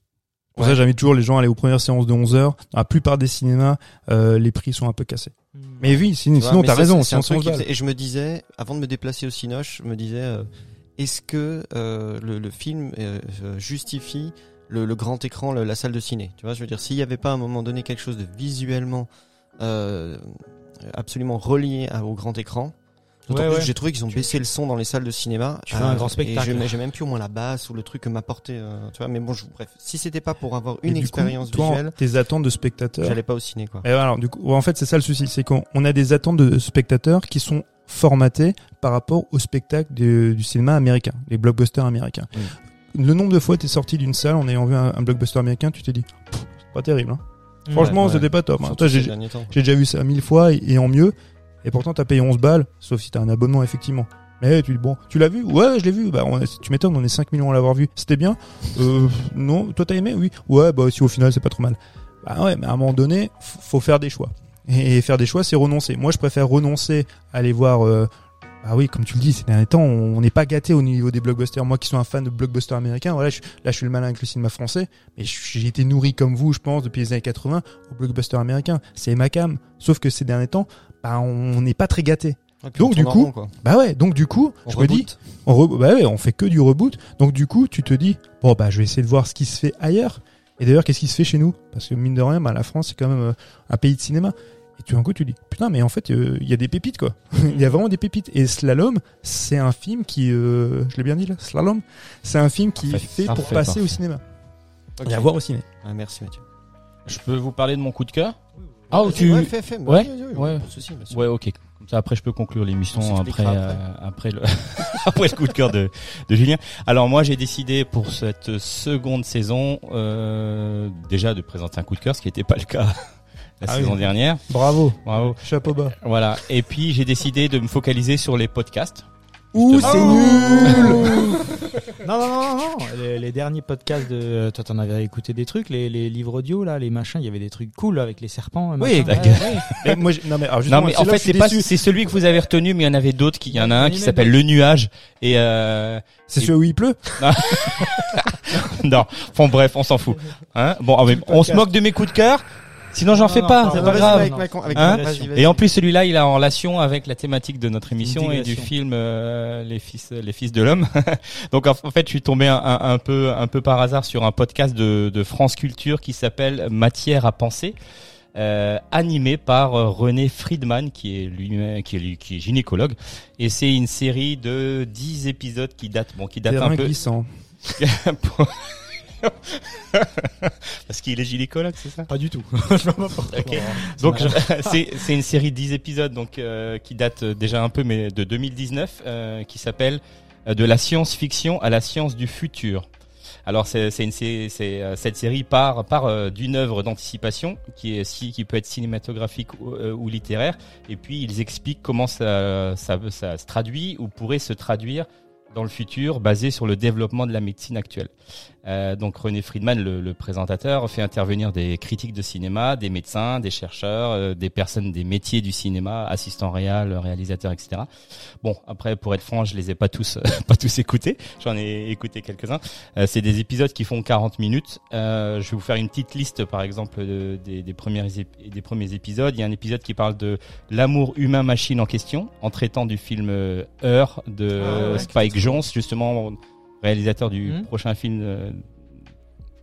Pour Ouais. ça j'invite toujours les gens à aller aux premières séances de 11 heures. Dans la plupart des cinémas, euh, les prix sont un peu cassés. Mais oui, sinon, Tu ça, raison. c'est- un truc c'est 11 qui balles. faisait- Et je me disais, avant de me déplacer au Cinoche, je me disais, euh, est-ce que euh, le, le film justifie le, le grand écran, le- la salle de ciné? Tu vois, je veux dire, s'il n'y avait pas à un moment donné quelque chose de visuellement absolument relié à- au grand écran. D'autant Ouais, plus ouais. que j'ai trouvé qu'ils ont baissé le son dans les salles de cinéma. Euh, Tu veux un grand spectacle. j'ai- même plus au moins la basse ou le truc que m'apportait. euh, tu vois, mais bon, je, bref, si c'était pas pour avoir une du coup, expérience toi, visuelle, tes attentes de spectateurs. j'allais pas au ciné, quoi. Et alors, du coup, en fait, c'est ça le souci, c'est qu'on on a des attentes de spectateurs qui sont formatés par rapport au spectacle de- du cinéma américain, les blockbusters américains. Le nombre de fois t'es sorti d'une salle en ayant vu un, un blockbuster américain, tu t'es dit, pas terrible. Hein. Franchement, ouais. c'était pas top. hein. J'ai déjà vu ça mille fois et, et en mieux, et pourtant t'as payé 11 balles, sauf si t'as un abonnement effectivement. Mais tu dis bon, tu l'as vu? Ouais, je l'ai vu. Bah, on est- tu m'étonnes, on est 5 millions à l'avoir vu. C'était bien? Euh, Non, toi t'as aimé? Oui. Ouais, bah si au final c'est pas trop mal. Bah ouais, mais à un moment donné, faut faire des choix. Et faire des choix, c'est renoncer. Moi, je préfère renoncer à aller voir. Euh, bah oui, comme tu le dis, ces derniers temps, on n'est pas gâté au niveau des blockbusters. Moi, qui suis un fan de blockbusters américains, voilà, je, là, je suis le malin avec le cinéma français, mais j'ai été nourri comme vous, je pense, depuis les années 80 au blockbuster américain. C'est ma cam. Sauf que ces derniers temps, bah, on n'est pas très gâté. Ouais, Donc, on du coup, rond. Bah ouais, donc du coup, On je me dis, on, re- bah ouais, on fait que du reboot. Donc du coup, tu te dis, bon bah je vais essayer de voir ce qui se fait ailleurs. Et d'ailleurs, qu'est-ce qui se fait chez nous? Parce que mine de rien, bah, la France c'est quand même euh, un pays de cinéma. Et tout d'un coup, tu dis, putain, mais en fait, euh, il y a des pépites quoi. Il y a vraiment des pépites. Et Slalom, c'est un film qui, euh, je l'ai bien dit là, Slalom, c'est un film qui est Parfait, fait pour passer parfait. au cinéma et à voir au ciné. Ah, merci Mathieu. Je peux vous parler de mon coup de cœur? Ah, ou tu... Ouais, fais, fais, Ouais, ouais. pas de souci, bien sûr. Ouais, ok. Comme ça, après, je peux conclure l'émission On après, euh, après le après le coup de cœur de, de Julien. Alors moi, j'ai décidé pour cette seconde saison euh, déjà de présenter un coup de cœur, ce qui n'était pas le cas la Ah saison oui. dernière. Bravo, Bravo. chapeau bas. Voilà. Et puis j'ai décidé de me focaliser sur les podcasts. Ouh, c'est nul Non, non, non, non. Les, les derniers podcasts de. Toi, t'en avais écouté des trucs, les, les livres audio, là, les machins. Il y avait des trucs cool avec les serpents. Oui, machin. gueule. ouais. Mais moi, j'ai- non mais, alors, Non mais c'est en là fait je suis c'est pas déçu. c'est celui que vous avez retenu, mais il y en avait d'autres. qui- Il y en a un qui s'appelle Le Nuage et euh, C'est celui où il pleut? Non. Enfin bref, on s'en fout. Hein bon, ah, mais on se moque de mes coups de cœur. Sinon j'en fais pas, c'est pas grave. Avec, avec, Hein vas-y, vas-y. Et en plus, celui-là, il est en relation avec la thématique de notre émission et du digression. film euh, Les fils, les fils de l'homme. Donc en, en fait, je suis tombé un, un- un peu, un peu par hasard sur un podcast de, de France Culture qui s'appelle Matière à penser. Euh, animé par euh, René Friedman qui est lui qui est, lui- qui est gynécologue et c'est une série de 10 épisodes qui datent bon qui datent Terrain un peu glissant. parce qu'il est gynécologue c'est ça? Pas du tout. Je vois pas pourquoi. Ok. Donc c'est une série de 10 épisodes donc euh, qui date euh, déjà un peu mais de 2019 euh, qui s'appelle de la science-fiction à la science du futur. Alors c'est cette série part part d'une œuvre d'anticipation qui est si qui peut être cinématographique ou, ou littéraire et puis ils expliquent comment ça, ça ça se traduit ou pourrait se traduire dans le futur basé sur le développement de la médecine actuelle. Euh, donc René Friedman, le, le, présentateur, fait intervenir des critiques de cinéma, des médecins, des chercheurs, euh, des personnes des métiers du cinéma, assistants réels, réalisateurs, etc. Bon, après, pour être franc, je les ai pas tous, pas tous écoutés. J'en ai écouté quelques-uns. Euh, c'est des épisodes qui font 40 minutes. Euh, je vais vous faire une petite liste, par exemple, de, des, des, premiers des premiers épisodes. Il y a un épisode qui parle de l'amour humain-machine en question, en traitant du film Heure de ah ouais, Spike Jones, justement réalisateur du mmh. prochain film euh,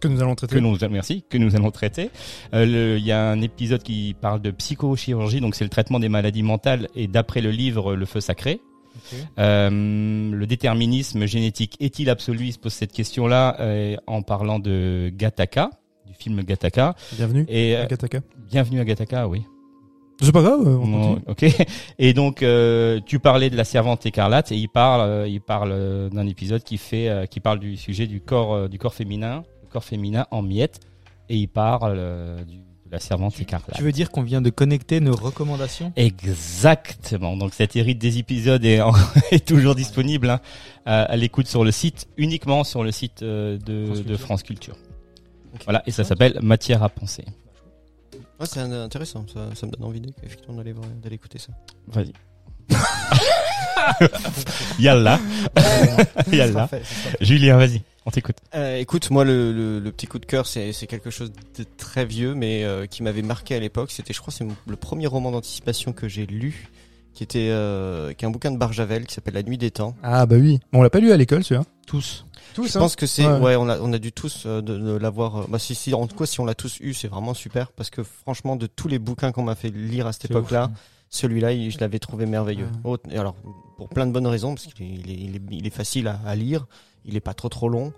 que nous allons traiter. Que nous, merci, que nous allons traiter. Euh, il y a un épisode qui parle de psychochirurgie, donc c'est le traitement des maladies mentales et d'après le livre Le Feu Sacré. Okay. Euh, le déterminisme génétique est-il absolu Il se pose cette question-là euh, en parlant de Gattaca, du film Gattaca. Bienvenue et, à Gattaca. Bienvenue à Gattaca, oui. C'est pas grave. On ok. Et donc euh, tu parlais de la servante écarlate et il parle, euh, il parle euh, d'un épisode qui fait, euh, qui parle du sujet du corps, du corps féminin, le corps féminin en miettes, et il parle du, de la servante écarlate. Tu veux dire qu'on vient de connecter nos recommandations? Exactement. Donc cette hérite des épisodes est, en, est toujours disponible hein, à, l'écoute sur le site, uniquement sur le site de France Culture. De France Culture. Okay. Voilà, et ça s'appelle Matière à penser. Ouais, c'est intéressant, ça, ça, me donne envie effectivement d'aller d'aller écouter ça. Vas-y. Yalla. Yalla. Julien, vas-y, on t'écoute. Euh, écoute, moi le, le, le, petit coup de cœur, c'est quelque chose de très vieux, mais euh, qui m'avait marqué à l'époque. C'était, je crois, c'est le premier roman d'anticipation que j'ai lu, qui était euh, qui est un bouquin de Barjavel qui s'appelle La Nuit des Temps. Ah bah oui, on l'a pas lu à l'école, celui-là? Tous. Tous, je hein pense que c'est ouais. ouais. on a on a dû tous euh, de, de l'avoir bah si si en tout cas si on l'a tous eu c'est vraiment super parce que franchement de tous les bouquins qu'on m'a fait lire à cette époque-là celui-là je l'avais trouvé merveilleux ouais. et alors pour plein de bonnes raisons parce qu'il est, il est, il est facile à, à, lire il est pas trop trop long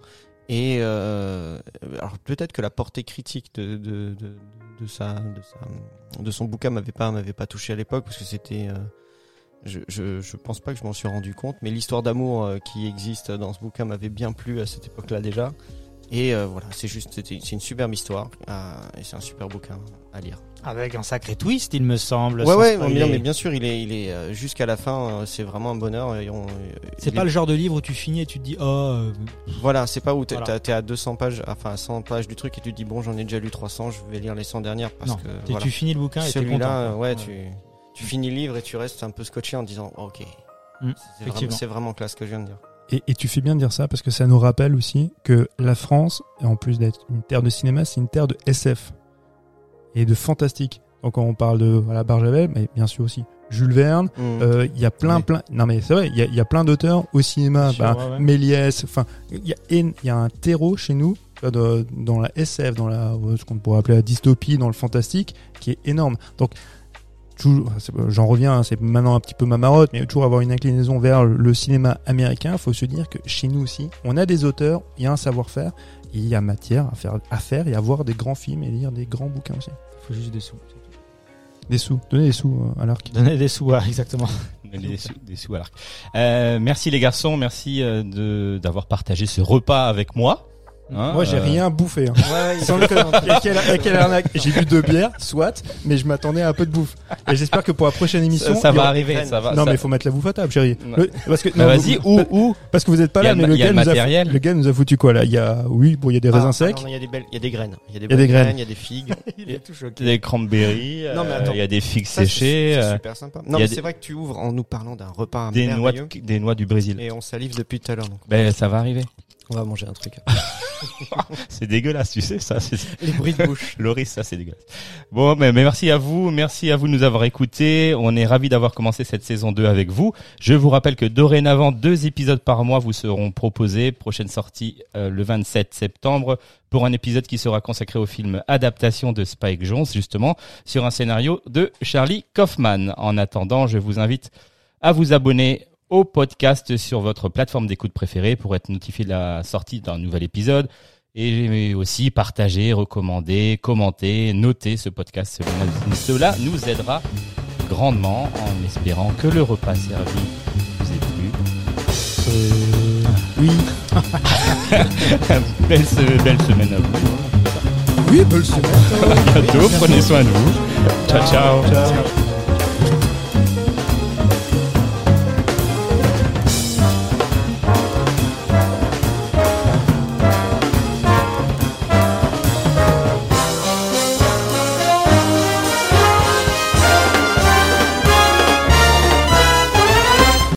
et euh, alors peut-être que la portée critique de de, de, de sa de sa de son bouquin m'avait pas m'avait pas touché à l'époque parce que c'était euh, je, je, je, pense pas que je m'en suis rendu compte, mais l'histoire d'amour euh, qui existe dans ce bouquin m'avait bien plu à cette époque-là déjà. Et euh, voilà, c'est juste, c'est une superbe histoire euh, et c'est un super bouquin à lire. Avec un sacré twist, il me semble. Ouais, ouais, mais, mais, bien sûr, il est, il est jusqu'à la fin, c'est vraiment un bonheur. C'est pas est... le genre de livre où tu finis et tu te dis oh. Voilà, c'est pas où t'es voilà. à 200 pages, enfin à 100 pages du truc et tu te dis bon, j'en ai déjà lu 300, je vais lire les 100 dernières parce non, que. Voilà. Tu finis le bouquin et celui-là, ouais, ouais, tu tu finis le livre et tu restes un peu scotché en disant oh, ok. Mmh, c'est vraiment, vraiment classe ce que je viens de dire. Et, et, tu fais bien de dire ça parce que ça nous rappelle aussi que la France en plus d'être une terre de cinéma c'est une terre de SF et de fantastique. Donc quand on parle de voilà Barjavel mais bien sûr aussi Jules Verne. Il mmh. euh, y a plein oui. plein non mais c'est vrai il y a, y a, plein d'auteurs au cinéma. Bah, ouais. Méliès enfin il y a il y a un terreau chez nous dans la SF dans la ce qu'on pourrait appeler la dystopie dans le fantastique qui est énorme. Donc j'en reviens, hein, c'est maintenant un petit peu ma marotte, mais toujours avoir une inclinaison vers le cinéma américain, il faut se dire que chez nous aussi, on a des auteurs, il y a un savoir-faire, il y a matière à faire, à faire et à voir des grands films et lire des grands bouquins aussi. Il faut juste des sous. Des sous, donnez des sous euh, à l'arc. Donnez des sous, ouais, exactement. Des sous, des sous à l'arc. Euh, merci les garçons, merci euh, de d'avoir partagé ce repas avec moi. Hein, Moi, j'ai euh... rien bouffé. Hein. Ouais, Sans quelle, quelle arnaque. J'ai bu deux bières, soit, mais je m'attendais à un peu de bouffe. Et j'espère que pour la prochaine émission, ça, ça va arriver. Ça va, non, ça... mais il faut mettre la bouffe à table, chérie. Le, parce que vas-y, où, où Parce que vous êtes pas là, mais le gars, le, nous a, le gars nous a foutu quoi là Il y a, oui, bon, il y a des raisins ah, secs. Il y a des belles, il y a des graines. Il y a des, il y a des graines. Il y a des figues. Il y a tout choqué. Des cranberries. Il y a des figues séchées. C'est super sympa. Non, mais c'est vrai que tu ouvres en nous parlant d'un repas des noix, des noix du Brésil. Et on salive depuis tout à l'heure. Ben, ça va arriver. On va manger un truc. c'est dégueulasse, tu sais, ça. Les bruits de bouche. Loris, ça, c'est dégueulasse. Bon, mais, mais, merci à vous. Merci à vous de nous avoir écoutés. On est ravis d'avoir commencé cette saison 2 avec vous. Je vous rappelle que dorénavant, deux épisodes par mois vous seront proposés. Prochaine sortie euh, le 27 septembre pour un épisode qui sera consacré au film Adaptation de Spike Jones, justement, sur un scénario de Charlie Kaufman. En attendant, je vous invite à vous abonner au podcast sur votre plateforme d'écoute préférée pour être notifié de la sortie d'un nouvel épisode et aussi partager, recommander, commenter, noter ce podcast. Cela nous aidera grandement en espérant que le repas servi vous ait plu. Euh, oui. belle, belle semaine à vous. Oui, belle semaine. à bientôt, prenez soin de vous. ciao. ciao. ciao.